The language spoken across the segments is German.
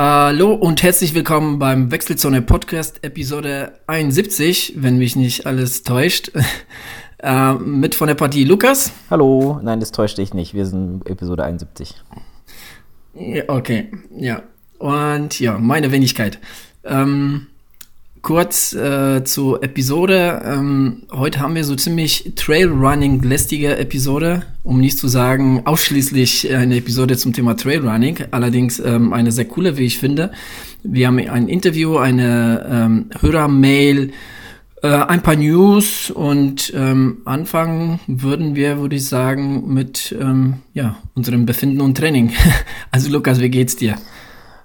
Hallo und herzlich willkommen beim Wechselzone Podcast Episode 71, wenn mich nicht alles täuscht. äh, mit von der Partie Lukas. Hallo, nein, das täuscht dich nicht. Wir sind Episode 71. Ja, okay, ja. Und ja, meine Wenigkeit. Ähm, kurz äh, zur Episode. Ähm, heute haben wir so ziemlich Trailrunning-lästige Episode, um nicht zu sagen ausschließlich eine Episode zum Thema Trailrunning. Allerdings ähm, eine sehr coole, wie ich finde. Wir haben ein Interview, eine ähm, Hörermail, äh, ein paar News und ähm, anfangen würden wir, würde ich sagen, mit ähm, ja, unserem Befinden und Training. also Lukas, wie geht's dir?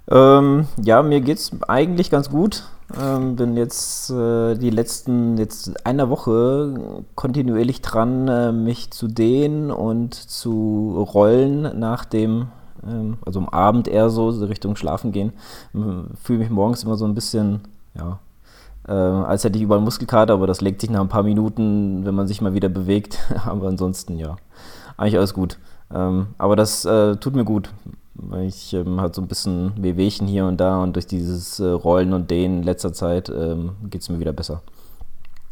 Ähm, ja, mir geht's eigentlich ganz gut. Ähm, bin jetzt äh, die letzten, jetzt einer Woche kontinuierlich dran, äh, mich zu dehnen und zu rollen nach dem, ähm, also am Abend eher so, so Richtung Schlafen gehen. Fühle mich morgens immer so ein bisschen, ja, äh, als hätte ich überall Muskelkater, aber das legt sich nach ein paar Minuten, wenn man sich mal wieder bewegt. aber ansonsten, ja, eigentlich alles gut. Ähm, aber das äh, tut mir gut weil ich ähm, halt so ein bisschen Wehwehchen hier und da und durch dieses äh, Rollen und Dehnen in letzter Zeit ähm, geht es mir wieder besser.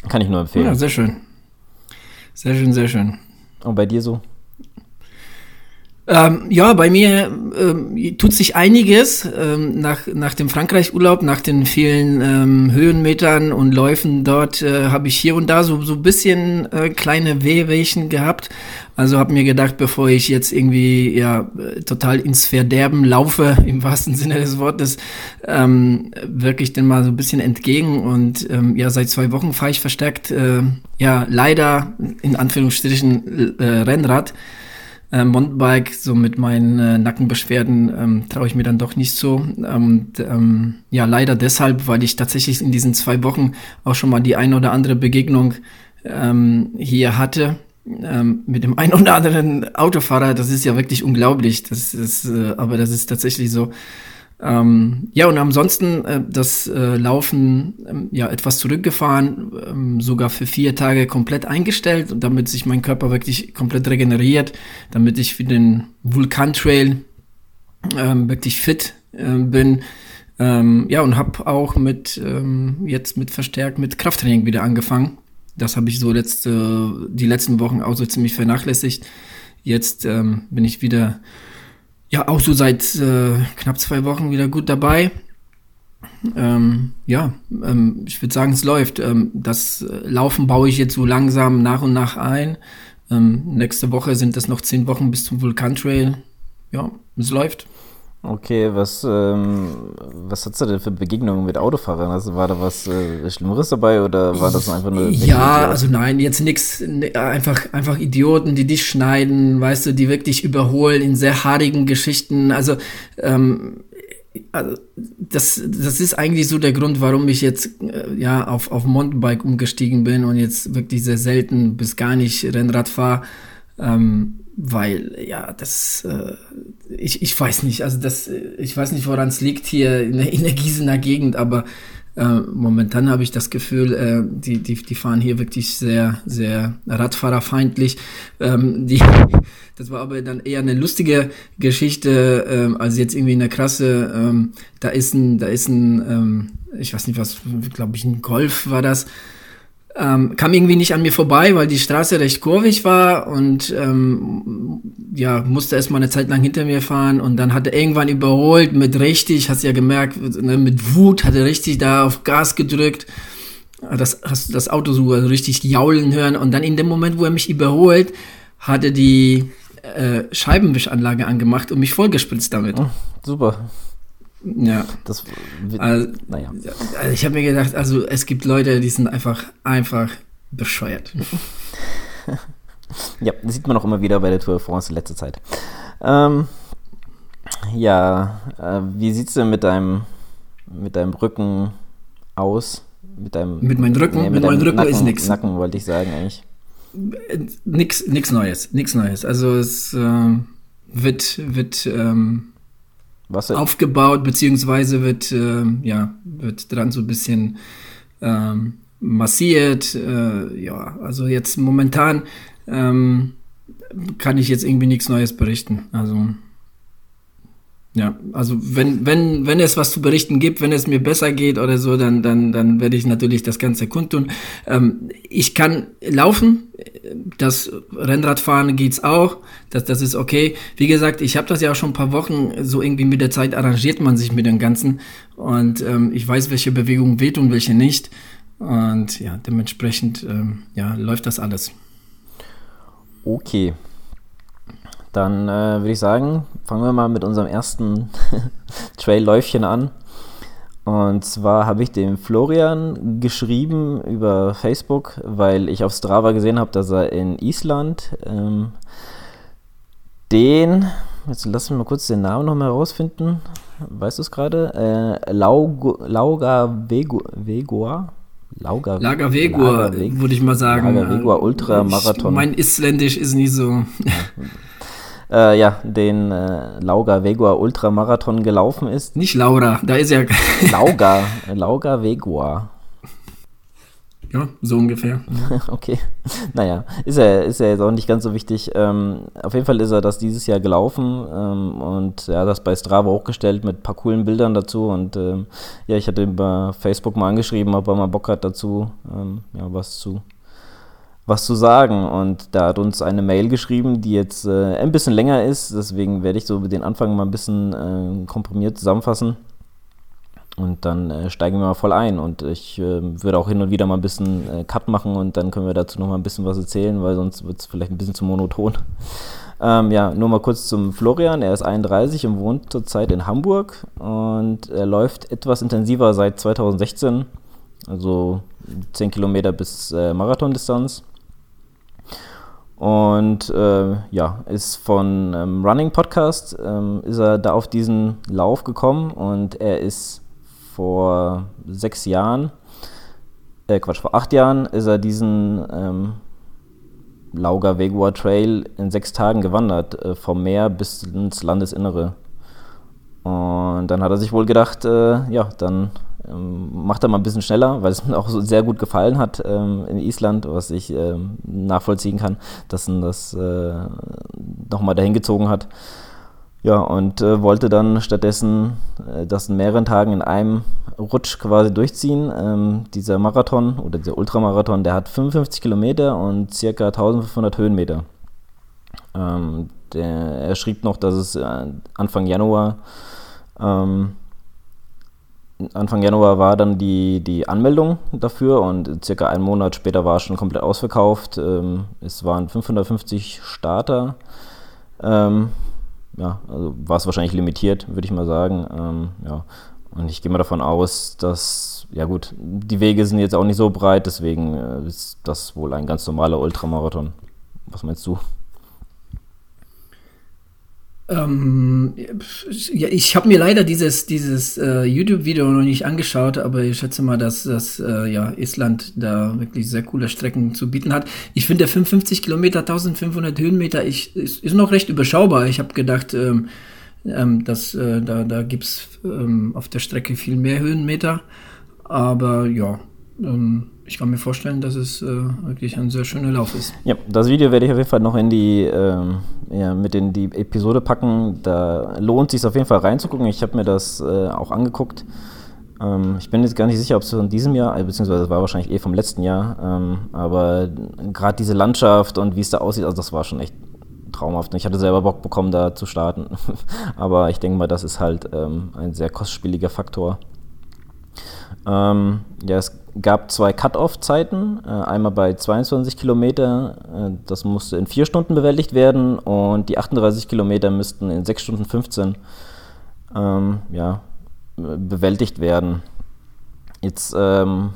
Kann ich nur empfehlen. Ja, sehr schön. Sehr schön, sehr schön. Und bei dir so? Ähm, ja, bei mir ähm, tut sich einiges ähm, nach, nach dem Frankreich-Urlaub, nach den vielen ähm, Höhenmetern und Läufen dort äh, habe ich hier und da so so bisschen äh, kleine Wehwehchen gehabt. Also habe mir gedacht, bevor ich jetzt irgendwie ja total ins Verderben laufe, im wahrsten Sinne des Wortes, ähm, wirklich denn mal so ein bisschen entgegen. Und ähm, ja, seit zwei Wochen fahre ich verstärkt, äh, ja leider in Anführungsstrichen äh, Rennrad äh, Mountainbike, so mit meinen äh, Nackenbeschwerden, ähm, traue ich mir dann doch nicht so. Und ähm, ja, leider deshalb, weil ich tatsächlich in diesen zwei Wochen auch schon mal die ein oder andere Begegnung ähm, hier hatte. Ähm, mit dem ein oder anderen Autofahrer, das ist ja wirklich unglaublich. Das ist, äh, aber das ist tatsächlich so. Ähm, ja, und ansonsten äh, das äh, Laufen ähm, ja etwas zurückgefahren, ähm, sogar für vier Tage komplett eingestellt, damit sich mein Körper wirklich komplett regeneriert, damit ich für den Vulkantrail ähm, wirklich fit äh, bin. Ähm, ja, und habe auch mit ähm, jetzt mit verstärkt mit Krafttraining wieder angefangen. Das habe ich so letzte, die letzten Wochen auch so ziemlich vernachlässigt. Jetzt bin ich wieder ja auch so seit äh, knapp zwei Wochen wieder gut dabei. Ähm, ja, ähm, ich würde sagen, es läuft. Ähm, das äh, Laufen baue ich jetzt so langsam nach und nach ein. Ähm, nächste Woche sind es noch zehn Wochen bis zum Vulkantrail. Ja, es läuft. Okay, was, ähm, was hast du denn für Begegnungen mit Autofahrern? Also war da was äh, Schlimmeres dabei oder war das einfach nur. Ja, also nein, jetzt nichts, ne, einfach, einfach Idioten, die dich schneiden, weißt du, die wirklich überholen in sehr haarigen Geschichten. Also, ähm, also das, das ist eigentlich so der Grund, warum ich jetzt äh, ja auf, auf Mountainbike umgestiegen bin und jetzt wirklich sehr selten bis gar nicht Rennrad fahre. Ähm, weil ja, das, äh, ich, ich weiß nicht, also das, ich weiß nicht, woran es liegt hier in der, in der Gießener Gegend, aber äh, momentan habe ich das Gefühl, äh, die, die, die fahren hier wirklich sehr, sehr Radfahrerfeindlich. Ähm, die, das war aber dann eher eine lustige Geschichte, ähm, als jetzt irgendwie in der Krasse. Ähm, da ist ein, da ist ein, ähm, ich weiß nicht was, glaube ich, ein Golf war das ähm, kam irgendwie nicht an mir vorbei, weil die Straße recht kurvig war und ähm, ja, musste erstmal eine Zeit lang hinter mir fahren und dann hat er irgendwann überholt mit richtig, hast du ja gemerkt, ne, mit Wut hat er richtig da auf Gas gedrückt. Das, hast du das Auto so richtig jaulen hören und dann in dem Moment, wo er mich überholt, hat er die äh, Scheibenwischanlage angemacht und mich vollgespritzt damit. Oh, super. Ja. Das, also, naja. Also ich habe mir gedacht, also es gibt Leute, die sind einfach, einfach bescheuert. ja, das sieht man auch immer wieder bei der Tour de France in letzter Zeit. Ähm, ja, äh, wie es denn mit deinem, mit deinem Rücken aus? Mit deinem Mit meinem Rücken, nee, mit, mit meinem Rücken Nacken, ist nichts. Nacken wollte ich sagen eigentlich. Nix, nix Neues, nix Neues. Also es äh, wird, wird ähm, was aufgebaut, beziehungsweise wird, äh, ja, wird dran so ein bisschen ähm, massiert. Äh, ja, also jetzt momentan ähm, kann ich jetzt irgendwie nichts Neues berichten. Also Ja, also wenn, wenn, wenn es was zu berichten gibt, wenn es mir besser geht oder so, dann, dann, dann werde ich natürlich das Ganze kundtun. Ähm, ich kann laufen, das Rennradfahren geht's auch, das, das ist okay. Wie gesagt, ich habe das ja auch schon ein paar Wochen, so irgendwie mit der Zeit arrangiert man sich mit dem Ganzen und ähm, ich weiß, welche Bewegungen wehtun, welche nicht und ja, dementsprechend ähm, ja, läuft das alles. Okay. Dann äh, würde ich sagen, fangen wir mal mit unserem ersten Trailläufchen an. Und zwar habe ich dem Florian geschrieben über Facebook, weil ich auf Strava gesehen habe, dass er in Island ähm, den, jetzt lass mich mal kurz den Namen nochmal herausfinden. Weißt du es gerade? Äh, Lauga Vegoa? Lauga, Lager Vegur, würde ich mal sagen. Lager Vegur Ultramarathon. Mein Isländisch ist nicht so. äh, ja, den äh, Lauga Vegua Ultramarathon gelaufen ist. Nicht Laura, da ist ja. Lauga, Lauga Vegua. Ja, so ungefähr. okay. Naja, ist er, ist er jetzt auch nicht ganz so wichtig. Ähm, auf jeden Fall ist er das dieses Jahr gelaufen ähm, und er hat das bei Strava hochgestellt mit ein paar coolen Bildern dazu. Und ähm, ja, ich hatte ihn bei Facebook mal angeschrieben, ob er mal Bock hat dazu, ähm, ja, was zu was zu sagen. Und da hat uns eine Mail geschrieben, die jetzt äh, ein bisschen länger ist. Deswegen werde ich so den Anfang mal ein bisschen äh, komprimiert zusammenfassen. Und dann äh, steigen wir mal voll ein. Und ich äh, würde auch hin und wieder mal ein bisschen äh, Cut machen und dann können wir dazu noch mal ein bisschen was erzählen, weil sonst wird es vielleicht ein bisschen zu monoton. Ähm, ja, nur mal kurz zum Florian. Er ist 31 und wohnt zurzeit in Hamburg und er läuft etwas intensiver seit 2016, also 10 Kilometer bis äh, Marathondistanz. Und äh, ja, ist von ähm, Running Podcast, ähm, ist er da auf diesen Lauf gekommen und er ist vor sechs Jahren, äh Quatsch, vor acht Jahren ist er diesen ähm, Lauga Vegua Trail in sechs Tagen gewandert, äh, vom Meer bis ins Landesinnere. Und dann hat er sich wohl gedacht, äh, ja, dann macht er mal ein bisschen schneller, weil es mir auch so sehr gut gefallen hat ähm, in Island, was ich ähm, nachvollziehen kann, dass ihn das äh, nochmal dahin gezogen hat. Ja, und äh, wollte dann stattdessen äh, das in mehreren Tagen in einem Rutsch quasi durchziehen. Ähm, dieser Marathon oder dieser Ultramarathon, der hat 55 Kilometer und circa 1500 Höhenmeter. Ähm, der, er schrieb noch, dass es äh, Anfang Januar ähm, Anfang Januar war dann die, die Anmeldung dafür und circa einen Monat später war es schon komplett ausverkauft. Ähm, es waren 550 Starter. Ähm, ja, also war es wahrscheinlich limitiert, würde ich mal sagen. Ähm, ja. Und ich gehe mal davon aus, dass, ja gut, die Wege sind jetzt auch nicht so breit, deswegen äh, ist das wohl ein ganz normaler Ultramarathon. Was meinst du? Ähm, ja, ich habe mir leider dieses, dieses äh, YouTube-Video noch nicht angeschaut, aber ich schätze mal, dass, dass äh, ja, Island da wirklich sehr coole Strecken zu bieten hat. Ich finde, der 55 Kilometer, 1500 Höhenmeter ich, ist, ist noch recht überschaubar. Ich habe gedacht, ähm, ähm, dass äh, da, da gibt es ähm, auf der Strecke viel mehr Höhenmeter. Aber ja, ähm, ich kann mir vorstellen, dass es äh, wirklich ein sehr schöner Lauf ist. Ja, das Video werde ich auf jeden Fall noch in die, ähm, ja, mit in die Episode packen. Da lohnt es sich auf jeden Fall reinzugucken. Ich habe mir das äh, auch angeguckt. Ähm, ich bin jetzt gar nicht sicher, ob es von diesem Jahr, äh, beziehungsweise es war wahrscheinlich eh vom letzten Jahr, ähm, aber gerade diese Landschaft und wie es da aussieht, also das war schon echt traumhaft. Ich hatte selber Bock bekommen, da zu starten. aber ich denke mal, das ist halt ähm, ein sehr kostspieliger Faktor. Ähm, ja, es gab zwei Cut-Off-Zeiten. Äh, einmal bei 22 Kilometer, äh, das musste in vier Stunden bewältigt werden und die 38 Kilometer müssten in 6 Stunden 15 ähm, ja, bewältigt werden. Jetzt ähm,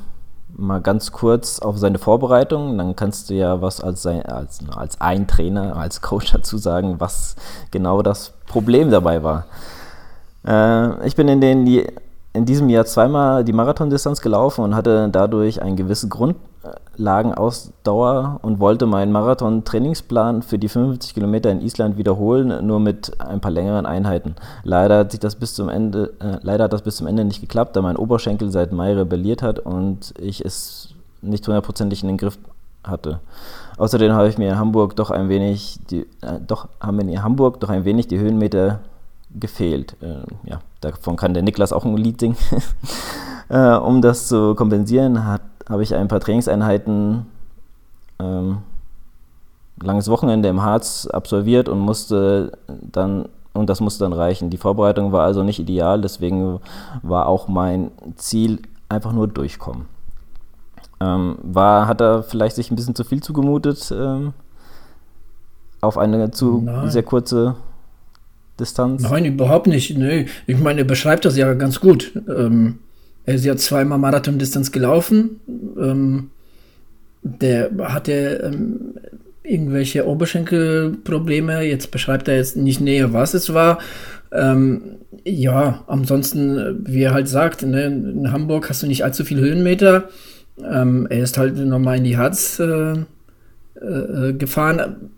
mal ganz kurz auf seine Vorbereitung, dann kannst du ja was als, als, als ein Trainer, als Coach dazu sagen, was genau das Problem dabei war. Äh, ich bin in den in diesem Jahr zweimal die Marathondistanz gelaufen und hatte dadurch eine gewisse Grundlagenausdauer und wollte meinen Marathon-Trainingsplan für die 55 Kilometer in Island wiederholen, nur mit ein paar längeren Einheiten. Leider hat sich das bis zum Ende, äh, leider hat das bis zum Ende nicht geklappt, da mein Oberschenkel seit Mai rebelliert hat und ich es nicht hundertprozentig in den Griff hatte. Außerdem habe ich mir in Hamburg doch ein wenig die, äh, doch haben wir in Hamburg doch ein wenig die Höhenmeter gefehlt. Äh, ja, davon kann der Niklas auch ein Lied singen. äh, um das zu kompensieren, habe ich ein paar Trainingseinheiten, ähm, langes Wochenende im Harz absolviert und musste dann und das musste dann reichen. Die Vorbereitung war also nicht ideal, deswegen war auch mein Ziel einfach nur durchkommen. Ähm, war, hat er vielleicht sich ein bisschen zu viel zugemutet ähm, auf eine zu Nein. sehr kurze Distanz? Nein, überhaupt nicht. Nee. Ich meine, er beschreibt das ja ganz gut. Ähm, er ist ja zweimal Marathon-Distanz gelaufen. Ähm, der hatte ähm, irgendwelche Oberschenkelprobleme. Jetzt beschreibt er jetzt nicht näher, was es war. Ähm, ja, ansonsten, wie er halt sagt, ne, in Hamburg hast du nicht allzu viel Höhenmeter. Ähm, er ist halt nochmal in die Harz äh, äh, gefahren.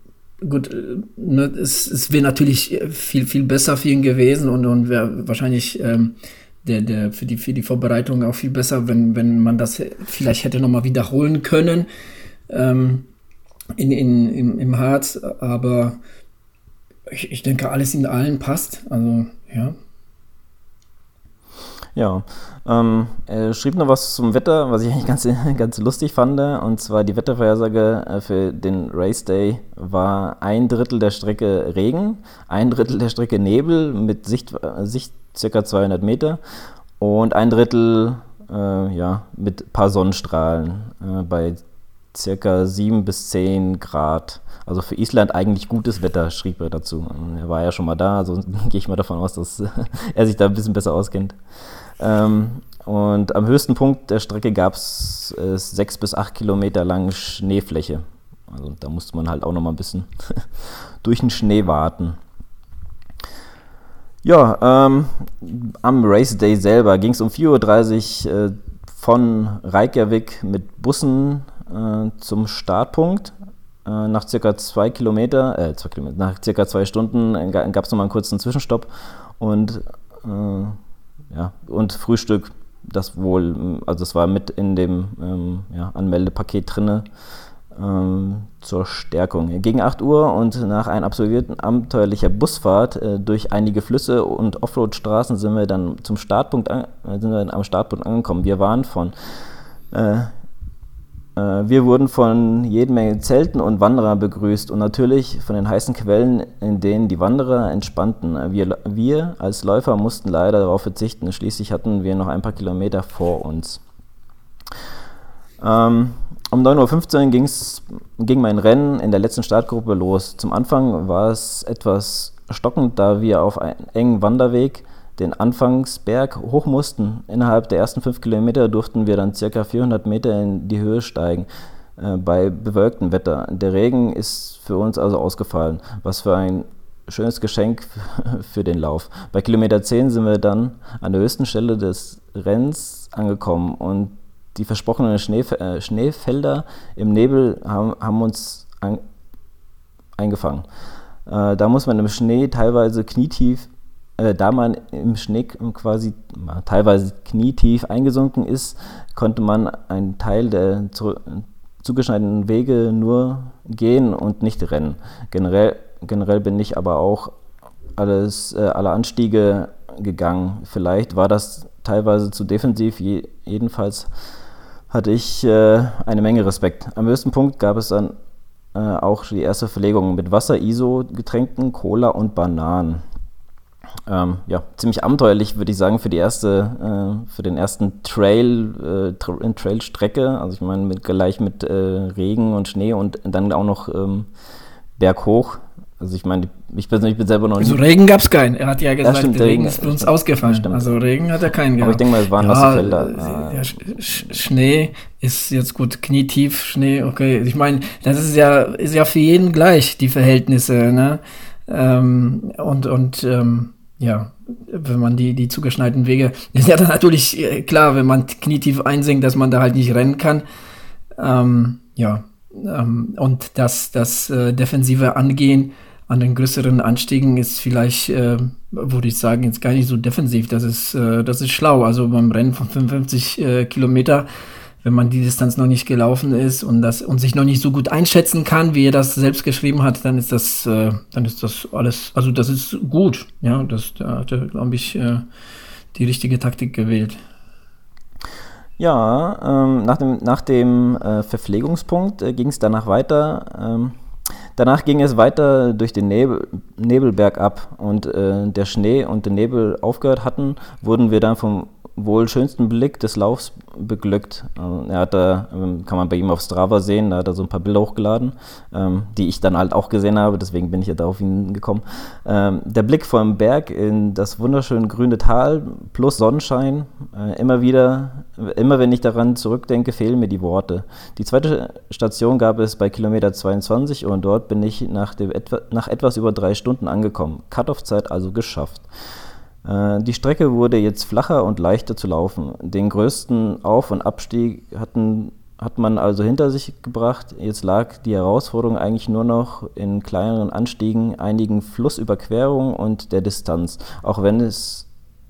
Gut, äh, ne, es, es wäre natürlich viel, viel besser für ihn gewesen und, und wäre wahrscheinlich ähm, der, der für, die, für die Vorbereitung auch viel besser, wenn, wenn man das vielleicht hätte nochmal wiederholen können ähm, in, in, im, im Harz. Aber ich, ich denke, alles in allen passt. Also, ja. Ja, ähm, er schrieb noch was zum Wetter, was ich eigentlich ganz, ganz lustig fand. Und zwar die Wettervorhersage äh, für den Race Day war ein Drittel der Strecke Regen, ein Drittel der Strecke Nebel mit Sicht, Sicht circa 200 Meter und ein Drittel äh, ja, mit ein paar Sonnenstrahlen äh, bei circa 7 bis 10 Grad. Also für Island eigentlich gutes Wetter, schrieb er dazu. Er war ja schon mal da, also gehe ich mal davon aus, dass er sich da ein bisschen besser auskennt. Ähm, und am höchsten Punkt der Strecke gab es äh, 6 bis 8 Kilometer lange Schneefläche. Also da musste man halt auch noch mal ein bisschen durch den Schnee warten. Ja, ähm, am Race Day selber ging es um 4.30 Uhr äh, von Reykjavik mit Bussen äh, zum Startpunkt. Äh, nach circa zwei Kilometer, äh, zwei Kilometer, nach circa zwei Stunden gab es nochmal einen kurzen Zwischenstopp und, äh, ja, und Frühstück, das wohl, also es war mit in dem ähm, ja, Anmeldepaket drinne ähm, zur Stärkung. Gegen 8 Uhr und nach einer absolvierten abenteuerlicher Busfahrt äh, durch einige Flüsse und Offroad-Straßen sind wir dann zum Startpunkt an, äh, sind wir am Startpunkt angekommen. Wir waren von äh, wir wurden von jede Menge Zelten und Wanderern begrüßt und natürlich von den heißen Quellen, in denen die Wanderer entspannten. Wir, wir als Läufer mussten leider darauf verzichten. Schließlich hatten wir noch ein paar Kilometer vor uns. Ähm, um 9.15 Uhr ging mein Rennen in der letzten Startgruppe los. Zum Anfang war es etwas stockend, da wir auf einem engen Wanderweg den Anfangsberg hoch mussten. Innerhalb der ersten fünf Kilometer durften wir dann circa 400 Meter in die Höhe steigen äh, bei bewölktem Wetter. Der Regen ist für uns also ausgefallen. Was für ein schönes Geschenk für den Lauf. Bei Kilometer 10 sind wir dann an der höchsten Stelle des Rennens angekommen und die versprochenen Schneef äh, Schneefelder im Nebel haben, haben uns an eingefangen. Äh, da muss man im Schnee teilweise knietief äh, da man im Schnee quasi teilweise knietief eingesunken ist, konnte man einen Teil der zu, zugeschneideten Wege nur gehen und nicht rennen. Generell, generell bin ich aber auch alles, äh, alle Anstiege gegangen. Vielleicht war das teilweise zu defensiv, je, jedenfalls hatte ich äh, eine Menge Respekt. Am höchsten Punkt gab es dann äh, auch die erste Verlegung mit Wasser, ISO, Getränken, Cola und Bananen ähm, ja, ziemlich abenteuerlich, würde ich sagen, für die erste, äh, für den ersten Trail, äh, Tra Trailstrecke. Also ich meine, mit, gleich mit äh, Regen und Schnee und dann auch noch ähm, berghoch. Also ich meine, ich persönlich bin selber noch nicht. Also Regen gab es keinen. Er hat ja gesagt, ja, stimmt, Regen ist für uns ausgefallen. Stimmt. Also Regen hat er keinen gehabt. Aber ich denke mal, es waren ja, nasse Felder. Ja, ja, Sch Schnee ist jetzt gut, knietief Schnee, okay. Ich meine, das ist ja, ist ja für jeden gleich, die Verhältnisse, ne? Ähm, und und ähm, ja, wenn man die, die zugeschneiten Wege, ist ja dann natürlich äh, klar, wenn man knietief einsinkt, dass man da halt nicht rennen kann. Ähm, ja, ähm, und das, das äh, defensive Angehen an den größeren Anstiegen ist vielleicht, äh, würde ich sagen, jetzt gar nicht so defensiv. Das ist, äh, das ist schlau. Also beim Rennen von 55 äh, Kilometer wenn man die Distanz noch nicht gelaufen ist und das und sich noch nicht so gut einschätzen kann, wie er das selbst geschrieben hat, dann ist das, äh, dann ist das alles, also das ist gut. Ja, das da hat er, glaube ich, äh, die richtige Taktik gewählt. Ja, ähm, nach dem, nach dem äh, Verpflegungspunkt äh, ging es danach weiter. Ähm, danach ging es weiter durch den Nebel, Nebelberg ab und äh, der Schnee und der Nebel aufgehört hatten, wurden wir dann vom wohl schönsten Blick des Laufs beglückt. Äh, er hat da, ähm, kann man bei ihm auf Strava sehen, da hat er so ein paar Bilder hochgeladen, ähm, die ich dann halt auch gesehen habe, deswegen bin ich ja da auf ihn gekommen. Ähm, der Blick vom Berg in das wunderschöne grüne Tal plus Sonnenschein, äh, immer wieder, immer wenn ich daran zurückdenke, fehlen mir die Worte. Die zweite Station gab es bei Kilometer 22 und dort bin ich nach, dem, nach etwas über drei Stunden angekommen. Cut-off-Zeit also geschafft. Äh, die Strecke wurde jetzt flacher und leichter zu laufen. Den größten Auf- und Abstieg hatten, hat man also hinter sich gebracht. Jetzt lag die Herausforderung eigentlich nur noch in kleineren Anstiegen, einigen Flussüberquerungen und der Distanz. Auch wenn es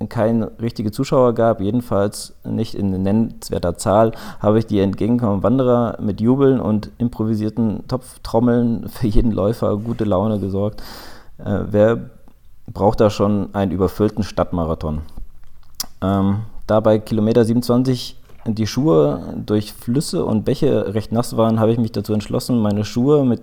keine richtige Zuschauer gab, jedenfalls nicht in nennenswerter Zahl, habe ich die entgegenkommenden Wanderer mit Jubeln und improvisierten Topftrommeln für jeden Läufer gute Laune gesorgt. Äh, wer braucht er schon einen überfüllten Stadtmarathon. Ähm, da bei Kilometer 27 die Schuhe durch Flüsse und Bäche recht nass waren, habe ich mich dazu entschlossen, meine Schuhe mit,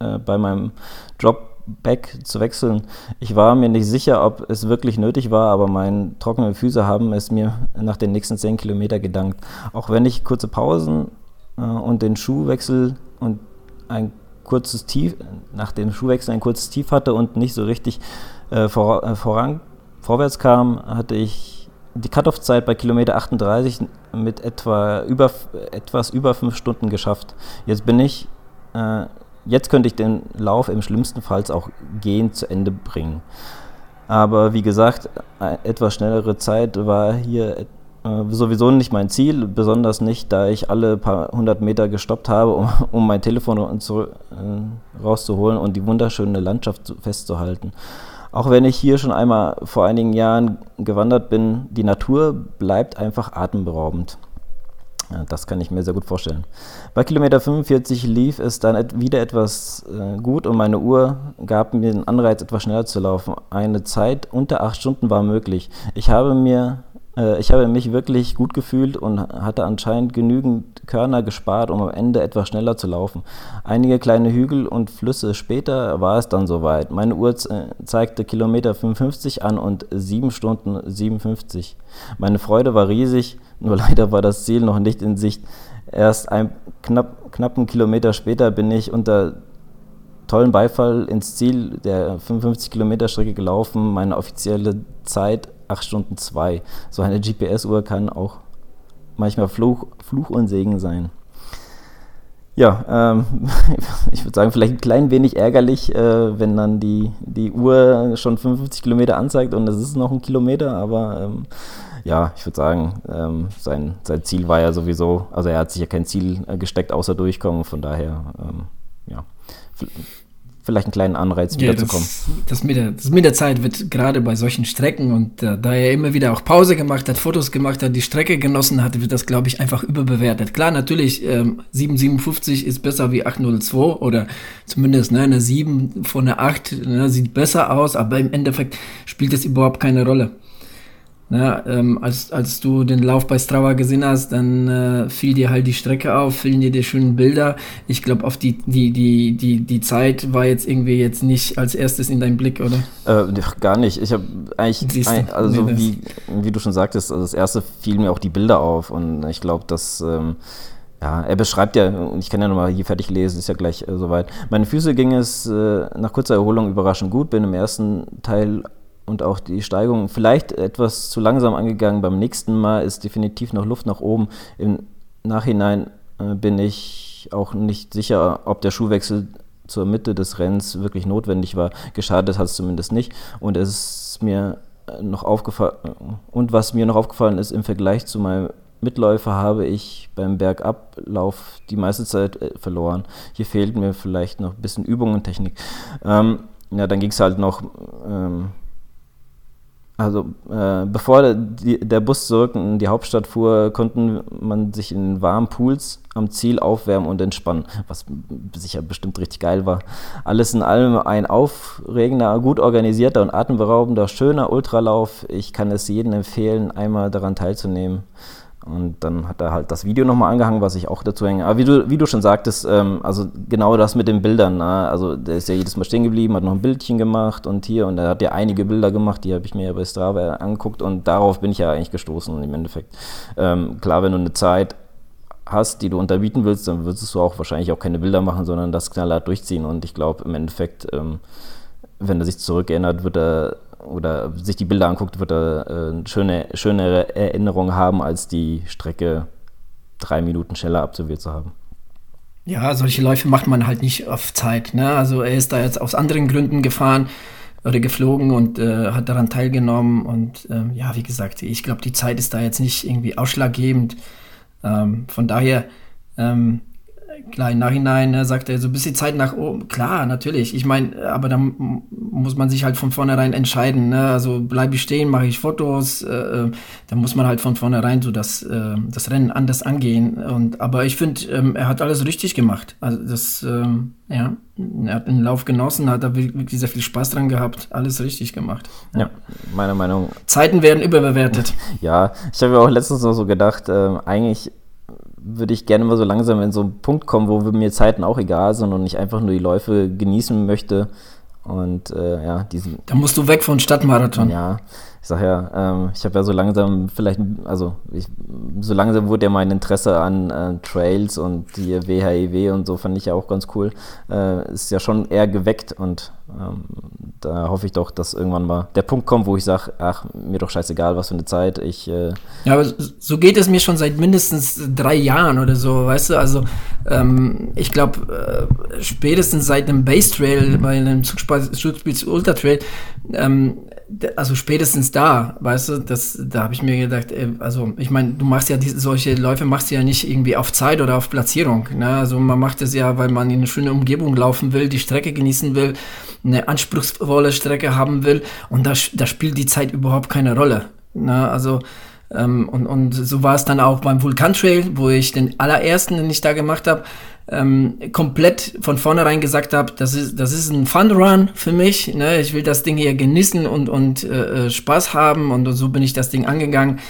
äh, bei meinem Dropback zu wechseln. Ich war mir nicht sicher, ob es wirklich nötig war, aber meine trockenen Füße haben es mir nach den nächsten 10 Kilometern gedankt. Auch wenn ich kurze Pausen äh, und den Schuhwechsel und ein kurzes Tief, nach dem Schuhwechsel ein kurzes Tief hatte und nicht so richtig äh, vor, äh, voran, vorwärts kam, hatte ich die Cut-Off-Zeit bei Kilometer 38 mit etwa über, etwas über fünf Stunden geschafft. Jetzt bin ich, äh, jetzt könnte ich den Lauf im schlimmsten Fall auch gehen zu Ende bringen. Aber wie gesagt, äh, etwas schnellere Zeit war hier äh, sowieso nicht mein Ziel, besonders nicht, da ich alle paar hundert Meter gestoppt habe, um, um mein Telefon zu, äh, rauszuholen und die wunderschöne Landschaft festzuhalten. Auch wenn ich hier schon einmal vor einigen Jahren gewandert bin, die Natur bleibt einfach atemberaubend. Das kann ich mir sehr gut vorstellen. Bei Kilometer 45 lief es dann wieder etwas äh, gut und meine Uhr gab mir den Anreiz, etwas schneller zu laufen. Eine Zeit unter acht Stunden war möglich. Ich habe mir äh, ich habe mich wirklich gut gefühlt und hatte anscheinend genügend Körner gespart, um am Ende etwas schneller zu laufen. Einige kleine Hügel und Flüsse später war es dann soweit. Meine Uhr zeigte Kilometer 55 an und 7 Stunden 57. Meine Freude war riesig, nur leider war das Ziel noch nicht in Sicht. Erst einen knapp, knappen Kilometer später bin ich unter tollen Beifall ins Ziel der 55 Kilometer Strecke gelaufen. Meine offizielle Zeit 8 Stunden 2. So eine GPS-Uhr kann auch manchmal Fluch, Fluch und Segen sein. Ja, ähm, ich würde sagen, vielleicht ein klein wenig ärgerlich, äh, wenn dann die, die Uhr schon 55 Kilometer anzeigt und es ist noch ein Kilometer, aber ähm, ja, ich würde sagen, ähm, sein, sein Ziel war ja sowieso, also er hat sich ja kein Ziel äh, gesteckt, außer durchkommen, von daher, ähm, ja, vielleicht einen kleinen Anreiz wiederzukommen. Ja, das, das, mit der, das mit der Zeit wird gerade bei solchen Strecken und äh, da er immer wieder auch Pause gemacht hat, Fotos gemacht hat, die Strecke genossen hat, wird das, glaube ich, einfach überbewertet. Klar, natürlich, ähm, 757 ist besser wie 802 oder zumindest ne, eine 7 von einer 8 ne, sieht besser aus, aber im Endeffekt spielt das überhaupt keine Rolle. Ja, ähm, als, als du den Lauf bei Strava gesehen hast, dann äh, fiel dir halt die Strecke auf, fielen dir die schönen Bilder. Ich glaube, auf die, die, die, die, die Zeit war jetzt irgendwie jetzt nicht als erstes in deinem Blick, oder? Äh, gar nicht. Ich habe eigentlich, ein, also nee, wie, wie du schon sagtest, also das erste fiel mir auch die Bilder auf und ich glaube, dass. Ähm, ja, er beschreibt ja, und ich kann ja nochmal hier fertig lesen, ist ja gleich äh, soweit. Meine Füße ging es äh, nach kurzer Erholung überraschend gut, bin im ersten Teil und auch die Steigung vielleicht etwas zu langsam angegangen. Beim nächsten Mal ist definitiv noch Luft nach oben. Im Nachhinein äh, bin ich auch nicht sicher, ob der Schuhwechsel zur Mitte des Rennens wirklich notwendig war. Geschadet hat es zumindest nicht. Und es ist mir noch aufgefallen, und was mir noch aufgefallen ist, im Vergleich zu meinem Mitläufer habe ich beim Bergablauf die meiste Zeit äh, verloren. Hier fehlt mir vielleicht noch ein bisschen Übung und Technik. Ähm, ja, dann ging es halt noch ähm, Also äh, bevor die, der Bus zurück in die Hauptstadt fuhr, konnten man sich in warmen Pools am Ziel aufwärmen und entspannen, was sicher bestimmt richtig geil war. Alles in allem ein aufregender, gut organisierter und atemberaubender, schöner Ultralauf. Ich kann es jedem empfehlen, einmal daran teilzunehmen. Und dann hat er halt das Video nochmal angehangen, was ich auch dazu hänge. Aber wie du, wie du schon sagtest, ähm, also genau das mit den Bildern. Ne? Also der ist ja jedes Mal stehen geblieben, hat noch ein Bildchen gemacht und hier und er hat ja einige Bilder gemacht, die habe ich mir ja bei Strava angeguckt und darauf bin ich ja eigentlich gestoßen im Endeffekt. Ähm, klar, wenn du eine Zeit hast, die du unterbieten willst, dann würdest du auch wahrscheinlich auch keine Bilder machen, sondern das knallhart durchziehen. Und ich glaube im Endeffekt, ähm, wenn er sich zurückerinnert, wird er oder sich die Bilder anguckt, wird er äh, schöne, schönere Erinnerungen haben, als die Strecke drei Minuten schneller absolviert zu haben. Ja, solche Läufe macht man halt nicht auf Zeit. Ne? Also er ist da jetzt aus anderen Gründen gefahren oder geflogen und äh, hat daran teilgenommen. Und ähm, ja, wie gesagt, ich glaube, die Zeit ist da jetzt nicht irgendwie ausschlaggebend. Ähm, von daher ähm, klar, im Nachhinein ne, sagt er so ein bisschen Zeit nach oben. Klar, natürlich. Ich meine, aber dann muss man sich halt von vornherein entscheiden. Ne? Also bleibe ich stehen, mache ich Fotos. Äh, äh, dann muss man halt von vornherein so das, äh, das Rennen anders angehen. Und, aber ich finde, ähm, er hat alles richtig gemacht. Also das, ähm, ja, er hat den Lauf genossen, hat da wirklich sehr viel Spaß dran gehabt. Alles richtig gemacht. Ja, ja meiner Meinung. Zeiten werden überbewertet. Ja, ich habe ja auch letztens noch so gedacht, äh, eigentlich würde ich gerne mal so langsam in so einen Punkt kommen, wo mir Zeiten auch egal sind und ich einfach nur die Läufe genießen möchte. Und äh, ja, diesen. Da musst du weg von Stadtmarathon. Ja, ich sag ja, ähm, ich habe ja so langsam vielleicht, also ich, so langsam wurde ja mein Interesse an äh, Trails und die WHIW e und so fand ich ja auch ganz cool. Äh, ist ja schon eher geweckt und ähm, da hoffe ich doch, dass irgendwann mal der Punkt kommt, wo ich sage, ach, mir doch scheißegal, was für eine Zeit. Ich, äh ja, aber so geht es mir schon seit mindestens drei Jahren oder so, weißt du? Also ähm, ich glaube, äh, spätestens seit einem Base Trail, bei einem Zugspiel Ultra Trail, ähm, also spätestens da, weißt du, das, da habe ich mir gedacht, ey, also ich meine, du machst ja diese, solche Läufe machst du ja nicht irgendwie auf Zeit oder auf Platzierung. Ne? Also man macht es ja, weil man in eine schöne Umgebung laufen will, die Strecke genießen will, eine anspruchsvolle Strecke haben will und da, da spielt die Zeit überhaupt keine Rolle. Ne? Also ähm, und, und so war es dann auch beim Vulkan Trail, wo ich den allerersten, den ich da gemacht habe, ähm, komplett von vornherein gesagt habe, das ist, das ist ein Fun Run für mich. Ne? Ich will das Ding hier genießen und, und äh, äh Spaß haben und, und so bin ich das Ding angegangen.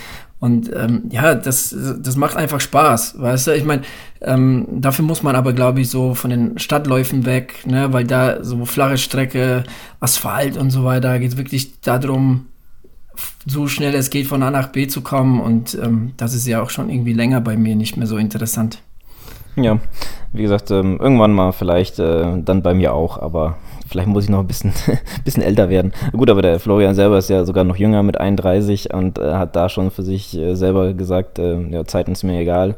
Und ähm, ja, das, das macht einfach Spaß, weißt du? Ich meine, ähm, dafür muss man aber, glaube ich, so von den Stadtläufen weg, ne? weil da so flache Strecke, Asphalt und so weiter, geht es wirklich darum, so schnell es geht von A nach B zu kommen. Und ähm, das ist ja auch schon irgendwie länger bei mir nicht mehr so interessant. Ja, wie gesagt, ähm, irgendwann mal vielleicht äh, dann bei mir auch, aber vielleicht muss ich noch ein bisschen, bisschen älter werden. Gut, aber der Florian selber ist ja sogar noch jünger mit 31 und äh, hat da schon für sich äh, selber gesagt, äh, ja, Zeiten ist mir egal.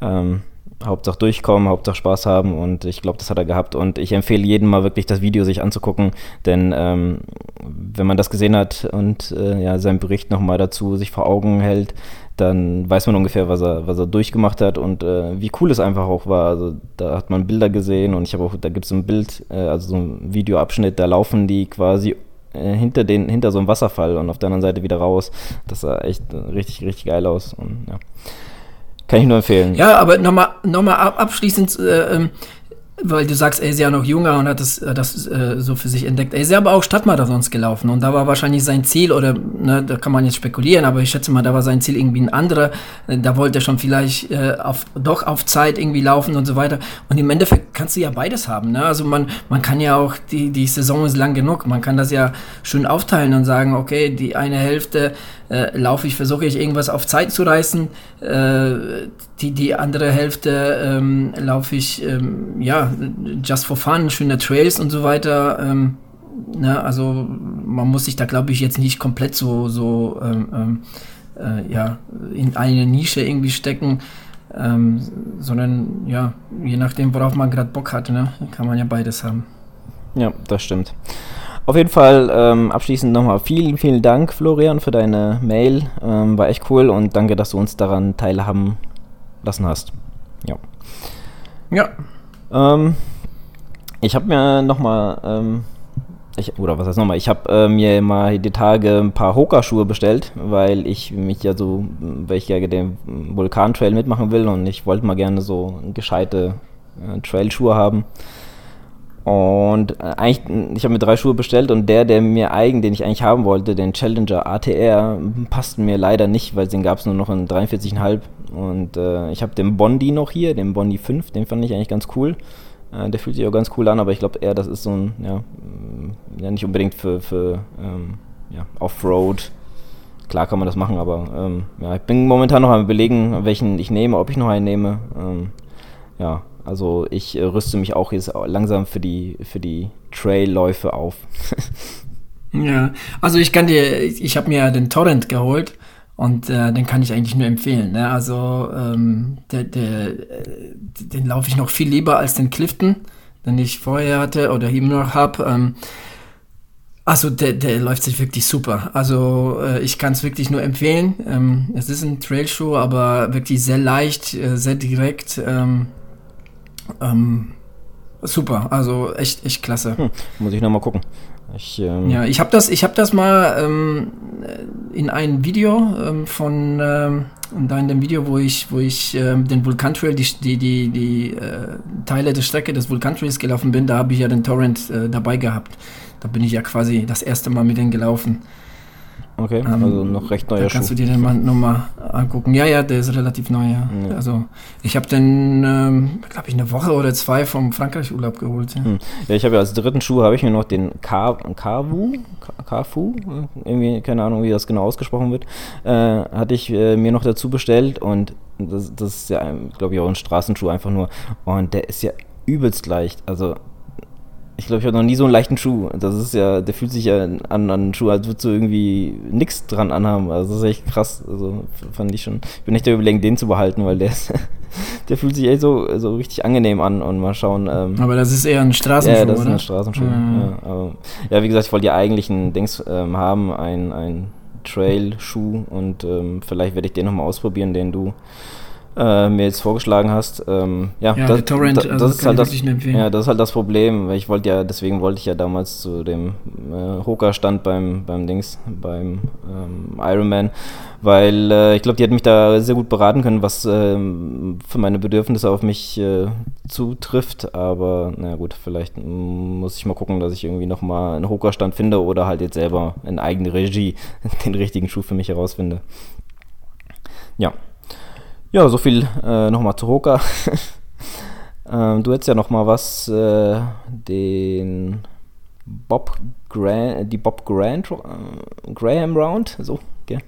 Ähm, Hauptsache durchkommen, Hauptsache Spaß haben und ich glaube, das hat er gehabt und ich empfehle jedem mal wirklich das Video sich anzugucken, denn ähm, wenn man das gesehen hat und äh, ja, seinen Bericht nochmal dazu sich vor Augen hält, dann weiß man ungefähr, was er, was er durchgemacht hat und äh, wie cool es einfach auch war. Also da hat man Bilder gesehen und ich habe auch, da gibt es ein Bild, äh, also so ein Videoabschnitt, da laufen die quasi äh, hinter, den, hinter so einem Wasserfall und auf der anderen Seite wieder raus. Das sah echt richtig, richtig geil aus. Und, ja. Kann ich nur empfehlen. Ja, aber nochmal noch mal abschließend, äh, ähm, weil du sagst, er ist ja noch jünger und hat das, äh, das äh, so für sich entdeckt. Er ist ja aber auch Stadtmarathons gelaufen und da war wahrscheinlich sein Ziel, oder ne, da kann man jetzt spekulieren, aber ich schätze mal, da war sein Ziel irgendwie ein anderer. Äh, da wollte er schon vielleicht äh, auf, doch auf Zeit irgendwie laufen und so weiter. Und im Endeffekt kannst du ja beides haben. Ne? Also man, man kann ja auch, die, die Saison ist lang genug, man kann das ja schön aufteilen und sagen, okay, die eine Hälfte äh, laufe ich, versuche ich irgendwas auf Zeit zu reißen. Äh, die, die andere Hälfte ähm, laufe ich, ähm, ja, just for fun, schöne Trails und so weiter. Ähm, ne? Also man muss sich da, glaube ich, jetzt nicht komplett so, so ähm, ähm, äh, ja, in eine Nische irgendwie stecken. Ähm, sondern ja, je nachdem, worauf man gerade Bock hat, ne, kann man ja beides haben. Ja, das stimmt. Auf jeden Fall ähm, abschließend nochmal vielen, vielen Dank, Florian, für deine Mail. Ähm, war echt cool und danke, dass du uns daran teilhaben lassen hast. Ja. Ja. Ähm, ich habe mir nochmal ähm, ich, oder was heißt nochmal, ich habe äh, mir mal die Tage ein paar Hoka-Schuhe bestellt, weil ich mich ja so, weil ich ja den Vulkan-Trail mitmachen will und ich wollte mal gerne so gescheite äh, Trail-Schuhe haben. Und äh, eigentlich, ich habe mir drei Schuhe bestellt und der, der mir eigentlich, den ich eigentlich haben wollte, den Challenger ATR, passte mir leider nicht, weil den gab es nur noch in 43,5. Und äh, ich habe den Bondi noch hier, den Bondi 5, den fand ich eigentlich ganz cool. Äh, der fühlt sich auch ganz cool an, aber ich glaube eher, das ist so ein, ja, mm, ja nicht unbedingt für, für ähm, ja, Offroad. Klar kann man das machen, aber ähm, ja, ich bin momentan noch am überlegen, welchen ich nehme, ob ich noch einen nehme. Ähm, ja, also ich äh, rüste mich auch jetzt langsam für die, für die Trailläufe auf. ja, also ich kann dir, ich habe mir den Torrent geholt und äh, den kann ich eigentlich nur empfehlen. Ne? Also ähm, der, der, äh, den laufe ich noch viel lieber als den Clifton, den ich vorher hatte oder immer noch habe. Ähm, also der, der läuft sich wirklich super. Also äh, ich kann es wirklich nur empfehlen. Ähm, es ist ein Trailschuh, aber wirklich sehr leicht, äh, sehr direkt. Ähm, ähm, super, also echt, echt klasse. Hm, muss ich nochmal gucken. Ich, ähm ja, ich habe das, ich habe das mal ähm, in einem Video ähm, von ähm, da in dem Video, wo ich, wo ich ähm, den Vulkantrail, die, die, die, die äh, Teile der Strecke des Vulkantrails gelaufen bin, da habe ich ja den Torrent äh, dabei gehabt. Da bin ich ja quasi das erste Mal mit denen gelaufen. Okay, ähm, also noch recht neuer Schuh. Kannst du dir den mal nochmal angucken? Ja, ja, der ist relativ neu, ja. ja. Also ich habe den, ähm, glaube ich, eine Woche oder zwei vom Frankreich-Urlaub geholt. Ja, hm. ja ich habe ja als dritten Schuh habe ich mir noch den Kavu, Kafu, irgendwie, keine Ahnung, wie das genau ausgesprochen wird, äh, hatte ich äh, mir noch dazu bestellt und das, das ist ja, glaube ich, auch ein Straßenschuh einfach nur. Und der ist ja übelst leicht. Also ich glaube, ich habe noch nie so einen leichten Schuh. Das ist ja, der fühlt sich ja an, an einen Schuh, als würdest du irgendwie nichts dran anhaben. Also das ist echt krass. Also fand ich schon. Ich bin echt der Überlegen, den zu behalten, weil der ist, der fühlt sich echt so, so richtig angenehm an und mal schauen. Ähm, aber das ist eher ein Straßenschuh, Ja, das oder? ist ein Straßenschuh. Mhm. Ja, aber, ja, wie gesagt, ich wollte ja eigentlich einen Dings ähm, haben, ein, ein Trail-Schuh und ähm, vielleicht werde ich den nochmal ausprobieren, den du äh, mir jetzt vorgeschlagen hast. Ähm, ja, ja das, Torrent, das, also das ist halt das, ja, das ist halt das Problem. Weil ich wollte ja, deswegen wollte ich ja damals zu dem äh, Hoka-Stand beim, beim Dings, beim ähm, Ironman, weil äh, ich glaube, die hat mich da sehr gut beraten können, was ähm, für meine Bedürfnisse auf mich äh, zutrifft. Aber na gut, vielleicht muss ich mal gucken, dass ich irgendwie nochmal einen Hoka-Stand finde oder halt jetzt selber in eigene Regie den richtigen Schuh für mich herausfinde. Ja. Ja, so viel äh, nochmal zu Hoka. ähm, du hättest ja nochmal was, äh, den Bob Grant, die Bob Grant, äh, Graham Round, so, okay.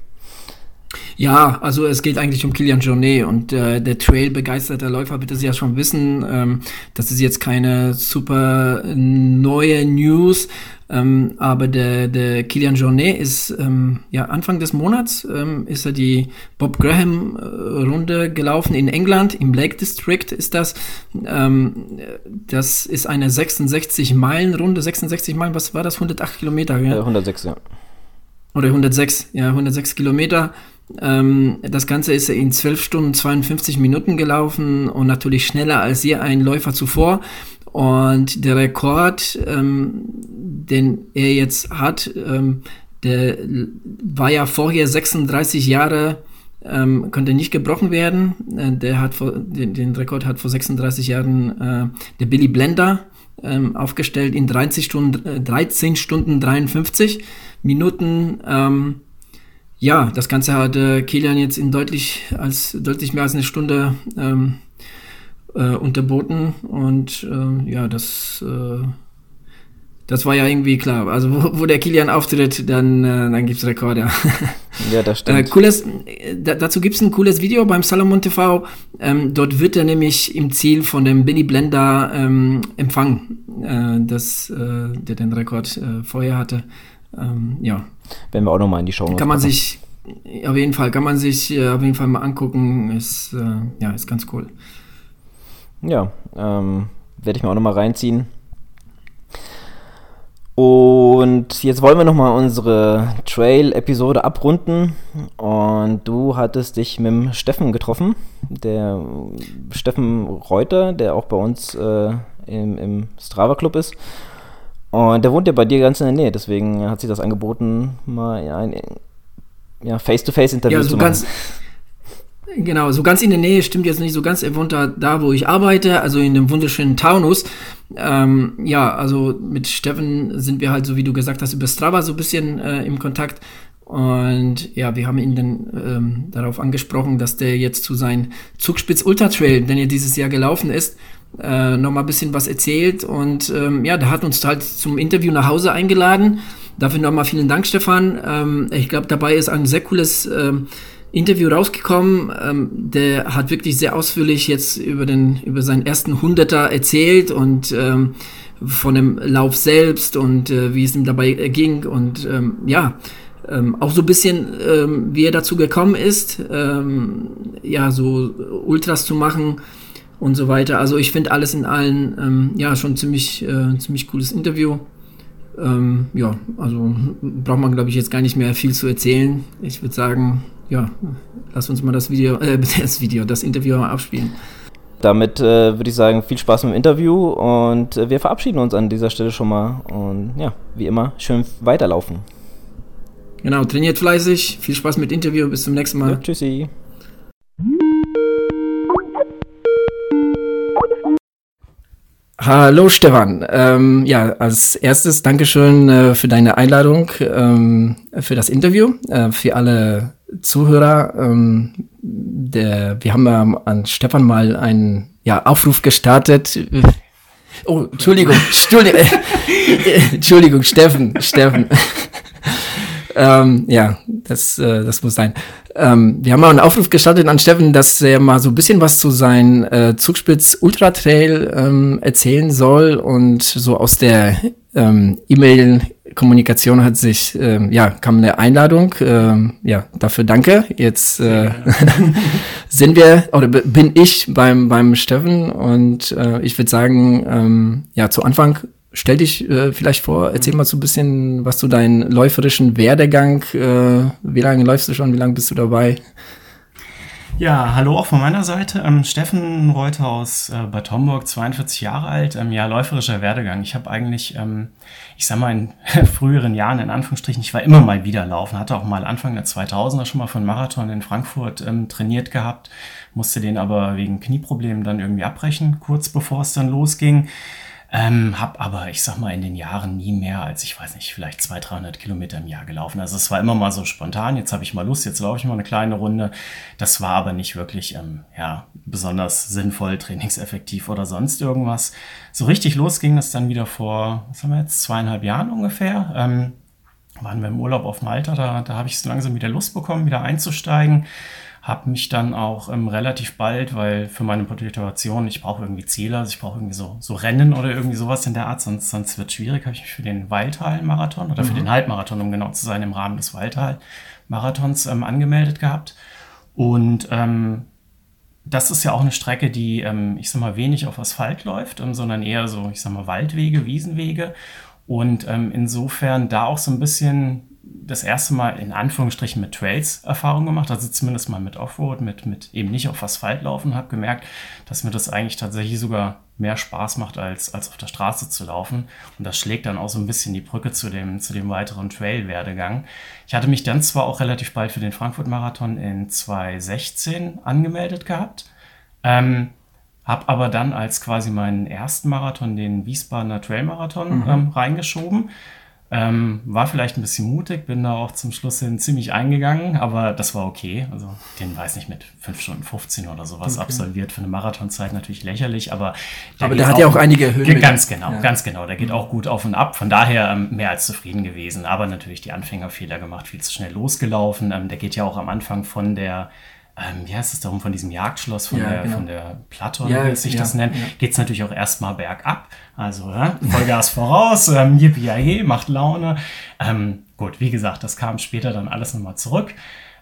Ja, also es geht eigentlich um Kilian Jornet und äh, der Trail-begeisterter Läufer wird es ja schon wissen. Ähm, das ist jetzt keine super neue News, ähm, aber der, der Kilian Jornet ist ähm, ja Anfang des Monats ähm, ist er die Bob Graham äh, Runde gelaufen in England im Lake District ist das. Ähm, das ist eine 66 Meilen Runde, 66 Meilen. Was war das? 108 Kilometer? Ja? 106 ja. Oder 106, ja 106 Kilometer. Ähm, das Ganze ist in 12 Stunden 52 Minuten gelaufen und natürlich schneller als je ein Läufer zuvor. Und der Rekord, ähm, den er jetzt hat, ähm, der war ja vorher 36 Jahre, ähm, konnte nicht gebrochen werden. Äh, der hat vor, den, den, Rekord hat vor 36 Jahren äh, der Billy Blender ähm, aufgestellt in 30 Stunden, äh, 13 Stunden 53 Minuten. Ähm, ja, das Ganze hat äh, Kilian jetzt in deutlich, als, deutlich mehr als eine Stunde ähm, äh, unterboten. Und äh, ja, das, äh, das war ja irgendwie klar. Also wo, wo der Kilian auftritt, dann, äh, dann gibt es Rekorde. ja, das stimmt. Äh, cooles, dazu gibt es ein cooles Video beim Salomon TV. Ähm, dort wird er nämlich im Ziel von dem Billy Blender ähm, empfangen, äh, das, der den Rekord vorher hatte. Ähm, ja. Werden wir auch nochmal in die Show Kann man machen. sich, auf jeden Fall, kann man sich äh, auf jeden Fall mal angucken. Ist, äh, ja, ist ganz cool. Ja, ähm, werde ich mir auch nochmal reinziehen. Und jetzt wollen wir nochmal unsere Trail-Episode abrunden. Und du hattest dich mit dem Steffen getroffen, der Steffen Reuter, der auch bei uns äh, im, im Strava-Club ist. Und der wohnt ja bei dir ganz in der Nähe, deswegen hat sich das angeboten, mal ein ja, Face-to-Face-Interview ja, so zu machen. Ganz, genau, so ganz in der Nähe stimmt jetzt nicht so ganz. Er wohnt da, da wo ich arbeite, also in dem wunderschönen Taunus. Ähm, ja, also mit Steffen sind wir halt, so wie du gesagt hast, über Strava so ein bisschen äh, im Kontakt. Und ja, wir haben ihn dann ähm, darauf angesprochen, dass der jetzt zu seinem Zugspitz Ultra Trail, den er dieses Jahr gelaufen ist, äh, noch mal ein bisschen was erzählt. Und ähm, ja, der hat uns halt zum Interview nach Hause eingeladen. Dafür nochmal vielen Dank, Stefan. Ähm, ich glaube, dabei ist ein sehr cooles ähm, Interview rausgekommen. Ähm, der hat wirklich sehr ausführlich jetzt über den über seinen ersten Hunderter erzählt und ähm, von dem Lauf selbst und äh, wie es ihm dabei ging und ähm, ja ähm, auch so ein bisschen ähm, wie er dazu gekommen ist ähm, ja so Ultras zu machen und so weiter also ich finde alles in allen ähm, ja schon ziemlich äh, ziemlich cooles Interview ähm, ja also braucht man glaube ich jetzt gar nicht mehr viel zu erzählen ich würde sagen ja, lass uns mal das Video, äh, das Video, das Interview mal abspielen. Damit äh, würde ich sagen, viel Spaß mit dem Interview und äh, wir verabschieden uns an dieser Stelle schon mal und ja, wie immer, schön weiterlaufen. Genau, trainiert fleißig, viel Spaß mit dem Interview, bis zum nächsten Mal. Ja, tschüssi. Hallo Stefan. Ähm, ja, als erstes Dankeschön äh, für deine Einladung ähm, für das Interview. Äh, für alle Zuhörer, ähm, der, wir haben ja an Stefan mal einen ja, Aufruf gestartet. Oh, Entschuldigung, Entschuldigung, Entschuldigung, Steffen, Steffen. ähm, ja, das, äh, das muss sein. Ähm, wir haben mal einen Aufruf gestartet an Steffen, dass er mal so ein bisschen was zu seinem äh, Zugspitz Ultra Trail ähm, erzählen soll und so aus der ähm, E-Mail Kommunikation hat sich, ähm, ja, kam eine Einladung. Ähm, ja, dafür danke. Jetzt äh, sind wir, oder bin ich beim, beim Steffen und äh, ich würde sagen, ähm, ja, zu Anfang stell dich äh, vielleicht vor, erzähl mal so ein bisschen was zu deinem läuferischen Werdegang. Äh, wie lange läufst du schon? Wie lange bist du dabei? Ja, hallo auch von meiner Seite. Ähm, Steffen Reuter aus äh, Bad Homburg, 42 Jahre alt. Ähm, ja, läuferischer Werdegang. Ich habe eigentlich, ähm, ich sag mal, in früheren Jahren, in Anführungsstrichen, ich war immer mal wieder laufen. Hatte auch mal Anfang der 2000er schon mal von Marathon in Frankfurt ähm, trainiert gehabt. Musste den aber wegen Knieproblemen dann irgendwie abbrechen, kurz bevor es dann losging. Ähm, hab aber, ich sag mal, in den Jahren nie mehr als, ich weiß nicht, vielleicht 200, 300 Kilometer im Jahr gelaufen. Also es war immer mal so spontan, jetzt habe ich mal Lust, jetzt laufe ich mal eine kleine Runde. Das war aber nicht wirklich, ähm, ja, besonders sinnvoll, trainingseffektiv oder sonst irgendwas. So richtig los ging das dann wieder vor, was haben wir jetzt, zweieinhalb Jahren ungefähr. Ähm, waren wir im Urlaub auf Malta, da, da habe ich so langsam wieder Lust bekommen, wieder einzusteigen habe mich dann auch ähm, relativ bald, weil für meine Motivation, ich brauche irgendwie Ziele, also ich brauche irgendwie so, so Rennen oder irgendwie sowas in der Art, sonst, sonst wird es schwierig, habe ich mich für den Waldtal-Marathon oder mhm. für den Halbmarathon, um genau zu sein, im Rahmen des Waldtal-Marathons ähm, angemeldet gehabt. Und ähm, das ist ja auch eine Strecke, die, ähm, ich sag mal, wenig auf Asphalt läuft, ähm, sondern eher so, ich sag mal, Waldwege, Wiesenwege. Und ähm, insofern da auch so ein bisschen das erste Mal in Anführungsstrichen mit Trails Erfahrung gemacht, also zumindest mal mit Offroad, mit, mit eben nicht auf Asphalt laufen, habe gemerkt, dass mir das eigentlich tatsächlich sogar mehr Spaß macht, als, als auf der Straße zu laufen. Und das schlägt dann auch so ein bisschen die Brücke zu dem, zu dem weiteren Trail-Werdegang. Ich hatte mich dann zwar auch relativ bald für den Frankfurt-Marathon in 2016 angemeldet gehabt, ähm, habe aber dann als quasi meinen ersten Marathon den Wiesbadener Trail-Marathon mhm. ähm, reingeschoben ähm, war vielleicht ein bisschen mutig, bin da auch zum Schluss hin ziemlich eingegangen, aber das war okay. Also den weiß nicht mit 5 Stunden 15 oder sowas okay. absolviert für eine Marathonzeit natürlich lächerlich, aber der aber der hat ja auch einige Höhen. Ganz genau, ja. ganz genau. Der geht auch gut auf und ab. Von daher ähm, mehr als zufrieden gewesen, aber natürlich die Anfängerfehler gemacht, viel zu schnell losgelaufen. Ähm, der geht ja auch am Anfang von der ähm, wie heißt es darum, von diesem Jagdschloss, von, ja, der, genau. von der Platte, ja, wie sich ja, das nennt, ja. geht es natürlich auch erstmal bergab. Also ja, Vollgas voraus, ähm, yippie macht Laune. Ähm, gut, wie gesagt, das kam später dann alles nochmal zurück.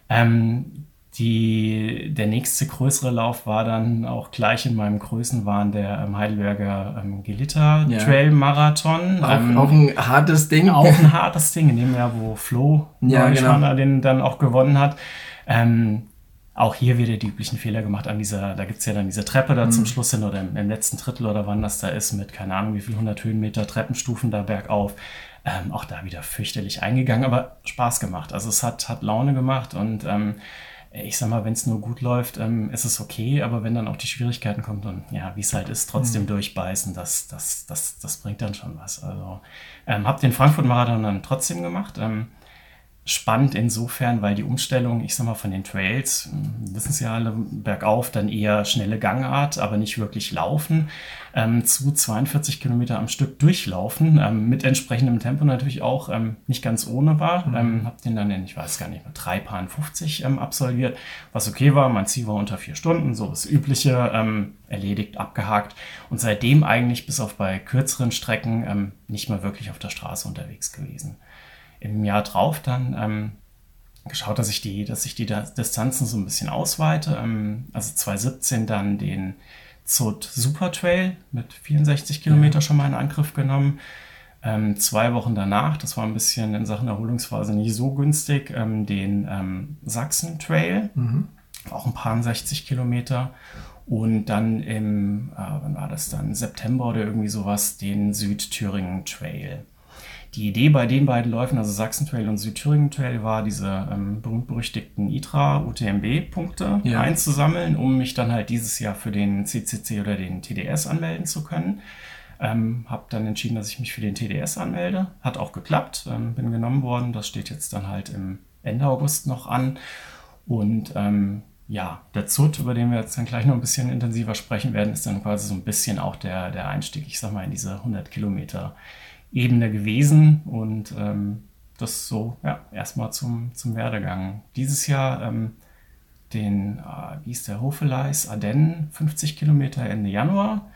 Ähm, die, der nächste größere Lauf war dann auch gleich in meinem Größenwahn der ähm, Heidelberger ähm, Gelita Trail Marathon. Auch, ähm, auch, ein hartes Ding. Auch ein hartes Ding, in dem Jahr, wo Flo ja, genau. den dann auch gewonnen hat. Ähm, auch hier wieder die üblichen Fehler gemacht an dieser, da gibt's ja dann diese Treppe da mhm. zum Schluss hin oder im, im, letzten Drittel oder wann das da ist mit, keine Ahnung, wie viel 100 Höhenmeter Treppenstufen da bergauf. Ähm, auch da wieder fürchterlich eingegangen, aber Spaß gemacht. Also es hat, hat Laune gemacht und ähm, ich sag mal, wenn es nur gut läuft, ähm, ist es okay, aber wenn dann auch die Schwierigkeiten kommen und ja, wie es halt ist, trotzdem mhm. durchbeißen, das, das, das, das bringt dann schon was. Also ähm, habe den Frankfurt-Marathon dann trotzdem gemacht. Ähm, spannend insofern, weil die Umstellung, ich sag mal, von den Trails, hm, wissen Sie ja alle, bergauf dann eher schnelle Gangart, aber nicht wirklich laufen, ähm, zu 42 Kilometer am Stück durchlaufen, ähm, mit entsprechendem Tempo natürlich auch ähm, nicht ganz ohne war. Mhm. Ähm, hab den dann in, ich weiß gar nicht mehr, drei Paaren 50 ähm, absolviert, was okay war. Mein Ziel war unter vier Stunden, so das Übliche, ähm, erledigt, abgehakt und seitdem eigentlich bis auf bei kürzeren Strecken ähm, nicht mehr wirklich auf der Straße unterwegs gewesen im Jahr drauf dann ähm, geschaut, dass ich die, dass ich die Distanzen so ein bisschen ausweite. Ähm, also 2017 dann den Zot Super Trail mit 64 Kilometer schon mal in Angriff genommen. Ähm, zwei Wochen danach, das war ein bisschen in Sachen Erholungsphase nicht so günstig, ähm, den ähm, Sachsen Trail, mhm. auch ein paar 60 Kilometer. Und dann im, äh, wann war das dann, September oder irgendwie sowas, den Südthüringen Trail die Idee bei den beiden Läufen, also Sachsen Trail und Südthüringen Trail, war, diese ähm, berühmt-berüchtigten ITRA-UTMB-Punkte ja. einzusammeln, um mich dann halt dieses Jahr für den CCC oder den TDS anmelden zu können. Ähm, habe dann entschieden, dass ich mich für den TDS anmelde. Hat auch geklappt, ähm, bin genommen worden. Das steht jetzt dann halt im Ende August noch an. Und ähm, ja, der ZUT, über den wir jetzt dann gleich noch ein bisschen intensiver sprechen werden, ist dann quasi so ein bisschen auch der, der Einstieg, ich sag mal, in diese 100 Kilometer Ebene gewesen und ähm, das so, ja, erstmal zum, zum Werdegang. Dieses Jahr ähm, den, äh, wie ist der, Hofeleis, Ardennen, 50 Kilometer Ende Januar.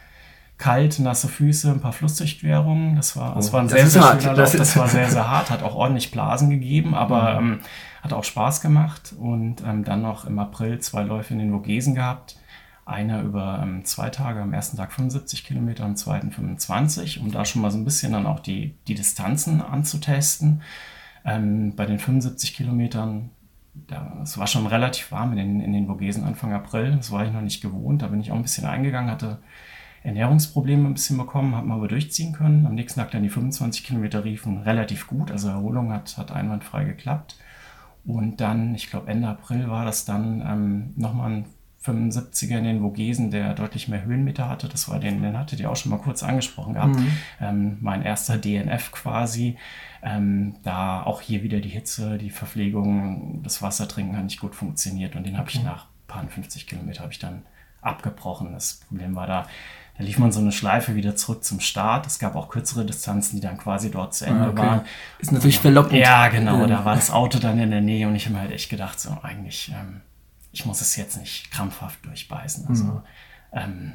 Kalt, nasse Füße, ein paar Flussdurchquerungen. Das war, das oh, war ein sehr, sehr schöner Lauf. Das, war sehr, sehr hart, hat auch ordentlich Blasen gegeben, aber mhm. ähm, hat auch Spaß gemacht. Und ähm, dann noch im April zwei Läufe in den Vogesen gehabt einer über ähm, zwei Tage, am ersten Tag 75 Kilometer, am zweiten 25, um da schon mal so ein bisschen dann auch die, die Distanzen anzutesten. Ähm, bei den 75 Kilometern, es war schon relativ warm in den, in den Vogesen Anfang April, das war ich noch nicht gewohnt, da bin ich auch ein bisschen eingegangen, hatte Ernährungsprobleme ein bisschen bekommen, habe mal aber durchziehen können. Am nächsten Tag dann die 25 Kilometer riefen relativ gut, also Erholung hat, hat einwandfrei geklappt. Und dann, ich glaube Ende April war das dann ähm, nochmal ein 75er in den Vogesen, der deutlich mehr Höhenmeter hatte. Das war den, den hattet ihr auch schon mal kurz angesprochen gehabt. Mhm. Ähm, mein erster DNF quasi. Ähm, da auch hier wieder die Hitze, die Verpflegung, das Wassertrinken hat nicht gut funktioniert und den habe ich nach paar 50 Kilometer habe ich dann abgebrochen. Das Problem war da, da lief man so eine Schleife wieder zurück zum Start. Es gab auch kürzere Distanzen, die dann quasi dort zu Ende ah, okay. waren. Ist natürlich verlockend. Ja, genau. Da war das Auto dann in der Nähe und ich habe mir halt echt gedacht, so eigentlich ähm, ich muss es jetzt nicht krampfhaft durchbeißen. Also, mhm. ähm,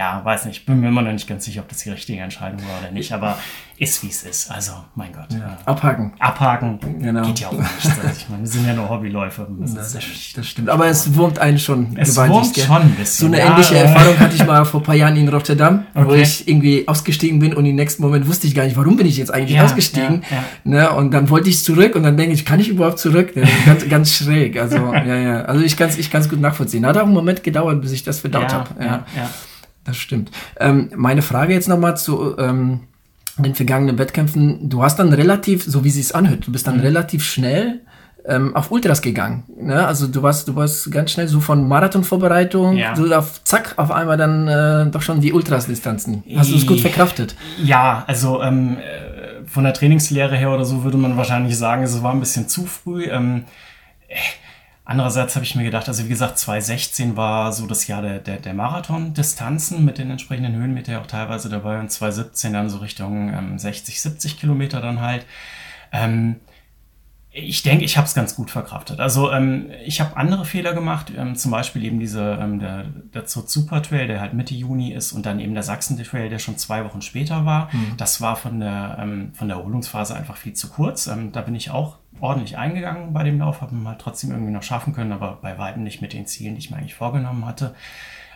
ja, weiß nicht, bin mir immer noch nicht ganz sicher, ob das die richtige Entscheidung war oder nicht, aber ist wie es ist. Also, mein Gott. Ja. Abhaken. Abhaken. Genau. Geht ja auch nicht. Also, ich meine, wir sind ja nur Hobbyläufer. Das, das, das, das stimmt. Aber es wurmt einen schon es gewaltig. Es schon ein bisschen. So eine ja, ähnliche Erfahrung hatte ich mal vor ein paar Jahren in Rotterdam, okay. wo ich irgendwie ausgestiegen bin und im nächsten Moment wusste ich gar nicht, warum bin ich jetzt eigentlich ja, ausgestiegen. Ne? Und dann wollte ich zurück und dann denke ich, kann ich überhaupt zurück? ganz, ganz schräg. Also, ja, ja. Also ich kann es ich kann's gut nachvollziehen. Hat auch einen Moment gedauert, bis ich das verdaut habe. Ja, ja. Das stimmt. Ähm, meine Frage jetzt nochmal zu ähm, den vergangenen Wettkämpfen. Du hast dann relativ, so wie sie es anhört, du bist dann mhm. relativ schnell ähm, auf Ultras gegangen. Ne? Also du warst, du warst ganz schnell so von Marathonvorbereitung, ja. so auf zack, auf einmal dann äh, doch schon die Ultras-Distanzen. Hast du es gut verkraftet? Ja, also ähm, äh, von der Trainingslehre her oder so würde man wahrscheinlich sagen, es war ein bisschen zu früh. Ähm, äh, Andererseits habe ich mir gedacht, also wie gesagt, 2016 war so das Jahr der, der, der Marathon-Distanzen mit den entsprechenden Höhenmeter auch teilweise dabei und 2017 dann so Richtung ähm, 60, 70 Kilometer dann halt. Ähm, ich denke, ich habe es ganz gut verkraftet. Also ähm, ich habe andere Fehler gemacht, ähm, zum Beispiel eben diese, ähm, der, der Zut Super Trail, der halt Mitte Juni ist und dann eben der Sachsen Trail, der schon zwei Wochen später war. Mhm. Das war von der, ähm, von der Erholungsphase einfach viel zu kurz. Ähm, da bin ich auch ordentlich eingegangen bei dem Lauf, habe mal trotzdem irgendwie noch schaffen können, aber bei weitem nicht mit den Zielen, die ich mir eigentlich vorgenommen hatte.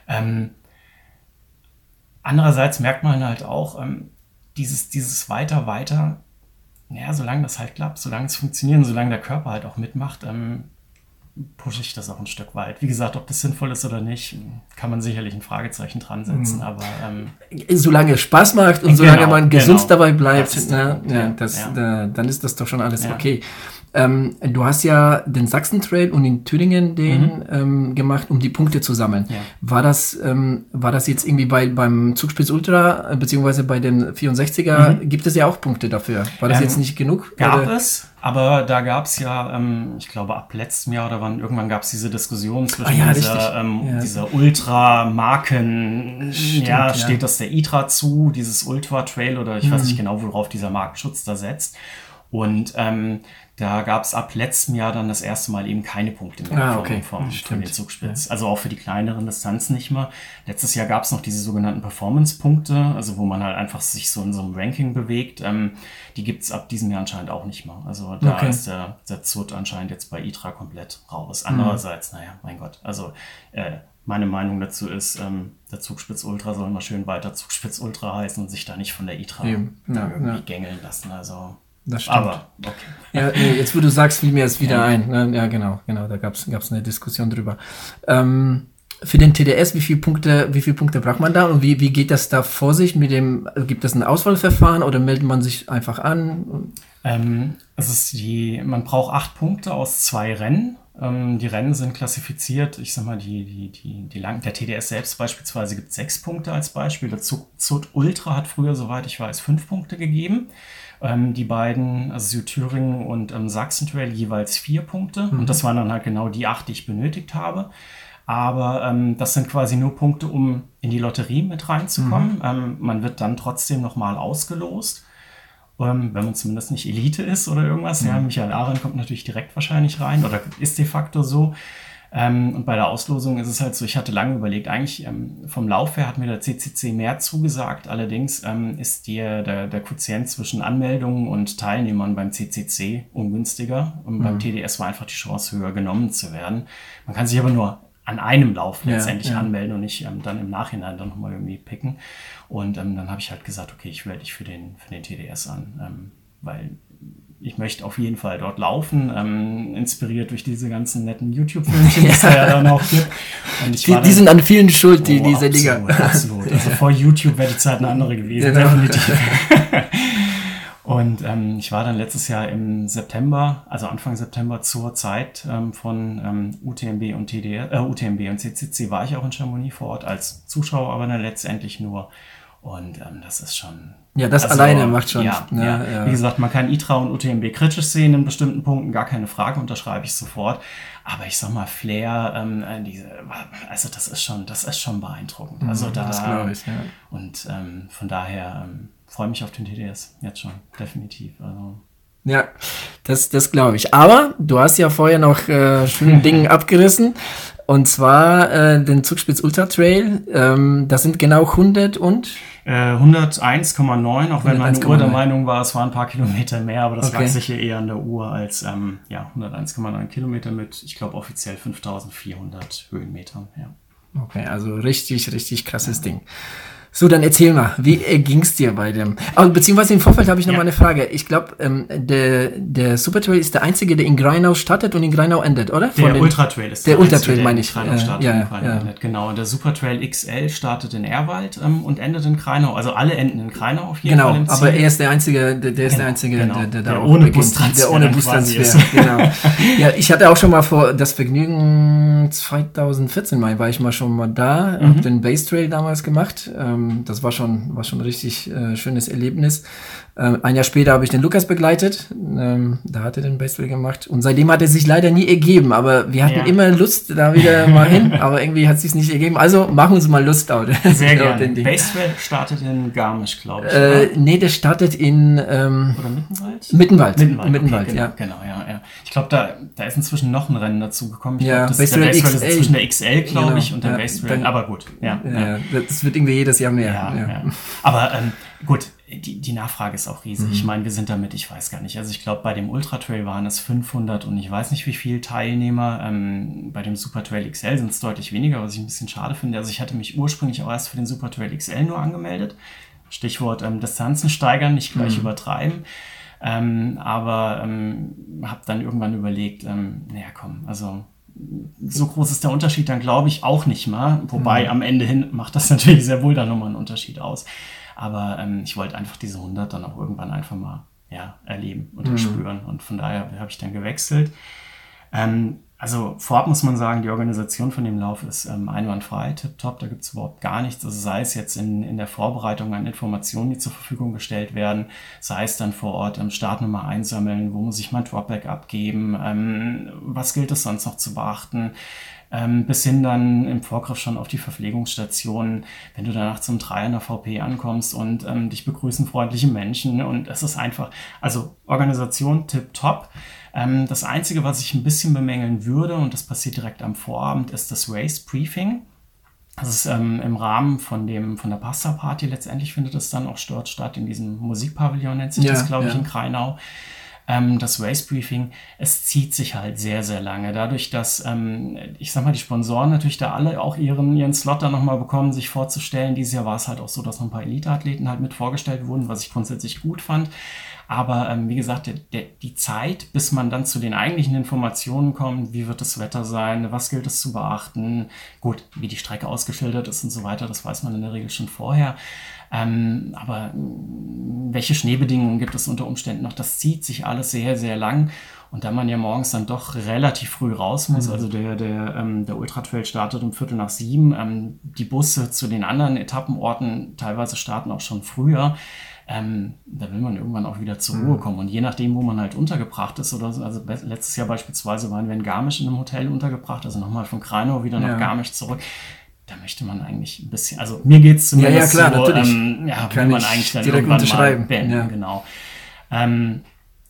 Ähm, andererseits merkt man halt auch, ähm, dieses, dieses weiter, weiter, naja, solange das halt klappt, solange es funktioniert, solange der Körper halt auch mitmacht, ähm, pushe ich das auch ein Stück weit. Wie gesagt, ob das sinnvoll ist oder nicht, kann man sicherlich ein Fragezeichen dran setzen, mhm. aber ähm, solange es Spaß macht und genau, solange man gesund genau. dabei bleibt, ne, ja, das, ja. Da, dann ist das doch schon alles ja. okay. Ähm, du hast ja den Sachsen Trail und in Thüringen den mhm. ähm, gemacht, um die Punkte zu sammeln. Ja. War das ähm, war das jetzt irgendwie bei beim Zugspitz Ultra äh, beziehungsweise bei den 64er mhm. gibt es ja auch Punkte dafür? War das ähm, jetzt nicht genug? Gab oder? es, aber da gab es ja, ähm, ich glaube ab letztem Jahr oder wann irgendwann gab es diese Diskussion zwischen ah, ja, dieser, ähm, ja. dieser Ultra-Marken, ja, steht das der ITRA zu, dieses Ultra Trail oder ich mhm. weiß nicht genau, worauf dieser Markenschutz da setzt. Und ähm, da gab es ab letztem Jahr dann das erste Mal eben keine Punkte mehr ah, okay. vom, vom, den Zugspitz. Also auch für die kleineren Distanzen nicht mehr. Letztes Jahr gab es noch diese sogenannten Performance-Punkte, also wo man halt einfach sich so in so einem Ranking bewegt. Ähm, die gibt's ab diesem Jahr anscheinend auch nicht mehr. Also da okay. ist der, der ZUT anscheinend jetzt bei ITRA komplett raus. Andererseits, mhm. naja, mein Gott, also äh, meine Meinung dazu ist, ähm, der Zugspitz Ultra soll mal schön weiter Zugspitz Ultra heißen und sich da nicht von der ITRA ja, irgendwie ja. gängeln lassen. Also das stimmt. Aber, okay. Ja, jetzt wo du sagst, fiel mir es wieder ja. ein. Ne? Ja, genau, genau, da gab es eine Diskussion drüber. Ähm, für den TDS, wie viele Punkte, wie viele Punkte braucht man da und wie, wie geht das da vor sich mit dem, gibt es ein Auswahlverfahren oder meldet man sich einfach an? Ähm, es ist die, man braucht acht Punkte aus zwei Rennen. Ähm, die Rennen sind klassifiziert, ich sag mal, die, die, die, die lang, der TDS selbst beispielsweise gibt sechs Punkte als Beispiel. Der Zut Ultra hat früher, soweit ich weiß, fünf Punkte gegeben. Ähm, die beiden, also Südthüringen und ähm, Sachsen-Trail, jeweils vier Punkte. Mhm. Und das waren dann halt genau die acht, die ich benötigt habe. Aber ähm, das sind quasi nur Punkte, um in die Lotterie mit reinzukommen. Mhm. Ähm, man wird dann trotzdem nochmal ausgelost. Ähm, wenn man zumindest nicht Elite ist oder irgendwas. Mhm. Ja, Michael Arendt kommt natürlich direkt wahrscheinlich rein oder ist de facto so. Ähm, und bei der Auslosung ist es halt so, ich hatte lange überlegt, eigentlich ähm, vom Lauf her hat mir der CCC mehr zugesagt. Allerdings ähm, ist der, der, der Quotient zwischen Anmeldungen und Teilnehmern beim CCC ungünstiger. Und mhm. beim TDS war einfach die Chance höher genommen zu werden. Man kann sich aber nur an einem Lauf letztendlich ja, ja. anmelden und nicht ähm, dann im Nachhinein dann nochmal irgendwie picken. Und ähm, dann habe ich halt gesagt, okay, ich werde dich für den, für den TDS an, ähm, weil ich möchte auf jeden Fall dort laufen, ähm, inspiriert durch diese ganzen netten YouTube-Filmchen, die es ja dann auch gibt. die, die sind an vielen schuld, die, oh, diese Liga. Absolut. Also vor YouTube wäre die Zeit eine andere gewesen, genau. definitiv. Und ähm, ich war dann letztes Jahr im September, also Anfang September zur Zeit ähm, von ähm, UTMB und TDR, äh, UTMB und CCC war ich auch in Chamonix vor Ort als Zuschauer, aber dann letztendlich nur. Und ähm, das ist schon ja, das also, alleine macht schon. Ja, ne, ja. ja, Wie gesagt, man kann ITRA und UTMB kritisch sehen in bestimmten Punkten, gar keine Frage, unterschreibe ich sofort. Aber ich sag mal, Flair, ähm, äh, diese, also das ist schon, das ist schon beeindruckend. Mhm, also da, das ich, ja. und ähm, von daher ähm, freue mich auf den TDS jetzt schon, definitiv. Also. Ja, das, das glaube ich. Aber du hast ja vorher noch äh, schöne Dinge abgerissen. Und zwar äh, den Zugspitz Ultra Trail. Ähm, das sind genau 100 und? Äh, 101,9, auch wenn meine Uhr der Meinung war, es waren ein paar Kilometer mehr, aber das okay. lag sicher eher an der Uhr als ähm, ja, 101,9 Kilometer mit, ich glaube, offiziell 5400 Höhenmetern. Ja. Okay, also richtig, richtig krasses ja. Ding. So, dann erzähl mal, wie äh, ging's dir bei dem? Oh, beziehungsweise im Vorfeld habe ich noch ja. mal eine Frage. Ich glaube, ähm, der, der Supertrail ist der einzige, der in Greinau startet und in Greinau endet, oder? Von der Ultratrail ist der, der Ultratrail, meine ich. Greinau startet äh, ja, ja. Endet. Genau, und der Supertrail XL startet in Erwald ähm, und endet in Greinau. Also alle enden in Greinau auf jeden genau, Fall. Genau, aber er ist der einzige, der, der ist genau, der einzige, genau. der, der, der, ohne Bustransfer. Der ohne Bustransfer, genau. ja, ich hatte auch schon mal vor das Vergnügen 2014 Mai war ich mal schon mal da, mhm. habe den Base Trail damals gemacht. Ähm, das war schon war schon ein richtig äh, schönes Erlebnis. Ähm, ein Jahr später habe ich den Lukas begleitet. Ähm, da hat er den Baseball gemacht. Und seitdem hat er sich leider nie ergeben. Aber wir hatten ja. immer Lust, da wieder mal hin. Aber irgendwie hat es sich nicht ergeben. Also machen uns mal Lust out. Sehr gerne. Baseball startet in Garmisch, glaube ich. Äh, nee, der startet in ähm, Oder Mittenwald? Mittenwald. Mittenwald, Mittenwald okay, genau, ja. Genau, ja, ja. Ich glaube, da, da ist inzwischen noch ein Rennen dazu gekommen. Ich ja, glaub, das Baseball ist der Baseball XL. zwischen der XL, glaube genau. ich, und der ja, Baseball. Aber gut, ja, ja, Das wird irgendwie jedes Jahr mehr. Ja. Aber ähm, gut, die, die Nachfrage ist auch riesig. Mhm. Ich meine, wir sind damit, ich weiß gar nicht. Also ich glaube, bei dem Ultra Trail waren es 500 und ich weiß nicht, wie viele Teilnehmer. Ähm, bei dem Super Trail XL sind es deutlich weniger, was ich ein bisschen schade finde. Also ich hatte mich ursprünglich auch erst für den Super Trail XL nur angemeldet. Stichwort ähm, Distanzen steigern, nicht gleich mhm. übertreiben. Ähm, aber ähm, habe dann irgendwann überlegt, ähm, naja komm, also so groß ist der Unterschied dann, glaube ich, auch nicht mal. Wobei mhm. am Ende hin macht das natürlich sehr wohl dann nochmal einen Unterschied aus. Aber ähm, ich wollte einfach diese 100 dann auch irgendwann einfach mal ja, erleben und mhm. spüren. Und von daher habe ich dann gewechselt. Ähm, also vorab muss man sagen, die Organisation von dem Lauf ist ähm, einwandfrei, tipptopp, da gibt es überhaupt gar nichts. Also sei es jetzt in, in der Vorbereitung an Informationen, die zur Verfügung gestellt werden, sei es dann vor Ort ähm, Startnummer einsammeln, wo muss ich mein Dropback abgeben, ähm, was gilt es sonst noch zu beachten, bis hin dann im Vorgriff schon auf die Verpflegungsstationen, wenn du danach zum Drei in der VP ankommst und ähm, dich begrüßen freundliche Menschen und es ist einfach, also Organisation tipptopp. Ähm, das Einzige, was ich ein bisschen bemängeln würde, und das passiert direkt am Vorabend, ist das Race Briefing. Das ist ähm, im Rahmen von, dem, von der Pasta-Party letztendlich findet es dann auch dort statt, in diesem Musikpavillon nennt sich ja, das, glaube ich, ja. in Kreinau ähm, das Race Briefing, es zieht sich halt sehr, sehr lange. Dadurch, dass, ähm, ich sag mal, die Sponsoren natürlich da alle auch ihren, ihren Slot dann nochmal bekommen, sich vorzustellen. Dieses Jahr war es halt auch so, dass noch ein paar Elite-Athleten halt mit vorgestellt wurden, was ich grundsätzlich gut fand. Aber ähm, wie gesagt, der, der, die Zeit, bis man dann zu den eigentlichen Informationen kommt, wie wird das Wetter sein, was gilt es zu beachten, gut, wie die Strecke ausgeschildert ist und so weiter, das weiß man in der Regel schon vorher. Ähm, aber welche Schneebedingungen gibt es unter Umständen noch? Das zieht sich alles sehr, sehr lang. Und da man ja morgens dann doch relativ früh raus muss, mhm. also der, der, ähm, der Ultratrail startet um Viertel nach sieben, ähm, die Busse zu den anderen Etappenorten teilweise starten auch schon früher. Ähm, da will man irgendwann auch wieder zur Ruhe mhm. kommen. Und je nachdem, wo man halt untergebracht ist, oder so, also letztes Jahr beispielsweise waren wir in Garmisch in einem Hotel untergebracht, also nochmal von Kreinau wieder nach ja. Garmisch zurück da möchte man eigentlich ein bisschen, also mir geht es zumindest ja, ja, klar, so, natürlich. Ähm, ja, Kann man eigentlich dann direkt unterschreiben. Mal beenden, ja. genau. Ähm,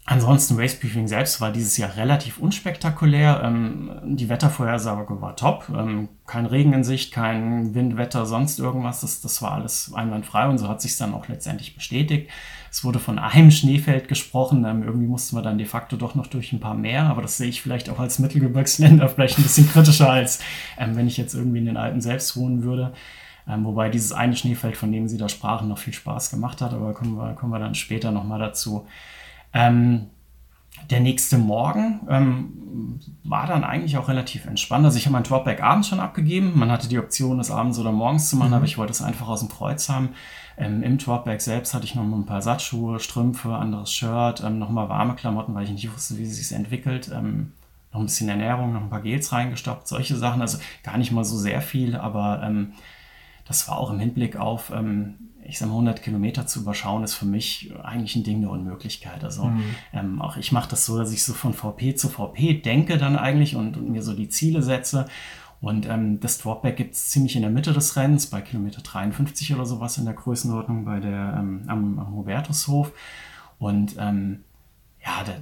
ansonsten Race selbst war dieses Jahr relativ unspektakulär. Ähm, die Wettervorhersage war top. Ähm, kein Regen in Sicht, kein Wind, Wetter, sonst irgendwas. Das, das war alles einwandfrei und so hat sich dann auch letztendlich bestätigt. Es wurde von einem Schneefeld gesprochen. Ähm, irgendwie mussten wir dann de facto doch noch durch ein paar mehr. Aber das sehe ich vielleicht auch als Mittelgebirgsländer vielleicht ein bisschen kritischer, als ähm, wenn ich jetzt irgendwie in den Alpen selbst wohnen würde. Ähm, wobei dieses eine Schneefeld, von dem Sie da sprachen, noch viel Spaß gemacht hat. Aber kommen wir, kommen wir dann später nochmal dazu. Ähm, der nächste Morgen ähm, war dann eigentlich auch relativ entspannt. Also ich habe mein Dropback abends schon abgegeben. Man hatte die Option, das abends oder morgens zu machen, mhm. aber ich wollte es einfach aus dem Kreuz haben. Ähm, Im Dropback selbst hatte ich noch ein paar Satzschuhe, Strümpfe, anderes Shirt, ähm, noch mal warme Klamotten, weil ich nicht wusste, wie es sich entwickelt. Ähm, noch ein bisschen Ernährung, noch ein paar Gels reingestoppt, solche Sachen. Also gar nicht mal so sehr viel, aber ähm, das war auch im Hinblick auf, ähm, ich sag mal, 100 Kilometer zu überschauen, ist für mich eigentlich ein Ding der Unmöglichkeit. Also mhm. ähm, auch ich mache das so, dass ich so von VP zu VP denke dann eigentlich und, und mir so die Ziele setze. Und ähm, das Dropback gibt es ziemlich in der Mitte des Rennens, bei Kilometer 53 oder sowas in der Größenordnung bei der, ähm, am, am Hubertushof. Und ähm, ja, da,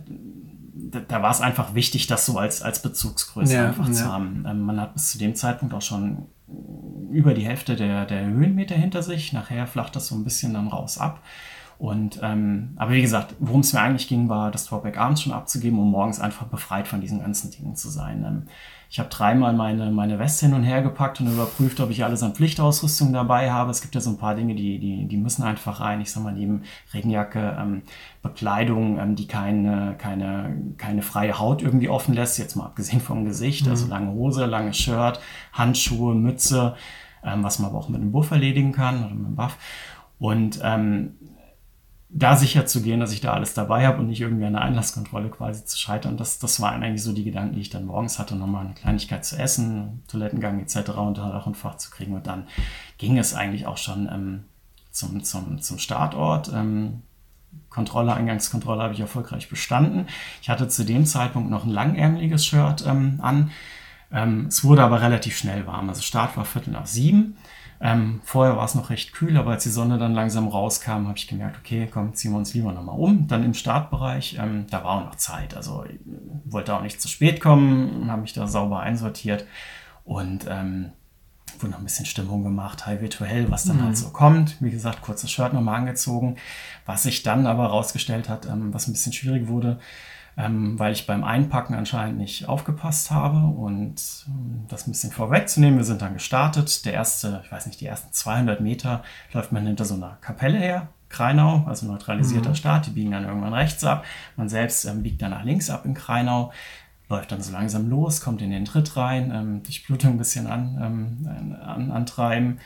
da, da war es einfach wichtig, das so als, als Bezugsgröße ja, einfach ja. zu haben. Ähm, man hat bis zu dem Zeitpunkt auch schon über die Hälfte der, der Höhenmeter hinter sich. Nachher flacht das so ein bisschen dann raus ab. Und ähm, aber wie gesagt, worum es mir eigentlich ging, war das Dropback abends schon abzugeben, um morgens einfach befreit von diesen ganzen Dingen zu sein. Ähm, ich habe dreimal meine, meine Weste hin und her gepackt und überprüft, ob ich alles an Pflichtausrüstung dabei habe. Es gibt ja so ein paar Dinge, die, die, die müssen einfach rein. Ich sag mal, neben Regenjacke, ähm, Bekleidung, ähm, die keine, keine, keine freie Haut irgendwie offen lässt, jetzt mal abgesehen vom Gesicht. Also mhm. Also lange Hose, langes Shirt, Handschuhe, Mütze, ähm, was man aber auch mit einem Buff erledigen kann oder mit einem Buff. Und ähm, da sicher zu gehen, dass ich da alles dabei habe und nicht irgendwie an der Einlasskontrolle quasi zu scheitern. Das, das waren eigentlich so die Gedanken, die ich dann morgens hatte, nochmal eine Kleinigkeit zu essen, Toilettengang etc. und dann auch ein Fach zu kriegen. Und dann ging es eigentlich auch schon ähm, zum, zum, zum Startort. Ähm, Kontrolle, Eingangskontrolle habe ich erfolgreich bestanden. Ich hatte zu dem Zeitpunkt noch ein langärmeliges Shirt ähm, an. Ähm, es wurde aber relativ schnell warm. Also Start war Viertel nach sieben. Ähm, vorher war es noch recht kühl, aber als die Sonne dann langsam rauskam, habe ich gemerkt, okay, komm, ziehen wir uns lieber nochmal um. Dann im Startbereich, ähm, da war auch noch Zeit. Also ich wollte auch nicht zu spät kommen, habe mich da sauber einsortiert und ähm, wurde noch ein bisschen Stimmung gemacht, high virtuell, was dann halt mhm. halt so kommt. Wie gesagt, kurzes Shirt nochmal angezogen. Was sich dann aber rausgestellt hat, ähm, was ein bisschen schwierig wurde, ähm, weil ich beim Einpacken anscheinend nicht aufgepasst habe und um das ein bisschen vorwegzunehmen, wir sind dann gestartet. Der erste, ich weiß nicht, die ersten 200 Meter läuft man hinter so einer Kapelle her, Kreinau, also neutralisierter mhm. Start, die biegen dann irgendwann rechts ab. Man selbst ähm, biegt dann nach links ab in Kreinau läuft dann so langsam los, kommt in den Tritt rein, ähm, die Blutung ein bisschen an, ähm, an, antreiben.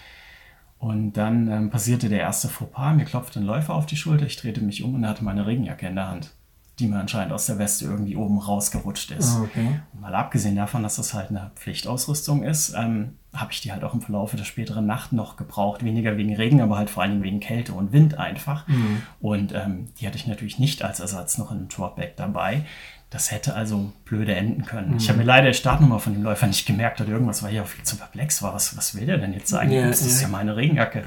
Und dann ähm, passierte der erste Fauxpas. Mir klopfte ein Läufer auf die Schulter. Ich drehte mich um und er hatte meine Regenjacke in der Hand, die mir anscheinend aus der Weste irgendwie oben rausgerutscht ist. Ah, okay. Mal abgesehen davon, dass das halt eine Pflichtausrüstung ist, ähm, habe ich die halt auch im Verlauf der späteren Nacht noch gebraucht. Weniger wegen Regen, aber halt vor allen Dingen wegen Kälte und Wind einfach. Mhm. Und ähm, die hatte ich natürlich nicht als Ersatz noch in einem Dropback dabei. Das hätte also blöde enden können. Mhm. Ich habe mir leider die Startnummer von dem Läufer nicht gemerkt oder irgendwas, weil ich auch viel zu perplex war. Was, was will der denn jetzt sagen? Ja, das ist ja. ja meine Regenjacke.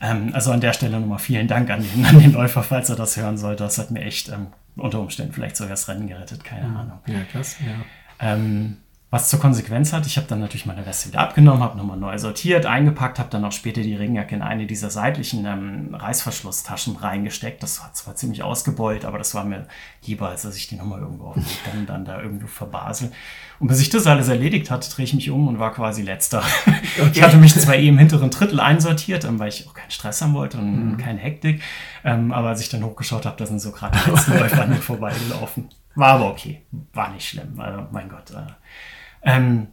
Ähm, also an der Stelle nochmal vielen Dank an den, an den Läufer, falls er das hören sollte. Das hat mir echt ähm, unter Umständen vielleicht sogar das Rennen gerettet, keine Ahnung. Ja, krass, ja. Ähm, was zur Konsequenz hat, ich habe dann natürlich meine Weste wieder abgenommen, habe nochmal neu sortiert, eingepackt, habe dann auch später die Regenjacke in eine dieser seitlichen ähm, Reißverschlusstaschen reingesteckt. Das war zwar ziemlich ausgebeult, aber das war mir lieber, als dass ich die nochmal irgendwo auf dem Weg dann, dann da irgendwo verbasel. Und bis ich das alles erledigt hatte, drehe ich mich um und war quasi letzter. Ich hatte mich zwar eh im hinteren Drittel einsortiert, ähm, weil ich auch keinen Stress haben wollte und keine Hektik. Ähm, aber als ich dann hochgeschaut habe, da sind so gerade die letzten Läufer an mir vorbeigelaufen. War aber okay. War nicht schlimm. Also, mein Gott. Äh, ähm,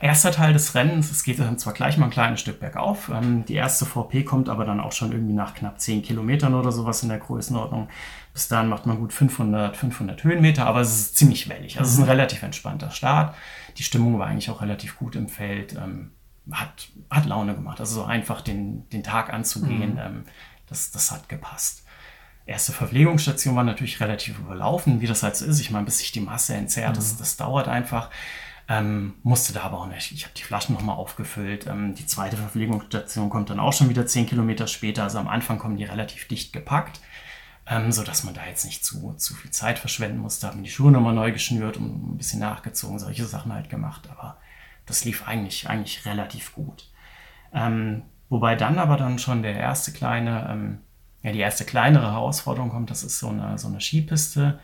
erster Teil des Rennens, es geht dann zwar gleich mal ein kleines Stück bergauf. Ähm, die erste VP kommt aber dann auch schon irgendwie nach knapp 10 Kilometern oder sowas in der Größenordnung. Bis dahin macht man gut 500, 500 Höhenmeter, aber es ist ziemlich wellig. Also es ist ein relativ entspannter Start. Die Stimmung war eigentlich auch relativ gut im Feld. Ähm, hat, hat Laune gemacht. Also so einfach den, den Tag anzugehen, ähm, das, das hat gepasst. Erste Verpflegungsstation war natürlich relativ überlaufen, wie das halt so ist. Ich meine, bis sich die Masse entzerrt, das, das dauert einfach. Ähm, musste da aber auch nicht. Ich habe die Flaschen nochmal aufgefüllt. Ähm, die zweite Verpflegungsstation kommt dann auch schon wieder 10 Kilometer später. Also am Anfang kommen die relativ dicht gepackt, ähm, sodass man da jetzt nicht zu, zu viel Zeit verschwenden musste. Haben die Schuhe nochmal neu geschnürt und ein bisschen nachgezogen, solche Sachen halt gemacht. Aber das lief eigentlich, eigentlich relativ gut. Ähm, wobei dann aber dann schon der erste kleine, ähm, ja, die erste kleinere Herausforderung kommt, das ist so eine, so eine Skipiste,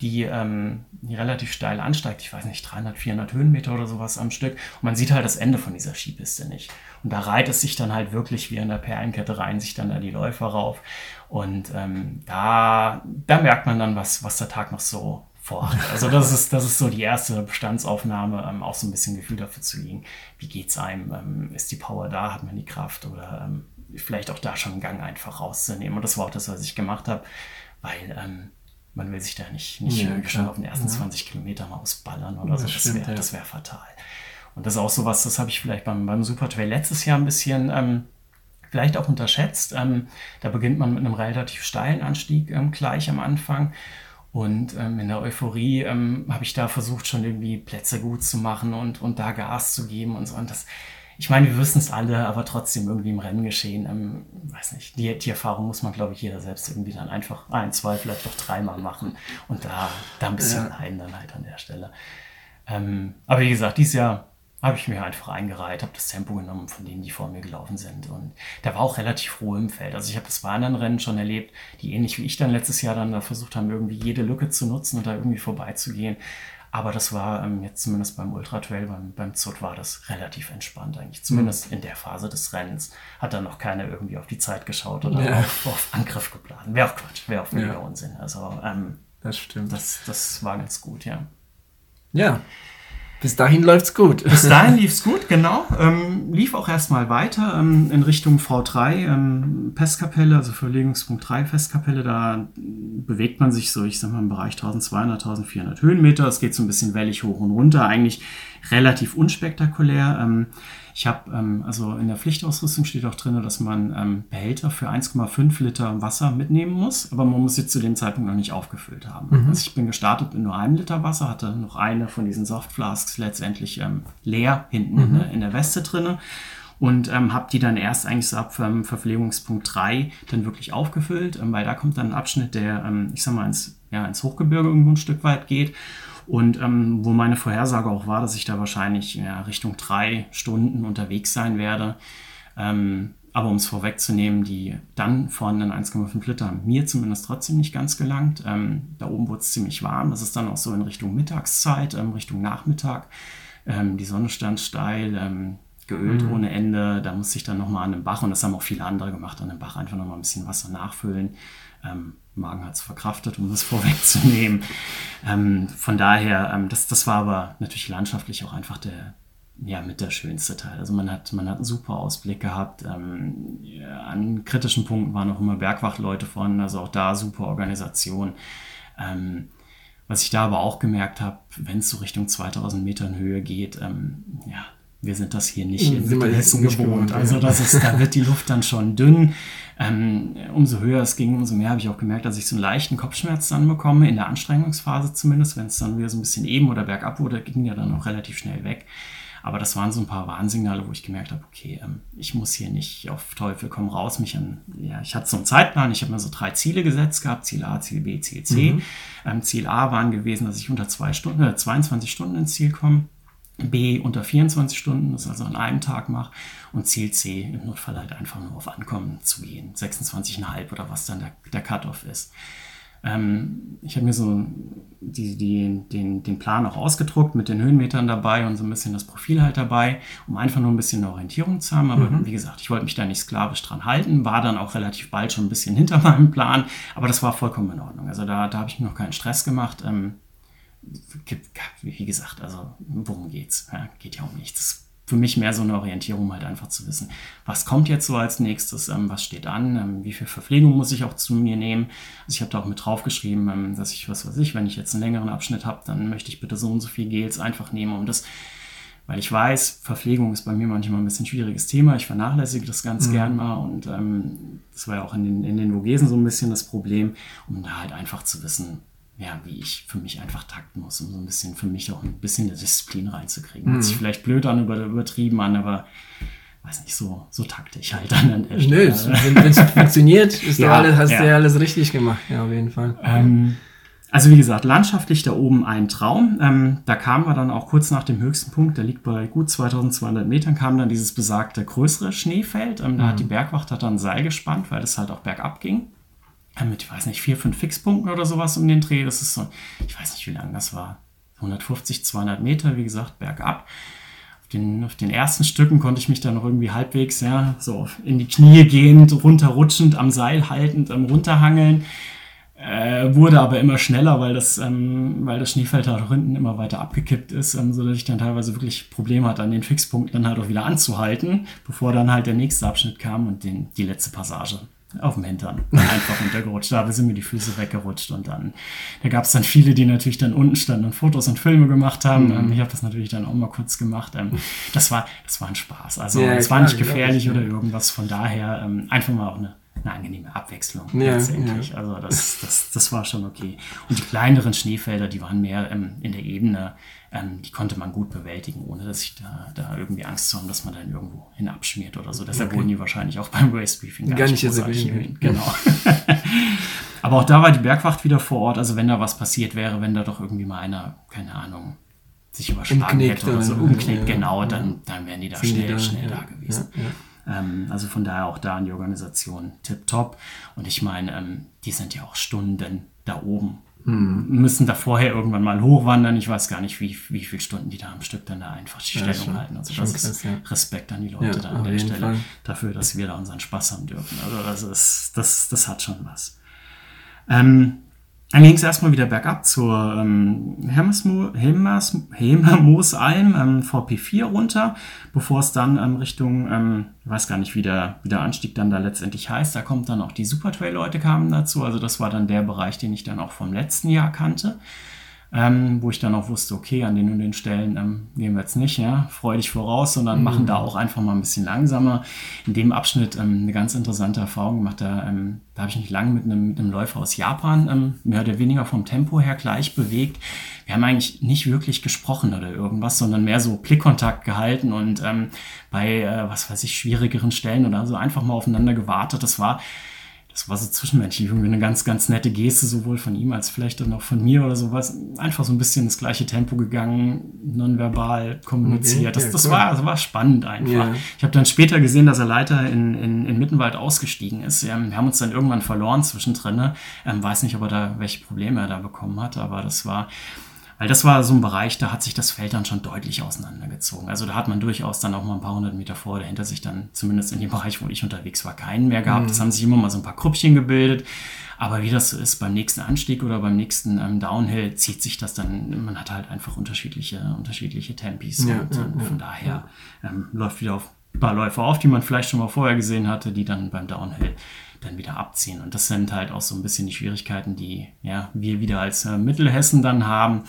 die, ähm, die relativ steil ansteigt. Ich weiß nicht, 300, 400 Höhenmeter oder sowas am Stück. Und man sieht halt das Ende von dieser Skipiste nicht. Und da reiht es sich dann halt wirklich wie in der Perlenkette rein, sich dann da die Läufer rauf. Und ähm, da, da merkt man dann, was, was der Tag noch so vorhat. Also das ist, das ist so die erste Bestandsaufnahme, ähm, auch so ein bisschen Gefühl dafür zu kriegen, wie geht's einem, ähm, ist die Power da, hat man die Kraft oder ähm, vielleicht auch da schon einen Gang einfach rauszunehmen. Und das war auch das, was ich gemacht habe, weil ähm, man will sich da nicht, nicht Ja, schon auf den ersten Ja. 20 Kilometern ausballern oder so. Das Das stimmt, wäre ja. das wär fatal. Und das ist auch sowas, das habe ich vielleicht beim, beim Supertrail letztes Jahr ein bisschen ähm, vielleicht auch unterschätzt. Ähm, da beginnt man mit einem relativ steilen Anstieg ähm, gleich am Anfang. Und ähm, in der Euphorie ähm, habe ich da versucht, schon irgendwie Plätze gut zu machen und, und da Gas zu geben und so. Und das, ich meine, wir wissen es alle, aber trotzdem irgendwie im Rennen geschehen. Ähm, weiß nicht, die, die Erfahrung muss man, glaube ich, jeder selbst irgendwie dann einfach ein, zwei, vielleicht doch dreimal machen und da, da ein bisschen Ja. leiden dann halt an der Stelle. Ähm, aber wie gesagt, dieses Jahr habe ich mir einfach eingereiht, habe das Tempo genommen von denen, die vor mir gelaufen sind. Und da war auch relativ Ruhe im Feld. Also ich habe das bei anderen Rennen schon erlebt, die ähnlich wie ich dann letztes Jahr dann da versucht haben, irgendwie jede Lücke zu nutzen und da irgendwie vorbeizugehen. Aber das war ähm, jetzt zumindest beim Ultra Trail, beim, beim ZUT war das relativ entspannt eigentlich. Zumindest in der Phase des Rennens hat dann noch keiner irgendwie auf die Zeit geschaut oder Ja. auf, auf Angriff geblasen. Wäre auch Quatsch, wäre auch völliger Ja. Unsinn. Also ähm, Das stimmt. das, das war ganz gut, ja. ja. Bis dahin läuft's gut. Bis dahin lief es gut, genau. Ähm, lief auch erstmal weiter ähm, in Richtung V3, ähm, Festkapelle, also Verlegungspunkt 3 Festkapelle. Da bewegt man sich so, ich sag mal, im Bereich 1200, 1400 Höhenmeter. Es geht so ein bisschen wellig hoch und runter, eigentlich relativ unspektakulär. Ähm, ich habe, ähm, also in der Pflichtausrüstung steht auch drin, dass man ähm, Behälter für 1,5 Liter Wasser mitnehmen muss, aber man muss sie zu dem Zeitpunkt noch nicht aufgefüllt haben. Also ich bin gestartet mit nur einem Liter Wasser, hatte noch eine von diesen Softflasks letztendlich ähm, leer hinten in, der, in der Weste drinne und ähm, habe die dann erst eigentlich so ab ähm, Verpflegungspunkt 3 dann wirklich aufgefüllt, ähm, weil da kommt dann ein Abschnitt, der, ähm, ich sag mal, ins, ja, ins Hochgebirge irgendwo ein Stück weit geht. Und ähm, wo meine Vorhersage auch war, dass ich da wahrscheinlich ja, Richtung drei Stunden unterwegs sein werde. Ähm, aber um es vorwegzunehmen, die dann vorhandenen 1,5 Liter haben mir zumindest trotzdem nicht ganz gelangt. Ähm, da oben wurde es ziemlich warm. Das ist dann auch so in Richtung Mittagszeit, ähm, Richtung Nachmittag. Ähm, die Sonne stand steil. Geölt mhm. ohne Ende. Da musste ich dann nochmal an den Bach, und das haben auch viele andere gemacht, an den Bach einfach nochmal ein bisschen Wasser nachfüllen. Ähm, Magen hat es verkraftet, um das vorwegzunehmen. Ähm, von daher, ähm, das, das war aber natürlich landschaftlich auch einfach der, ja, mit der schönste Teil. Also man hat, man hat einen super Ausblick gehabt. Ähm, ja, an kritischen Punkten waren auch immer Bergwachtleute vorhanden, also auch da super Organisation. Ähm, was ich da aber auch gemerkt habe, wenn es so Richtung 2000 Metern Höhe geht, ähm, ja, wir sind das hier nicht in Mittelhessen gewohnt. Also das ist, da wird die Luft dann schon dünn. Ähm, umso höher es ging, umso mehr habe ich auch gemerkt, dass ich so einen leichten Kopfschmerz dann bekomme, in der Anstrengungsphase zumindest, wenn es dann wieder so ein bisschen eben oder bergab wurde, ging ja dann auch relativ schnell weg. Aber das waren so ein paar Warnsignale, wo ich gemerkt habe, okay, ähm, ich muss hier nicht auf Teufel komm raus, mich an, ja, ich hatte so einen Zeitplan, ich habe mir so drei Ziele gesetzt gehabt, Ziel A, Ziel B, Ziel C. Mhm. Ähm, Ziel A waren gewesen, dass ich unter zwei Stunden, äh, 22 Stunden ins Ziel komme. B unter 24 Stunden, das also an einem Tag mache und Ziel C im Notfall halt einfach nur auf Ankommen zu gehen, 26,5 oder was dann der, der Cut-off ist. Ähm, ich habe mir so die, die, den, den Plan auch ausgedruckt mit den Höhenmetern dabei und so ein bisschen das Profil halt dabei, um einfach nur ein bisschen eine Orientierung zu haben. Aber mhm. wie gesagt, ich wollte mich da nicht sklavisch dran halten, war dann auch relativ bald schon ein bisschen hinter meinem Plan, aber das war vollkommen in Ordnung. Also da, da habe ich mir noch keinen Stress gemacht. Ähm, wie gesagt, also worum geht's? Ja, geht ja um nichts. Für mich mehr so eine Orientierung, halt einfach zu wissen, was kommt jetzt so als nächstes, ähm, was steht an, ähm, wie viel Verpflegung muss ich auch zu mir nehmen. Also ich habe da auch mit draufgeschrieben, ähm, dass ich, was weiß ich, wenn ich jetzt einen längeren Abschnitt habe, dann möchte ich bitte so und so viel Gels einfach nehmen, um das weil ich weiß, Verpflegung ist bei mir manchmal ein bisschen schwieriges Thema. Ich vernachlässige das ganz mhm. gern mal und ähm, das war ja auch in den, in den Vogesen so ein bisschen das Problem, um da halt einfach zu wissen, ja, wie ich für mich einfach takten muss, um so ein bisschen für mich auch ein bisschen eine Disziplin reinzukriegen. Mhm. Hört sich vielleicht blöd an, über, übertrieben an, aber weiß nicht, so, so takte ich halt dann an der Stelle. Nö, wenn es funktioniert, ist ja, alles, hast ja. du ja alles richtig gemacht, ja, auf jeden Fall. Ähm, also wie gesagt, landschaftlich da oben ein Traum. Ähm, da kamen wir dann auch kurz nach dem höchsten Punkt, der liegt bei gut 2200 Metern, kam dann dieses besagte größere Schneefeld. Ähm, da mhm. hat die Bergwacht hat dann ein Seil gespannt, weil es halt auch bergab ging mit, ich weiß nicht, vier, fünf Fixpunkten oder sowas um den Dreh. Das ist so, ich weiß nicht, wie lang das war. 150, 200 Meter, wie gesagt, bergab. Auf den, auf den ersten Stücken konnte ich mich dann noch irgendwie halbwegs, ja, so in die Knie gehend, runterrutschend, am Seil haltend, am runterhangeln. Äh, wurde aber immer schneller, weil das, ähm, weil das Schneefeld da hinten immer weiter abgekippt ist, ähm, so dass ich dann teilweise wirklich Probleme hatte, an den Fixpunkten dann halt auch wieder anzuhalten, bevor dann halt der nächste Abschnitt kam und den, die letzte Passage auf dem Hintern einfach runtergerutscht. Da sind mir die Füße weggerutscht und dann, da gab es dann viele, die natürlich dann unten standen und Fotos und Filme gemacht haben. Mhm. Ähm, ich habe das natürlich dann auch mal kurz gemacht. Ähm, das war, das war ein Spaß. Also ja, es war nicht gefährlich ich, oder irgendwas. Von daher ähm, einfach mal auch eine, eine angenehme Abwechslung ja, letztendlich. Ja. Also das, das, das war schon okay. Und die kleineren Schneefelder, die waren mehr ähm, in der Ebene ähm, die konnte man gut bewältigen, ohne dass ich da, da irgendwie Angst zu haben, dass man dann irgendwo hinabschmiert oder so. Deshalb okay. wurden die wahrscheinlich auch beim Race Briefing gar, gar nicht erwähnt. Genau. Aber auch da war die Bergwacht wieder vor Ort. Also wenn da was passiert wäre, wenn da doch irgendwie mal einer, keine Ahnung, sich überschlagen umknickt hätte oder so, umknickt, ja, genau, dann, dann wären die da schnell, die da, schnell da gewesen. Ähm, also von daher auch da in die Organisation tipptopp. Und ich meine, ähm, die sind ja auch Stunden da oben hm. müssen da vorher irgendwann mal hochwandern. Ich weiß gar nicht, wie, wie viele Stunden die da am Stück dann da einfach die ja, Stellung schon, halten. Also das krass, ist ja. Respekt an die Leute ja, da an der Stelle Fall. dafür, dass wir da unseren Spaß haben dürfen. Also das ist, das, das hat schon was. Ähm, dann ging es erstmal wieder bergab zur ähm, Hemmermoosalm ähm, VP4 runter, bevor es dann ähm, Richtung, ähm, ich weiß gar nicht, wie der, wie der Anstieg dann da letztendlich heißt. Da kommt dann auch die Supertrail-Leute kamen dazu. Also das war dann der Bereich, den ich dann auch vom letzten Jahr kannte ähm, wo ich dann auch wusste, okay, an den und den Stellen ähm, gehen wir jetzt nicht, ja, freudig voraus, sondern mhm. machen da auch einfach mal ein bisschen langsamer. In dem Abschnitt ähm, eine ganz interessante Erfahrung gemacht, da, ähm, da habe ich mich lange mit einem, mit einem Läufer aus Japan ähm, mehr oder weniger vom Tempo her gleich bewegt. Wir haben eigentlich nicht wirklich gesprochen oder irgendwas, sondern mehr so Blickkontakt gehalten und ähm, bei, äh, was weiß ich, schwierigeren Stellen oder so einfach mal aufeinander gewartet. Das war das war so zwischenmenschlich irgendwie eine ganz, ganz nette Geste, sowohl von ihm als vielleicht dann auch von mir oder sowas. Einfach so ein bisschen das gleiche Tempo gegangen, nonverbal kommuniziert. Okay, das, das, cool. war, das war spannend einfach. Yeah. Ich habe dann später gesehen, dass er Leiter in, in, in Mittenwald ausgestiegen ist. Wir haben uns dann irgendwann verloren zwischendrin. Ähm, weiß nicht, ob er da welche Probleme er da bekommen hat, aber das war Weil das war so ein Bereich, da hat sich das Feld dann schon deutlich auseinandergezogen. Also da hat man durchaus dann auch mal ein paar hundert Meter vor oder hinter sich dann, zumindest in dem Bereich, wo ich unterwegs war, keinen mehr gehabt. Es mhm. haben sich immer mal so ein paar Krüppchen gebildet. Aber wie das so ist beim nächsten Anstieg oder beim nächsten ähm, Downhill, zieht sich das dann, man hat halt einfach unterschiedliche, unterschiedliche Tempis. Ja, und, ja, und von ja, daher ähm, läuft wieder auf ein paar Läufer auf, die man vielleicht schon mal vorher gesehen hatte, die dann beim Downhill dann wieder abziehen. Und das sind halt auch so ein bisschen die Schwierigkeiten, die ja, wir wieder als äh, Mittelhessen dann haben.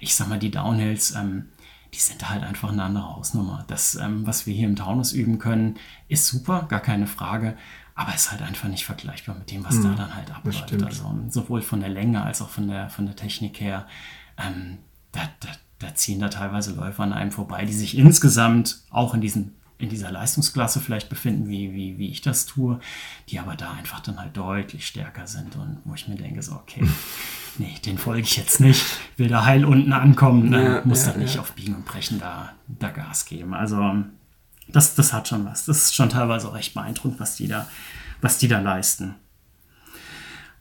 Ich sag mal, die Downhills, ähm, die sind halt einfach eine andere Hausnummer. Das, ähm, was wir hier im Taunus üben können, ist super, gar keine Frage. Aber ist halt einfach nicht vergleichbar mit dem, was mhm, da dann halt abläuft. Also sowohl von der Länge als auch von der, von der Technik her. Ähm, da, da, da ziehen da teilweise Läufer an einem vorbei, die sich insgesamt auch in diesen in dieser Leistungsklasse vielleicht befinden, wie, wie, wie ich das tue, die aber da einfach dann halt deutlich stärker sind und wo ich mir denke, so, okay, nee, den folge ich jetzt nicht, will da heil unten ankommen, ja, muss ja, dann nicht ja. auf Biegen und Brechen da, da Gas geben. Also das, das hat schon was. Das ist schon teilweise auch recht beeindruckend, was die da, was die da leisten.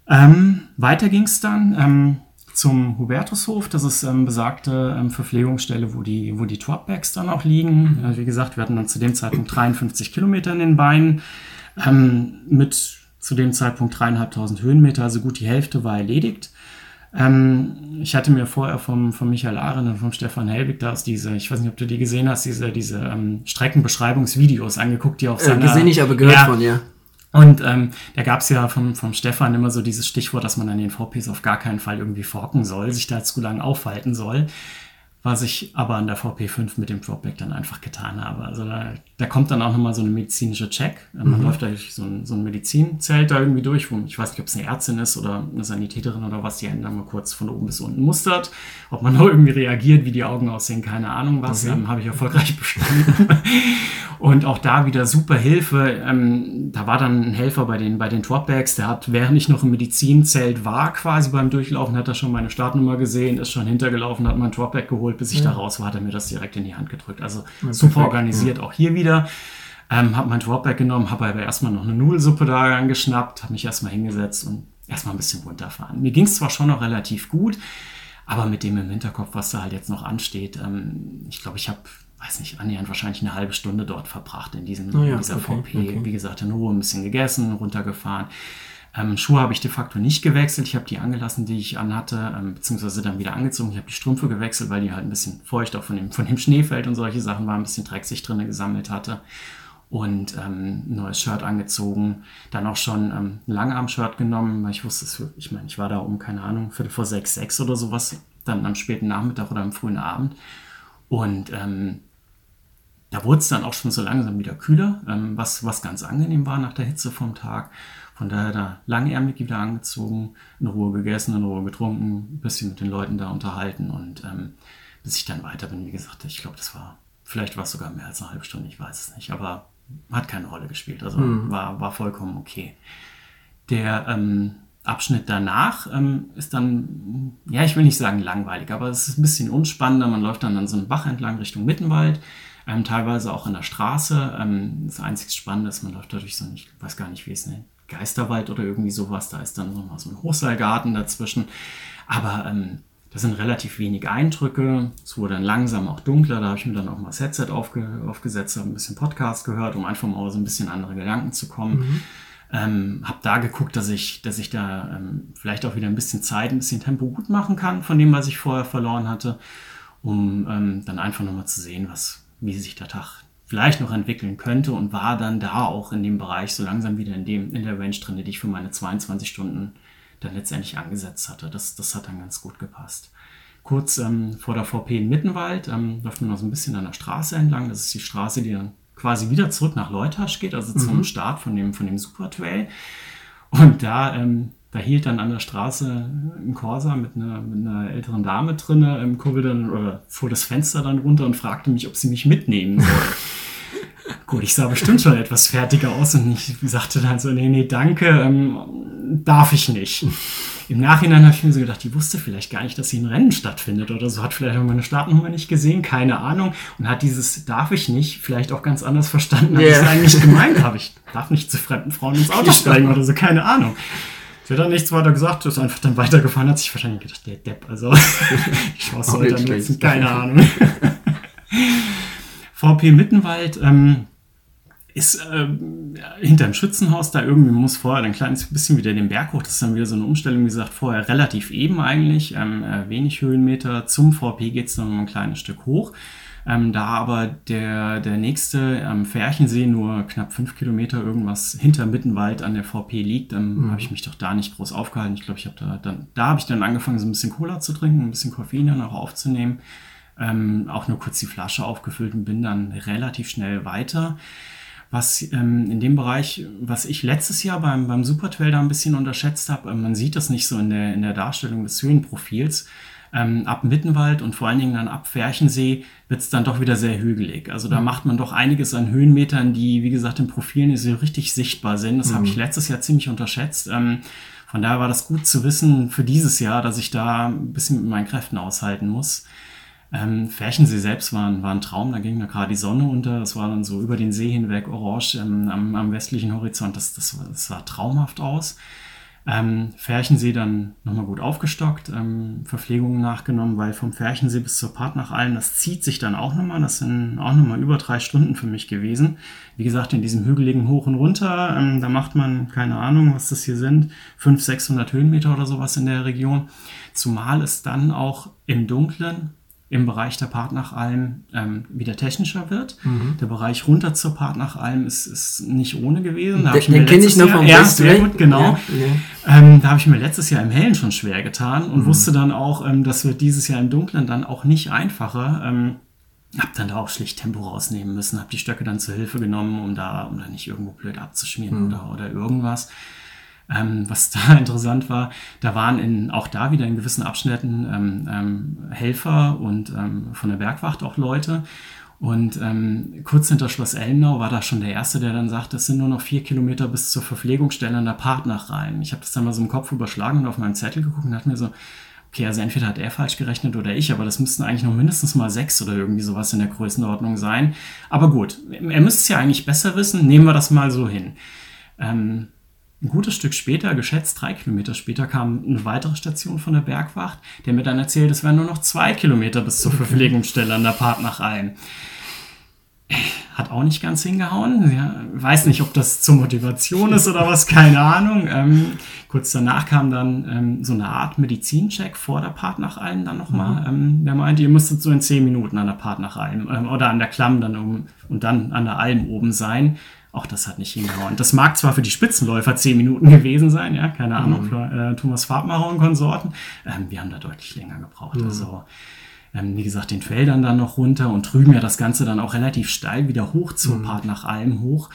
Ähm, weiter ging es dann. Ähm, zum Hubertushof. Das ist ähm, besagte ähm, Verpflegungsstelle, wo die, wo die Dropbacks dann auch liegen. Also wie gesagt, wir hatten dann zu dem Zeitpunkt 53 Kilometer in den Beinen. Ähm, mit zu dem Zeitpunkt dreieinhalbtausend Höhenmeter, also gut die Hälfte war erledigt. Ähm, ich hatte mir vorher vom, vom Michael Ahren und vom Stefan Helbig da ist diese, ich weiß nicht, ob du die gesehen hast, diese, diese ähm, Streckenbeschreibungsvideos angeguckt, die auf äh, seiner... Äh, gesehen nicht, aber gehört ja, von, ja und ähm, da gab es ja vom, vom Stefan immer so dieses Stichwort, dass man an den VPs auf gar keinen Fall irgendwie forken soll, sich da zu lang aufhalten soll was ich aber an der VP5 mit dem Dropback dann einfach getan habe. Also da, da kommt dann auch nochmal so eine medizinische Check. Man mhm. läuft da durch so ein, so ein Medizinzelt da irgendwie durch, wo ich weiß nicht, ob es eine Ärztin ist oder eine Sanitäterin oder was, die einen dann mal kurz von oben bis unten mustert. Ob man noch irgendwie reagiert, wie die Augen aussehen, keine Ahnung was. Okay. Ähm, habe ich erfolgreich bestanden. Und auch da wieder super Hilfe. Ähm, da war dann ein Helfer bei den, bei den Dropbacks, der hat, während ich noch im Medizinzelt war, quasi beim Durchlaufen, hat er schon meine Startnummer gesehen, ist schon hintergelaufen, hat mein Dropback geholt geholt, bis ich ja. da raus war, hat er mir das direkt in die Hand gedrückt. Also ja, super organisiert, ja. auch hier wieder. Ähm, habe mein Dropback genommen, habe aber erstmal noch eine Nudelsuppe da angeschnappt, habe mich erstmal hingesetzt und erstmal ein bisschen runterfahren. Mir ging es zwar schon noch relativ gut, aber mit dem im Hinterkopf, was da halt jetzt noch ansteht, ähm, ich glaube, ich habe, weiß nicht, annähernd wahrscheinlich eine halbe Stunde dort verbracht in, diesem, oh ja, dieser okay, VP. Okay. Wie gesagt, in Ruhe ein bisschen gegessen, runtergefahren. Ähm, Schuhe habe ich de facto nicht gewechselt. Ich habe die angelassen, die ich anhatte, ähm, beziehungsweise dann wieder angezogen. Ich habe die Strümpfe gewechselt, weil die halt ein bisschen feucht auch von dem, von dem Schneefeld und solche Sachen war, ein bisschen Dreck sich drin gesammelt hatte. Und ähm, neues Shirt angezogen. Dann auch schon ähm, ein Langarm-Shirt genommen, weil ich wusste, es, ich meine, ich war da um, keine Ahnung, Viertel vor sechs, sechs oder sowas, dann am späten Nachmittag oder am frühen Abend. Und ähm, da wurde es dann auch schon so langsam wieder kühler, ähm, was, was ganz angenehm war nach der Hitze vom Tag. Von daher da langärmlich wieder angezogen, in Ruhe gegessen, in Ruhe getrunken, ein bisschen mit den Leuten da unterhalten und ähm, bis ich dann weiter bin, wie gesagt, ich glaube, das war, vielleicht war es sogar mehr als eine halbe Stunde, ich weiß es nicht, aber hat keine Rolle gespielt, also mhm. war, war vollkommen okay. Der ähm, Abschnitt danach ähm, ist dann, ja, ich will nicht sagen langweilig, aber es ist ein bisschen unspannender. Man läuft dann an so einem Bach entlang Richtung Mittenwald, ähm, teilweise auch an der Straße. Ähm, das einzig Spannende ist, man läuft da durch so, ich weiß gar nicht, wie es nennt, Geisterwald oder irgendwie sowas. Da ist dann nochmal so ein Hochseilgarten dazwischen. Aber ähm, das sind relativ wenig Eindrücke. Es wurde dann langsam auch dunkler. Da habe ich mir dann auch mal das Headset aufge aufgesetzt, habe ein bisschen Podcast gehört, um einfach mal so ein bisschen andere Gedanken zu kommen. Mhm. Ähm, habe da geguckt, dass ich, dass ich da ähm, vielleicht auch wieder ein bisschen Zeit, ein bisschen Tempo gut machen kann von dem, was ich vorher verloren hatte, um ähm, dann einfach nochmal zu sehen, was, wie sich der Tag vielleicht noch entwickeln könnte und war dann da auch in dem Bereich so langsam wieder in, dem, in der Range drin, die ich für meine 22 Stunden dann letztendlich angesetzt hatte. Das, das hat dann ganz gut gepasst. Kurz ähm, vor der VP in Mittenwald ähm, läuft man noch so ein bisschen an der Straße entlang. Das ist die Straße, die dann quasi wieder zurück nach Leutasch geht, also zum mhm. Start von dem, von dem Supertrail. Und da, ähm, da hielt dann an der Straße ein Corsa mit einer, mit einer älteren Dame drinne im Kurbel dann oder fuhr das Fenster dann runter und fragte mich, ob sie mich mitnehmen soll. Gut, ich sah bestimmt schon etwas fertiger aus und ich sagte dann so, nee, nee, danke, ähm, darf ich nicht. Im Nachhinein habe ich mir so gedacht, die wusste vielleicht gar nicht, dass hier ein Rennen stattfindet oder so, hat vielleicht auch meine Startnummer nicht gesehen, keine Ahnung, und hat dieses darf ich nicht vielleicht auch ganz anders verstanden, als yeah. ich es eigentlich gemeint habe. Ich darf nicht zu fremden Frauen ins Auto steigen oder so, keine Ahnung. Sie hat dann nichts weiter gesagt, ist einfach dann weitergefahren, hat sich wahrscheinlich gedacht, der Depp, also ich Chance soll dann nutzen, keine Ahnung. VP Mittenwald ähm, ist ähm, hinter dem Schützenhaus da irgendwie, muss vorher ein kleines bisschen wieder den Berg hoch, das ist dann wieder so eine Umstellung, wie gesagt, vorher relativ eben eigentlich, ähm, äh, wenig Höhenmeter, zum VP geht es dann noch ein kleines Stück hoch. Ähm, da aber der, der nächste am Färchensee nur knapp fünf Kilometer irgendwas hinter Mittenwald an der VP liegt, dann mhm. habe ich mich doch da nicht groß aufgehalten. Ich glaube, ich habe da dann, da habe ich dann angefangen, so ein bisschen Cola zu trinken, ein bisschen Koffein dann auch aufzunehmen. Ähm, auch nur kurz die Flasche aufgefüllt und bin dann relativ schnell weiter. Was ähm, in dem Bereich, was ich letztes Jahr beim, beim Supertrail da ein bisschen unterschätzt habe, äh, man sieht das nicht so in der, in der Darstellung des Höhenprofils, ähm, ab Mittenwald und vor allen Dingen dann ab Färchensee wird es dann doch wieder sehr hügelig. Also da mhm. macht man doch einiges an Höhenmetern, die, wie gesagt, in Profilen nicht so richtig sichtbar sind. Das mhm. habe ich letztes Jahr ziemlich unterschätzt. Ähm, von daher war das gut zu wissen für dieses Jahr, dass ich da ein bisschen mit meinen Kräften aushalten muss. Ähm, Färchensee selbst war, war ein Traum, da ging da gerade die Sonne unter, es war dann so über den See hinweg orange ähm, am, am, westlichen Horizont, das, das, das sah traumhaft aus. Ähm, Färchensee dann nochmal gut aufgestockt, ähm, Verpflegungen nachgenommen, weil vom Färchensee bis zur Partnachalm, das zieht sich dann auch nochmal. Das sind auch nochmal über drei Stunden für mich gewesen. Wie gesagt, in diesem hügeligen Hoch und Runter, ähm, da macht man, keine Ahnung, was das hier sind, 500, 600 Höhenmeter oder sowas in der Region. Zumal es dann auch im Dunklen im Bereich der Partnachalm ähm, wieder technischer wird. Mhm. Der Bereich runter zur Partnachalm ist, ist nicht ohne gewesen. Da den den kenne ich noch vom ja, sehr gut, genau. Ja, ja. Ähm, da habe ich mir letztes Jahr im Hellen schon schwer getan und mhm. wusste dann auch, ähm, das wird dieses Jahr im Dunklen dann auch nicht einfacher. Ähm, hab dann da auch schlicht Tempo rausnehmen müssen, habe die Stöcke dann zur Hilfe genommen, um da, um da nicht irgendwo blöd abzuschmieren mhm. oder, oder irgendwas. Ähm, was da interessant war, da waren in, auch da wieder in gewissen Abschnitten ähm, ähm, Helfer und ähm, von der Bergwacht auch Leute. Und ähm, kurz hinter Schloss Elmnau war da schon der Erste, der dann sagt, es sind nur noch vier Kilometer bis zur Verpflegungsstelle an der Partnach. Ich habe das dann mal so im Kopf überschlagen und auf meinen Zettel geguckt und dachte mir so, okay, also entweder hat er falsch gerechnet oder ich, aber das müssten eigentlich noch mindestens mal sechs oder irgendwie sowas in der Größenordnung sein. Aber gut, er müsste es ja eigentlich besser wissen, nehmen wir das mal so hin. Ähm, ein gutes Stück später, geschätzt drei Kilometer später, kam eine weitere Station von der Bergwacht, der mir dann erzählt, es wären nur noch zwei Kilometer bis zur Verpflegungsstelle an der Partnachalm. Hat auch nicht ganz hingehauen. Ja, weiß nicht, ob das zur Motivation ist oder was, keine Ahnung. Ähm, kurz danach kam dann ähm, so eine Art Medizincheck vor der Partnachalm dann nochmal. Mhm. Ähm, der meinte, ihr müsstet so in zehn Minuten an der Partnachalm ähm, oder an der Klamm dann um und dann an der Alm oben sein. Auch das hat nicht hingehauen. Das mag zwar für die Spitzenläufer zehn Minuten gewesen sein, ja, keine Ahnung, mhm. für äh, Thomas Farbmacher und Konsorten. Ähm, wir haben da deutlich länger gebraucht. Mhm. Also, ähm, wie gesagt, den Feldern dann noch runter und drüben ja das Ganze dann auch relativ steil wieder hoch zur mhm. Part nach Alm hoch.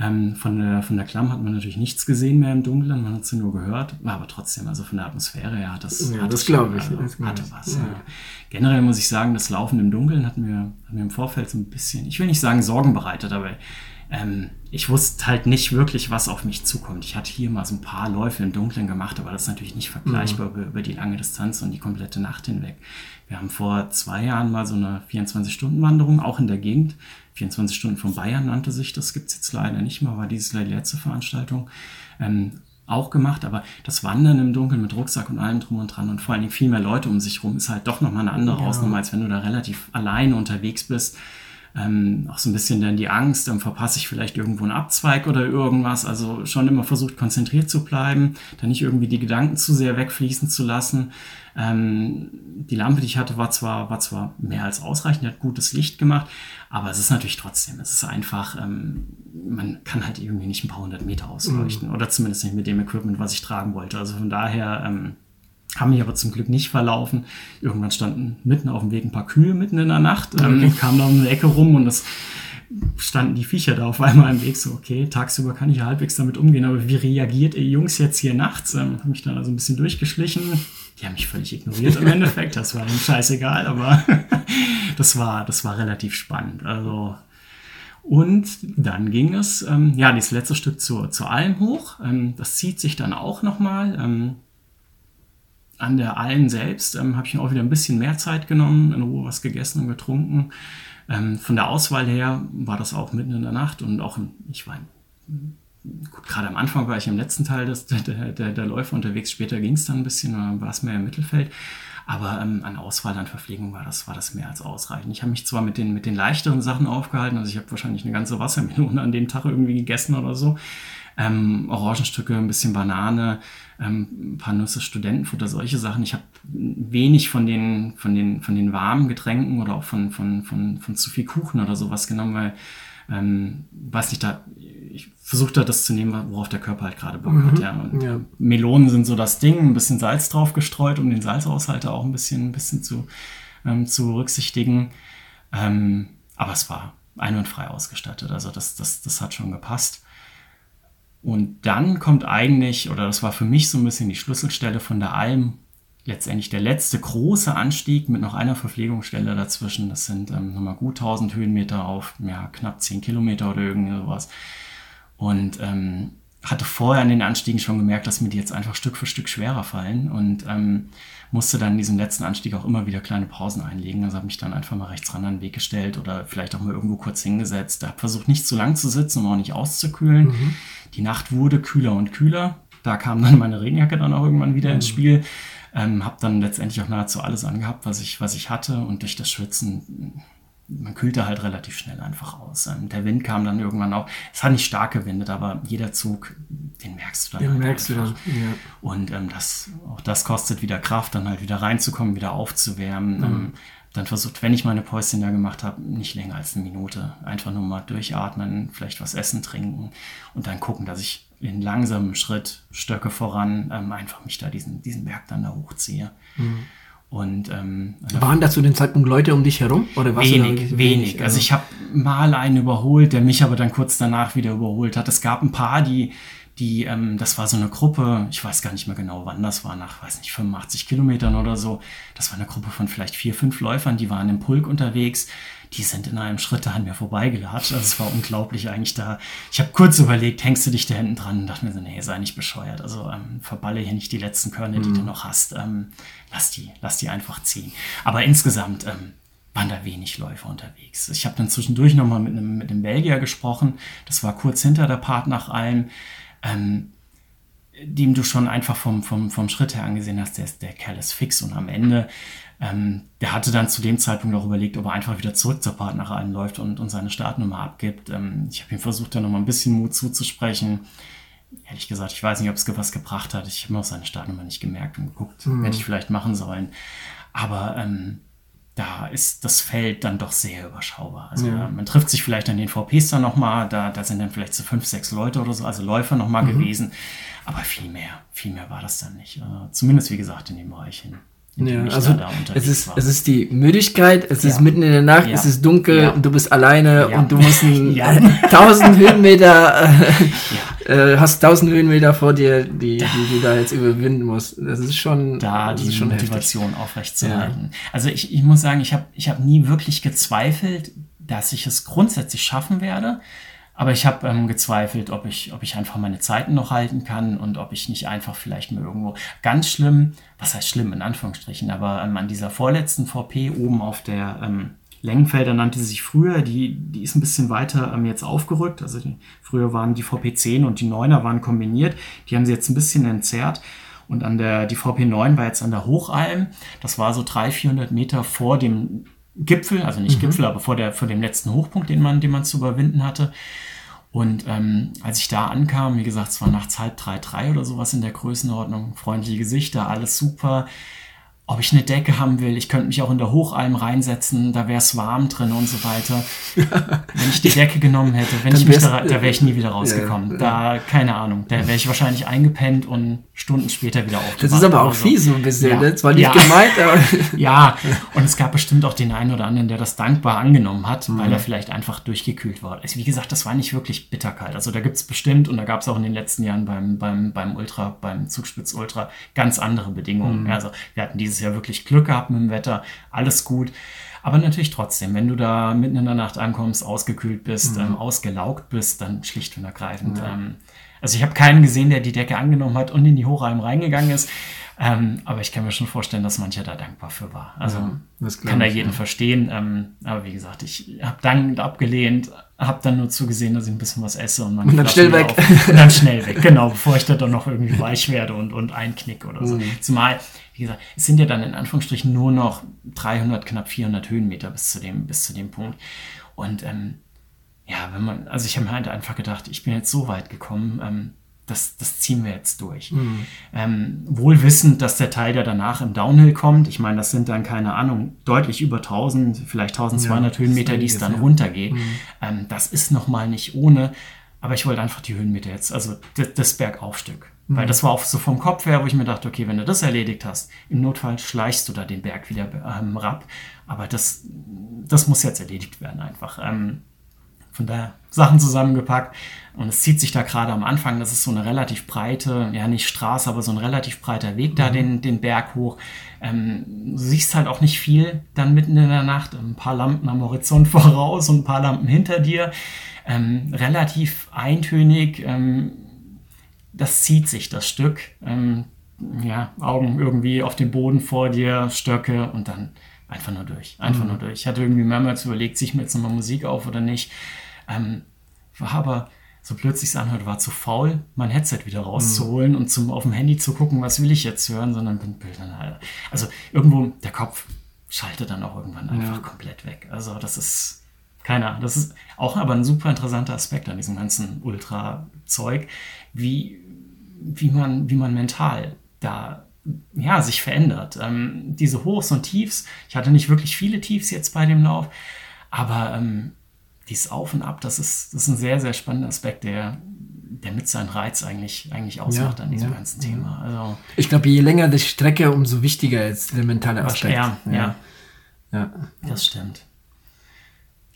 Ähm, von, der, von der Klamm hat man natürlich nichts gesehen mehr im Dunkeln, man hat sie nur gehört, aber trotzdem, also von der Atmosphäre her hat das, ja, hat das glaube ich. Also, das hatte was. Ja. Ja. Generell muss ich sagen, das Laufen im Dunkeln hat mir, hat mir im Vorfeld so ein bisschen, ich will nicht sagen Sorgen bereitet, aber ähm, ich wusste halt nicht wirklich, was auf mich zukommt. Ich hatte hier mal so ein paar Läufe im Dunkeln gemacht, aber das ist natürlich nicht vergleichbar mhm. über, die lange Distanz und die komplette Nacht hinweg. Wir haben vor zwei Jahren mal so eine 24-Stunden-Wanderung, auch in der Gegend. 24 Stunden von Bayern nannte sich das, gibt's jetzt leider nicht mehr, war dieses die letzte Veranstaltung. Ähm, auch gemacht, aber das Wandern im Dunkeln mit Rucksack und allem drum und dran und vor allen Dingen viel mehr Leute um sich rum ist halt doch nochmal eine andere ja. Ausnahme, als wenn du da relativ alleine unterwegs bist ähm, auch so ein bisschen dann die Angst, dann verpasse ich vielleicht irgendwo einen Abzweig oder irgendwas. Also schon immer versucht, konzentriert zu bleiben, dann nicht irgendwie die Gedanken zu sehr wegfließen zu lassen. Ähm, die Lampe, die ich hatte, war zwar, war zwar mehr als ausreichend, hat gutes Licht gemacht, aber es ist natürlich trotzdem, es ist einfach, ähm, man kann halt irgendwie nicht ein paar hundert Meter ausleuchten mhm. oder zumindest nicht mit dem Equipment, was ich tragen wollte. Also von daher, ähm, haben mich aber zum Glück nicht verlaufen. Irgendwann standen mitten auf dem Weg ein paar Kühe mitten in der Nacht, ähm, okay. kamen da um eine Ecke rum und es standen die Viecher da auf einmal im Weg. So, okay, tagsüber kann ich ja halbwegs damit umgehen, aber wie reagiert ihr Jungs jetzt hier nachts? Ähm, habe mich dann also ein bisschen durchgeschlichen. Die haben mich völlig ignoriert im Endeffekt. Das war ihnen scheißegal, aber das war, das war relativ spannend. Also, und dann ging es, ähm, ja, das letzte Stück zur, zur Alm hoch. Ähm, das zieht sich dann auch nochmal. Ähm, an der Alm selbst ähm, habe ich mir auch wieder ein bisschen mehr Zeit genommen, in Ruhe was gegessen und getrunken. Ähm, von der Auswahl her war das auch mitten in der Nacht und auch, ich war gut, gerade am Anfang war ich im letzten Teil des, der, der, der Läufe unterwegs, später ging es dann ein bisschen, dann war es mehr im Mittelfeld. Aber ähm, an Auswahl an Verpflegung war das, war das mehr als ausreichend. Ich habe mich zwar mit den, mit den leichteren Sachen aufgehalten, also ich habe wahrscheinlich eine ganze Wassermelone an dem Tag irgendwie gegessen oder so. Ähm, Orangenstücke, ein bisschen Banane, ähm, ein paar Nüsse, Studentenfutter, solche Sachen. Ich habe wenig von den, von, den, von den warmen Getränken oder auch von, von, von, von zu viel Kuchen oder sowas genommen, weil, ähm, weiß nicht, da ich versuche da das zu nehmen, worauf der Körper halt gerade Bock mhm. hat. Ja. Und ja. Melonen sind so das Ding, ein bisschen Salz drauf gestreut, um den Salzaushalter auch ein bisschen, ein bisschen zu, ähm, zu berücksichtigen. Ähm, aber es war einwandfrei ausgestattet. Also das, das, das hat schon gepasst. Und dann kommt eigentlich, oder das war für mich so ein bisschen die Schlüsselstelle von der Alm, letztendlich der letzte große Anstieg mit noch einer Verpflegungsstelle dazwischen. Das sind ähm, nochmal gut 1000 Höhenmeter auf ja, knapp 10 Kilometer oder irgendwie sowas. Und ähm, hatte vorher an den Anstiegen schon gemerkt, dass mir die jetzt einfach Stück für Stück schwerer fallen und ähm, musste dann in diesem letzten Anstieg auch immer wieder kleine Pausen einlegen. Also habe mich dann einfach mal rechts ran an den Weg gestellt oder vielleicht auch mal irgendwo kurz hingesetzt. Habe versucht, nicht zu lang zu sitzen, um auch nicht auszukühlen. Mhm. Die Nacht wurde kühler und kühler. Da kam dann meine Regenjacke dann auch irgendwann wieder mhm. ins Spiel. Ähm, habe dann letztendlich auch nahezu alles angehabt, was ich, was ich hatte und durch das Schwitzen man kühlte halt relativ schnell einfach aus. Ähm, der Wind kam dann irgendwann auch. Es hat nicht stark gewindet, aber jeder Zug, den merkst du dann. Den halt merkst einfach. du dann, ja. Und ähm, das, auch das kostet wieder Kraft, dann halt wieder reinzukommen, wieder aufzuwärmen. Mhm. Ähm, dann versucht, wenn ich meine Päuschen da gemacht habe, nicht länger als eine Minute. Einfach nur mal durchatmen, vielleicht was essen, trinken und dann gucken, dass ich in langsamem Schritt, Stöcke voran, ähm, einfach mich da diesen, diesen Berg dann da hochziehe. Mhm. Und ähm, waren da zu dem Zeitpunkt Leute um dich herum oder wenig, wenig, wenig. Also ich habe mal einen überholt, der mich aber dann kurz danach wieder überholt hat. Es gab ein paar, die die, ähm, das war so eine Gruppe, ich weiß gar nicht mehr genau, wann das war, nach, weiß nicht, 85 Kilometern oder so. Das war eine Gruppe von vielleicht vier, fünf Läufern, die waren im Pulk unterwegs. Die sind in einem Schritt da an mir vorbeigelatscht. Also es war unglaublich eigentlich da. Ich habe kurz überlegt, hängst du dich da hinten dran und dachte mir so, nee, sei nicht bescheuert. Also ähm, verballe hier nicht die letzten Körner, die mhm. du noch hast. Ähm, lass die, lass die einfach ziehen. Aber insgesamt, ähm, waren da wenig Läufer unterwegs. Ich habe dann zwischendurch nochmal mit einem, mit einem Belgier gesprochen. Das war kurz hinter der Part nach allem ähm, dem du schon einfach vom, vom, vom Schritt her angesehen hast, der, der Kerl ist fix und am Ende, ähm, der hatte dann zu dem Zeitpunkt auch überlegt, ob er einfach wieder zurück zur Partner läuft und, und seine Startnummer abgibt. Ähm, ich habe ihm versucht, da nochmal ein bisschen Mut zuzusprechen. Ehrlich gesagt, ich weiß nicht, ob es was gebracht hat. Ich habe mir auch seine Startnummer nicht gemerkt und geguckt, mhm. hätte ich vielleicht machen sollen. Aber ähm, da ist das Feld dann doch sehr überschaubar. Also ja. man trifft sich vielleicht an den VPs dann nochmal, da, da sind dann vielleicht so fünf, sechs Leute oder so, also Läufer nochmal mhm. gewesen. Aber viel mehr, viel mehr war das dann nicht. Uh, zumindest, wie gesagt, in dem Bereich hin. Ja, also es ist, es ist die Müdigkeit, es ja. ist mitten in der Nacht, ja. es ist dunkel ja. und du bist alleine und du musst einen, tausend Höhenmeter, äh, äh, hast tausend Höhenmeter vor dir, die, da, die du da jetzt überwinden musst. Das ist schon, da die schon Motivation aufrechtzuerhalten. Also ich, ich muss sagen, ich habe ich hab nie wirklich gezweifelt, dass ich es grundsätzlich schaffen werde. Aber ich habe ähm, gezweifelt, ob ich, ob ich einfach meine Zeiten noch halten kann und ob ich nicht einfach vielleicht mal irgendwo ganz schlimm, was heißt schlimm in Anführungsstrichen, aber ähm, an dieser vorletzten VP oben auf der ähm, Längenfelder nannte sie sich früher, die, die ist ein bisschen weiter ähm, jetzt aufgerückt. Also die, früher waren die VP10 und die 9er waren kombiniert. Die haben sie jetzt ein bisschen entzerrt. Und an der, die VP9 war jetzt an der Hochalm. Das war so 300, 400 Meter vor dem Gipfel, also nicht mhm. Gipfel, aber vor, der, vor dem letzten Hochpunkt, den man, den man zu überwinden hatte. Und ähm, als ich da ankam, wie gesagt, es war nachts halb drei, drei oder sowas in der Größenordnung, freundliche Gesichter, alles super ob ich eine Decke haben will. Ich könnte mich auch in der Hochalm reinsetzen, da wäre es warm drin und so weiter. wenn ich die Decke genommen hätte, wenn ich mich da, da wäre ich nie wieder rausgekommen. Ja, Da, keine Ahnung, da wäre ich wahrscheinlich eingepennt und Stunden später wieder aufgewacht. Das ist aber auch so. fies so ein bisschen, ja. ne? Zwar nicht ja. gemeint, aber. ja, und es gab bestimmt auch den einen oder anderen, der das dankbar angenommen hat, mhm. weil er vielleicht einfach durchgekühlt war. Also, wie gesagt, das war nicht wirklich bitterkalt. Also da gibt es bestimmt, und da gab es auch in den letzten Jahren beim, beim, beim Ultra, beim Zugspitz Ultra ganz andere Bedingungen. Mhm. Also wir hatten dieses dieses Jahr wirklich Glück gehabt mit dem Wetter, alles gut. Aber natürlich trotzdem, wenn du da mitten in der Nacht ankommst, ausgekühlt bist, mhm. ähm, ausgelaugt bist, dann schlicht und ergreifend. Ja. Ähm, also ich habe keinen gesehen, der die Decke angenommen hat und in die Hochalm reingegangen ist. Ähm, aber ich kann mir schon vorstellen, dass mancher da dankbar für war. Also ja, kann da jeden ja. verstehen. Ähm, aber wie gesagt, ich habe dankend abgelehnt, habe dann nur zugesehen, dass ich ein bisschen was esse und, und dann schnell weg. und dann schnell weg, genau, bevor ich da dann noch irgendwie weich werde und, und einknick oder so. Mhm. Zumal, wie gesagt, es sind ja dann in Anführungsstrichen nur noch 300, knapp 400 Höhenmeter bis zu dem, bis zu dem Punkt. Und ähm, ja, wenn man, also ich habe mir halt einfach gedacht, ich bin jetzt so weit gekommen, ähm, das, das ziehen wir jetzt durch. Mhm. Ähm, wohl wissend, dass der Teil, der danach im Downhill kommt, ich meine, das sind dann, keine Ahnung, deutlich über 1000, vielleicht 1200 ja, Höhenmeter, die es dann ja. runtergeht. Mhm. Ähm, das ist nochmal nicht ohne, aber ich wollte einfach die Höhenmeter jetzt, also das, das Bergaufstück. Mhm. Weil das war auch so vom Kopf her, wo ich mir dachte, okay, wenn du das erledigt hast, im Notfall schleichst du da den Berg wieder ähm, rab. Aber das, das muss jetzt erledigt werden einfach. Ähm, von daher Sachen zusammengepackt. Und es zieht sich da gerade am Anfang, das ist so eine relativ breite, ja nicht Straße, aber so ein relativ breiter Weg da mhm. den, den Berg hoch. Ähm, du siehst halt auch nicht viel dann mitten in der Nacht. Ein paar Lampen am Horizont voraus und ein paar Lampen hinter dir. Ähm, relativ eintönig. Ähm, das zieht sich, das Stück. Ähm, ja, Augen irgendwie auf dem Boden vor dir, Stöcke und dann einfach nur durch. Einfach mhm. nur durch. Ich hatte irgendwie mehrmals überlegt, sich mir jetzt nochmal Musik auf oder nicht. Ähm, war aber, so plötzlich es anhört, war zu faul, mein Headset wieder rauszuholen mhm. und zum, auf dem Handy zu gucken, was will ich jetzt hören, sondern bin Bildern halt. Also irgendwo, der Kopf schaltet dann auch irgendwann einfach ja. komplett weg. Also das ist, keine Ahnung, das ist auch aber ein super interessanter Aspekt an diesem ganzen Ultra-Zeug, wie, wie, man, wie man mental da ja, sich verändert. Ähm, diese Hochs und Tiefs, ich hatte nicht wirklich viele Tiefs jetzt bei dem Lauf, aber ähm, dieses Auf und Ab, das ist, das ist ein sehr, sehr spannender Aspekt, der, der mit seinen Reiz eigentlich, eigentlich ausmacht ja, an diesem ja, ganzen Thema. Also, ich glaube, je länger die Strecke, umso wichtiger ist der mentale Aspekt. Ja, ja. ja. Das stimmt.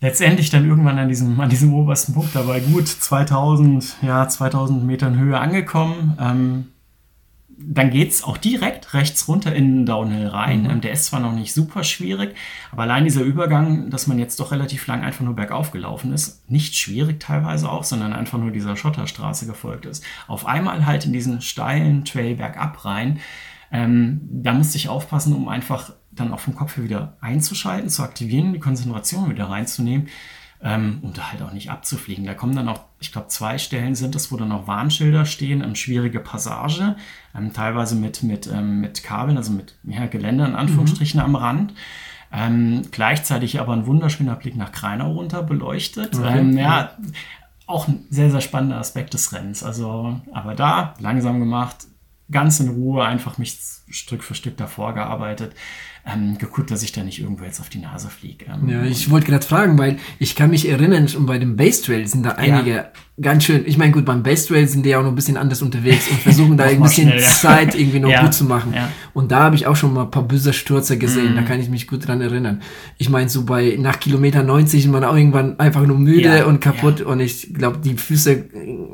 Letztendlich dann irgendwann an diesem, an diesem obersten Punkt dabei gut 2000, ja, 2000 Metern Höhe angekommen. Ähm, dann geht es auch direkt rechts runter in den Downhill rein. Mhm. Ähm, der ist zwar noch nicht super schwierig, aber allein dieser Übergang, dass man jetzt doch relativ lang einfach nur bergauf gelaufen ist, nicht schwierig teilweise auch, sondern einfach nur dieser Schotterstraße gefolgt ist. Auf einmal halt in diesen steilen Trail bergab rein. Ähm, da musste ich aufpassen, um einfach dann auch vom Kopf her wieder einzuschalten, zu aktivieren, die Konzentration wieder reinzunehmen ähm, um da halt auch nicht abzufliegen. Da kommen dann auch, ich glaube, zwei Stellen sind es, wo dann auch Warnschilder stehen, ähm, schwierige Passage, ähm, teilweise mit, mit, ähm, mit Kabeln, also mit ja, Geländer in Anführungsstrichen mhm. am Rand. Ähm, gleichzeitig aber ein wunderschöner Blick nach Kreinau runter beleuchtet. Okay. Ähm, ja, auch ein sehr, sehr spannender Aspekt des Rennens. Also, aber da langsam gemacht, ganz in Ruhe einfach mich Stück für Stück davor gearbeitet ähm, geguckt, dass ich da nicht irgendwo jetzt auf die Nase fliege. Ähm, ja, ich wollte gerade fragen, weil ich kann mich erinnern, schon bei dem Base Trail sind da einige. Ganz schön, ich meine, gut, beim Base Trail sind die ja auch noch ein bisschen anders unterwegs und versuchen da ein bisschen schnell, ja. Zeit irgendwie noch ja. gut zu machen. Und da habe ich auch schon mal ein paar böse Stürze gesehen, mhm. da kann ich mich gut dran erinnern. Ich meine, so bei nach Kilometer 90 ist man auch irgendwann einfach nur müde und kaputt und ich glaube, die Füße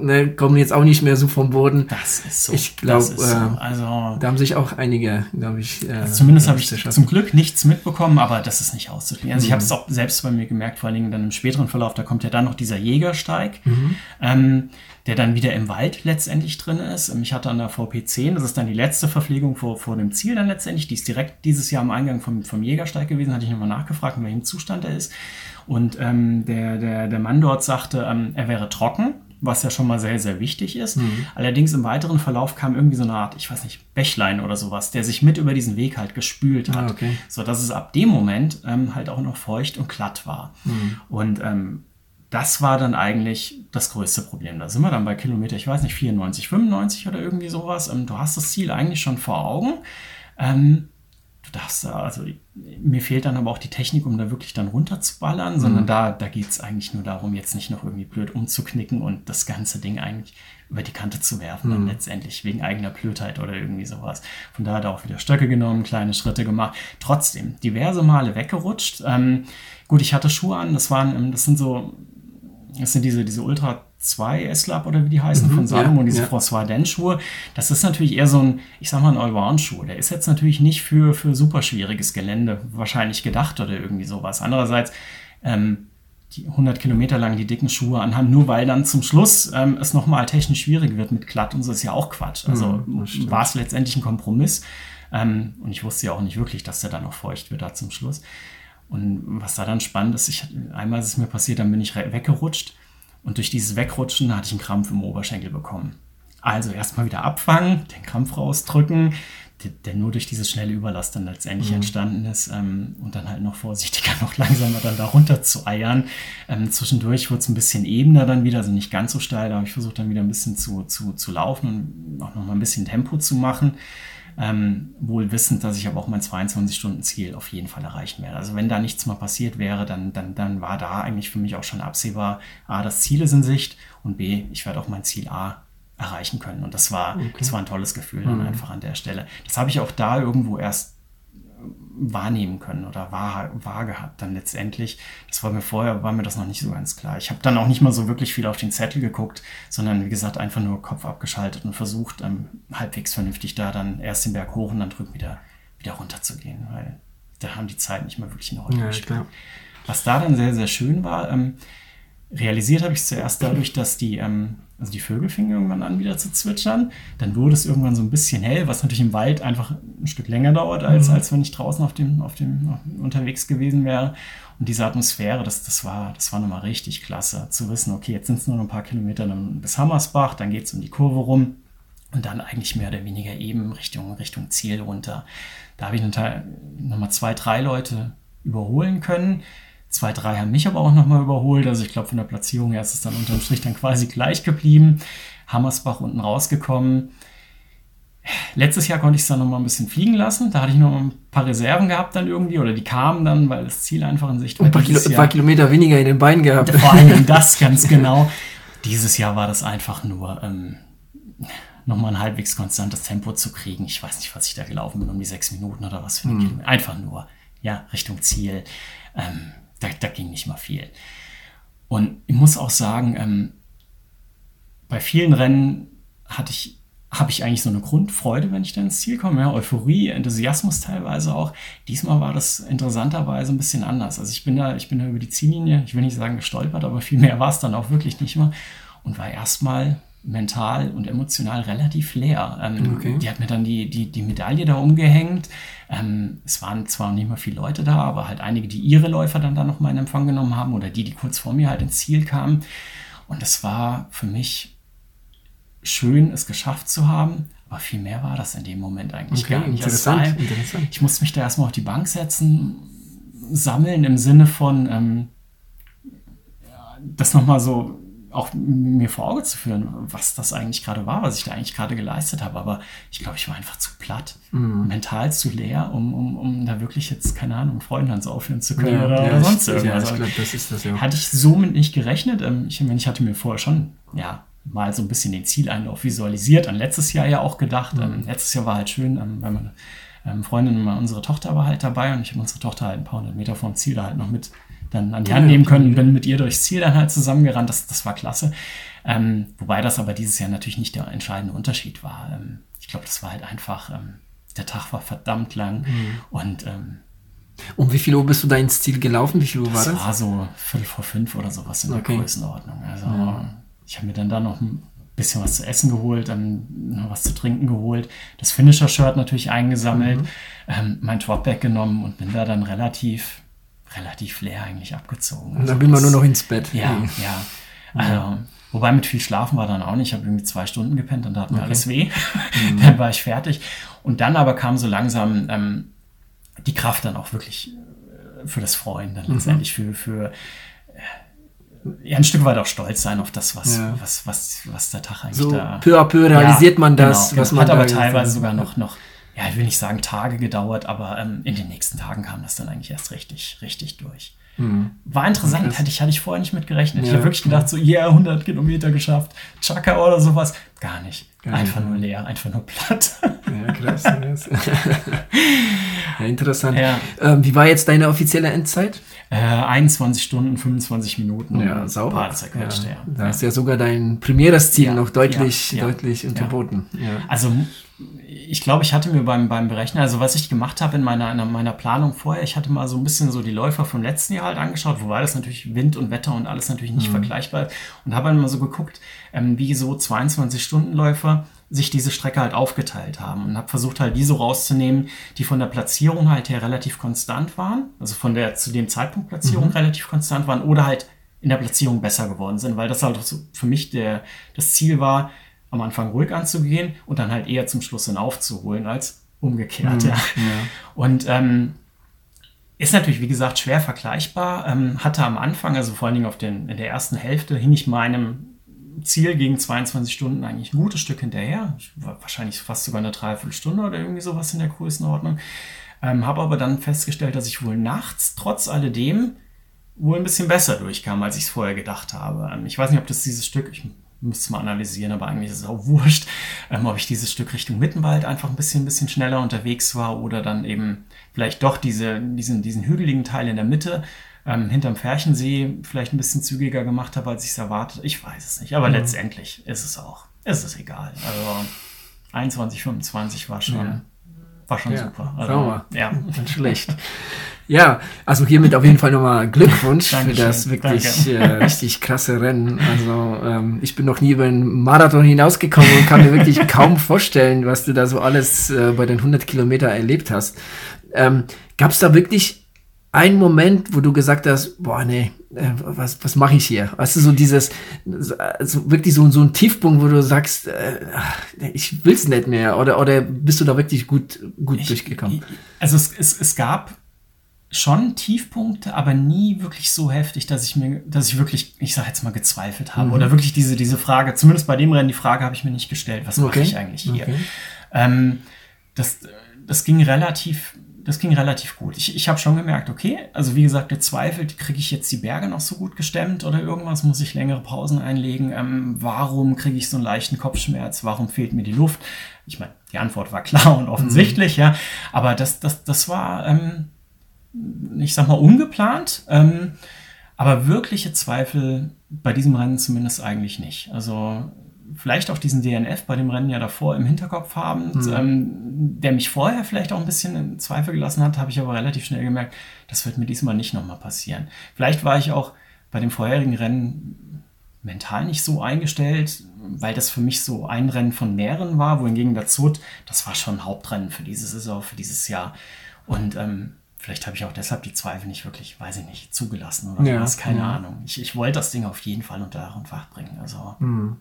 ne, kommen jetzt auch nicht mehr so vom Boden. Das ist so. Ich glaube, so. äh, also, da haben sich auch einige, glaube ich, äh, zumindest habe ich zum Glück nichts mitbekommen, aber das ist nicht auszuklären. Also mhm. ich habe es auch selbst bei mir gemerkt, vor allen Dingen dann im späteren Verlauf, da kommt ja dann noch dieser Jägersteig, mhm. Ähm, der dann wieder im Wald letztendlich drin ist. Ähm, ich hatte an der VP10, das ist dann die letzte Verpflegung vor, vor dem Ziel dann letztendlich, die ist direkt dieses Jahr am Eingang vom, vom Jägersteig gewesen, hatte ich nochmal nachgefragt, in welchem Zustand er ist. Und ähm, der, der, der Mann dort sagte, ähm, er wäre trocken was ja schon mal sehr, sehr wichtig ist. Mhm. Allerdings im weiteren Verlauf kam irgendwie so eine Art, ich weiß nicht, Bächlein oder sowas, der sich mit über diesen Weg halt gespült hat, ah, okay. so dass es ab dem Moment ähm, halt auch noch feucht und glatt war. Mhm. Und ähm, das war dann eigentlich das größte Problem. Da sind wir dann bei Kilometer, ich weiß nicht, 94, 95 oder irgendwie sowas. Ähm, du hast das Ziel eigentlich schon vor Augen. Ähm, du darfst da, also mir fehlt dann aber auch die Technik, um da wirklich dann runterzuballern, mhm. sondern da, da geht es eigentlich nur darum, jetzt nicht noch irgendwie blöd umzuknicken und das ganze Ding eigentlich über die Kante zu werfen, mhm. dann letztendlich wegen eigener Blödheit oder irgendwie sowas. Von daher hat er auch wieder Stöcke genommen, kleine Schritte gemacht. Trotzdem, diverse Male weggerutscht. Ähm, gut, ich hatte Schuhe an, das waren, ähm, das sind so, das sind diese, diese Ultra 2 S-Lab oder wie die heißen, mhm, von Salomon, ja, diese ja. François Den-Schuhe. Das ist natürlich eher so ein, ich sag mal, ein Allround-Schuh. Der ist jetzt natürlich nicht für, für super schwieriges Gelände wahrscheinlich gedacht oder irgendwie sowas. Andererseits, ähm, die 100 Kilometer lang die dicken Schuhe anhaben, nur weil dann zum Schluss ähm, es nochmal technisch schwierig wird mit glatt und so ist ja auch Quatsch. Also mhm, war es letztendlich ein Kompromiss. Ähm, und ich wusste ja auch nicht wirklich, dass der dann noch feucht wird da zum Schluss. Und was da dann spannend ist, ich, einmal ist es mir passiert, dann bin ich weggerutscht und durch dieses Wegrutschen hatte ich einen Krampf im Oberschenkel bekommen. Also erstmal wieder abfangen, den Krampf rausdrücken, der, der nur durch diese schnelle Überlast dann letztendlich mhm. entstanden ist ähm, und dann halt noch vorsichtiger, noch langsamer dann da runter zu eiern. Ähm, zwischendurch wurde es ein bisschen ebener dann wieder, also nicht ganz so steil, aber ich versuche dann wieder ein bisschen zu, zu, zu laufen und auch noch mal ein bisschen Tempo zu machen. Ähm, wohl wissend, dass ich aber auch mein 22-Stunden-Ziel auf jeden Fall erreichen werde. Also wenn da nichts mal passiert wäre, dann, dann, dann war da eigentlich für mich auch schon absehbar, A, das Ziel ist in Sicht und B, ich werde auch mein Ziel A erreichen können. Und das war, okay. das war ein tolles Gefühl dann mhm. einfach an der Stelle. Das habe ich auch da irgendwo erst wahrnehmen können oder wahr, wahr gehabt dann letztendlich. Das war mir vorher, war mir das noch nicht so ganz klar. Ich habe dann auch nicht mal so wirklich viel auf den Zettel geguckt, sondern wie gesagt einfach nur Kopf abgeschaltet und versucht, ähm, halbwegs vernünftig da dann erst den Berg hoch und dann drüben wieder, wieder runter zu gehen, weil da haben die Zeit nicht mehr wirklich eine Rolle ja, gespielt. Was da dann sehr, sehr schön war, ähm, realisiert habe ich es zuerst dadurch, dass die, ähm, also die Vögel fingen irgendwann an wieder zu zwitschern. Dann wurde es irgendwann so ein bisschen hell, was natürlich im Wald einfach ein Stück länger dauert, als, mhm. als wenn ich draußen auf dem, auf dem unterwegs gewesen wäre. Und diese Atmosphäre, das, das war, das war nochmal richtig klasse, zu wissen, okay, jetzt sind es nur noch ein paar Kilometer bis Hammersbach, dann geht es um die Kurve rum und dann eigentlich mehr oder weniger eben Richtung, Richtung Ziel runter. Da habe ich nochmal zwei, drei Leute überholen können Zwei, drei haben mich aber auch nochmal überholt. Also ich glaube, von der Platzierung her ist es dann unterm Strich dann quasi gleich geblieben. Hammersbach unten rausgekommen. Letztes Jahr konnte ich es dann nochmal ein bisschen fliegen lassen. Da hatte ich noch ein paar Reserven gehabt dann irgendwie oder die kamen dann, weil das Ziel einfach in Sicht war. Ein paar, Kilo, paar Kilometer weniger in den Beinen gehabt. Vor allem das ganz genau. Dieses Jahr war das einfach nur ähm, nochmal ein halbwegs konstantes Tempo zu kriegen. Ich weiß nicht, was ich da gelaufen bin, um die sechs Minuten oder was für ein hm. Kilometer. Einfach nur, ja, Richtung Ziel. Ähm, da, da ging nicht mal viel. Und ich muss auch sagen, ähm, bei vielen Rennen hatte ich, habe ich eigentlich so eine Grundfreude, wenn ich dann ins Ziel komme. Ja, Euphorie, Enthusiasmus teilweise auch. Diesmal war das interessanterweise ein bisschen anders. Also ich bin da, ich bin da über die Ziellinie, ich will nicht sagen gestolpert, aber viel mehr war es dann auch wirklich nicht mehr. Und war erstmal mental und emotional relativ leer. Ähm, okay. Die hat mir dann die, die, die Medaille da umgehängt. Ähm, es waren zwar nicht mehr viele Leute da, aber halt einige, die ihre Läufer dann da nochmal in Empfang genommen haben oder die, die kurz vor mir halt ins Ziel kamen. Und es war für mich schön, es geschafft zu haben. Aber viel mehr war das in dem Moment eigentlich okay, gar nicht. Also interessant, also interessant. Ich musste mich da erstmal auf die Bank setzen, sammeln im Sinne von, ähm, das nochmal so auch mir vor Auge zu führen, was das eigentlich gerade war, was ich da eigentlich gerade geleistet habe. Aber ich glaube, ich war einfach zu platt, mhm. mental zu leer, um, um, um da wirklich jetzt, keine Ahnung, Freundlands aufführen zu können ja, oder, ja, oder sonst irgendwas. Ja, ich glaub, das ist das ja. Hatte ich somit nicht gerechnet. Ähm, ich, ich hatte mir vorher schon, ja, mal so ein bisschen den Zieleinlauf visualisiert, an letztes Jahr ja auch gedacht. Mhm. Ähm, letztes Jahr war halt schön, ähm, weil meine Freundin und unsere Tochter war halt dabei und ich habe unsere Tochter halt ein paar hundert Meter vom Ziel da halt noch mit dann an die Hand nehmen können und bin mit ihr durchs Ziel dann halt zusammengerannt. Das, das war klasse. Ähm, wobei das aber dieses Jahr natürlich nicht der entscheidende Unterschied war. Ähm, ich glaube, das war halt einfach, ähm, der Tag war verdammt lang mhm. und ähm, um wie viel Uhr bist du da ins Ziel gelaufen? Wie viel Uhr war das? Das war so Viertel vor fünf oder sowas in okay. der Größenordnung. Also ja. ich habe mir dann da noch ein bisschen was zu essen geholt, dann noch was zu trinken geholt, das Finisher-Shirt natürlich eingesammelt, mhm. ähm, mein Dropback genommen und bin da dann relativ relativ leer eigentlich abgezogen. Also dann bin man nur noch ins Bett. Ja, ja. Also, wobei mit viel Schlafen war dann auch nicht. Ich habe irgendwie zwei Stunden gepennt und da hat mir okay. alles weh. Mhm. dann war ich fertig. Und dann aber kam so langsam ähm, die Kraft dann auch wirklich äh, für das Freuen, dann mhm. letztendlich für, für äh, ja, ein Stück weit auch stolz sein auf das, was, ja. was, was, was der Tag eigentlich so da. Peu à peu realisiert ja, man das, genau, was genau. man hat aber teilweise sogar noch, noch ja, ich will nicht sagen Tage gedauert, aber ähm, in den nächsten Tagen kam das dann eigentlich erst richtig, richtig durch. Mhm. War interessant, hatte ich, hatte ich vorher nicht mit gerechnet. Ja, ich habe wirklich gedacht, so, yeah, 100 Kilometer geschafft, Chaka oder sowas. Gar nicht. Gar einfach nicht. nur leer, einfach nur platt. Ja, krass. krass. ja, interessant. Ja. Ähm, wie war jetzt deine offizielle Endzeit? Äh, 21 Stunden, 25 Minuten. Ja, sauber. Ja. Da ja. ist ja sogar dein primäres Ziel noch deutlich, deutlich unterboten. Also ich glaube, ich hatte mir beim, beim Berechnen, also was ich gemacht habe in meiner, in meiner Planung vorher, ich hatte mal so ein bisschen so die Läufer vom letzten Jahr halt angeschaut, wobei das natürlich Wind und Wetter und alles natürlich nicht mhm. vergleichbar ist. Und habe dann mal so geguckt, ähm, wie so 22-Stunden-Läufer sich diese Strecke halt aufgeteilt haben und habe versucht halt die so rauszunehmen, die von der Platzierung halt her relativ konstant waren, also von der zu dem Zeitpunkt Platzierung mhm. relativ konstant waren oder halt in der Platzierung besser geworden sind, weil das halt so für mich der, das Ziel war, am Anfang ruhig anzugehen und dann halt eher zum Schluss hin aufzuholen als umgekehrt. Mhm, ja. Und ähm, ist natürlich, wie gesagt, schwer vergleichbar. Ähm, hatte am Anfang, also vor allen Dingen auf den, in der ersten Hälfte, hing ich meinem Ziel gegen 22 Stunden eigentlich ein gutes Stück hinterher. Wahrscheinlich fast sogar eine Dreiviertelstunde oder irgendwie sowas in der Größenordnung. Ähm, Habe aber dann festgestellt, dass ich wohl nachts trotz alledem wohl ein bisschen besser durchkam, als ich es vorher gedacht habe. Ähm, ich weiß nicht, ob das dieses Stück, ich müsste mal analysieren, aber eigentlich ist es auch wurscht, ähm, ob ich dieses Stück Richtung Mittenwald einfach ein bisschen, ein bisschen schneller unterwegs war oder dann eben vielleicht doch diese, diesen, diesen hügeligen Teil in der Mitte ähm, hinterm Färchensee vielleicht ein bisschen zügiger gemacht habe, als ich es erwartet. Ich weiß es nicht, aber mhm. letztendlich ist es auch. Ist es egal. Also 21, 25 war schon, ja. war schon ja. super. Also. Ja. Nicht schlecht. Ja, also hiermit auf jeden Fall nochmal Glückwunsch für das wirklich äh, richtig krasse Rennen. Also ähm, ich bin noch nie über einen Marathon hinausgekommen und kann mir wirklich kaum vorstellen, was du da so alles äh, bei den 100 Kilometer erlebt hast. Ähm, Gab es da wirklich einen Moment, wo du gesagt hast, boah, nee, äh, was, was mache ich hier? Weißt du, so dieses, so wirklich so, so ein Tiefpunkt, wo du sagst, äh, ich will's nicht mehr, oder, oder bist du da wirklich gut, gut ich, durchgekommen? Also es, es, es gab schon Tiefpunkte, aber nie wirklich so heftig, dass ich mir, dass ich wirklich, ich sag jetzt mal, gezweifelt habe. Mhm. Oder wirklich diese, diese Frage, zumindest bei dem Rennen, die Frage habe ich mir nicht gestellt, was okay. mache ich eigentlich hier? Okay. Ähm, das, das ging relativ das ging relativ gut. Ich, ich habe schon gemerkt, okay, also wie gesagt, gezweifelt, kriege ich jetzt die Berge noch so gut gestemmt oder irgendwas, muss ich längere Pausen einlegen? Ähm, warum kriege ich so einen leichten Kopfschmerz? Warum fehlt mir die Luft? Ich meine, die Antwort war klar und offensichtlich, mhm. ja, aber das, das, das war, ähm, ich sag mal, ungeplant. Ähm, aber wirkliche Zweifel bei diesem Rennen zumindest eigentlich nicht. Also vielleicht auch diesen DNF bei dem Rennen ja davor im Hinterkopf haben, mhm. ähm, der mich vorher vielleicht auch ein bisschen in Zweifel gelassen hat, habe ich aber relativ schnell gemerkt, das wird mir diesmal nicht nochmal passieren. Vielleicht war ich auch bei dem vorherigen Rennen mental nicht so eingestellt, weil das für mich so ein Rennen von mehreren war, wohingegen der Zut, das war schon ein Hauptrennen für diese Saison, für dieses Jahr. Und ähm, vielleicht habe ich auch deshalb die Zweifel nicht wirklich, weiß ich nicht, zugelassen oder ja, was, keine ja. Ahnung. Ich, ich wollte das Ding auf jeden Fall unter Dach und Fach bringen. Also. Mhm.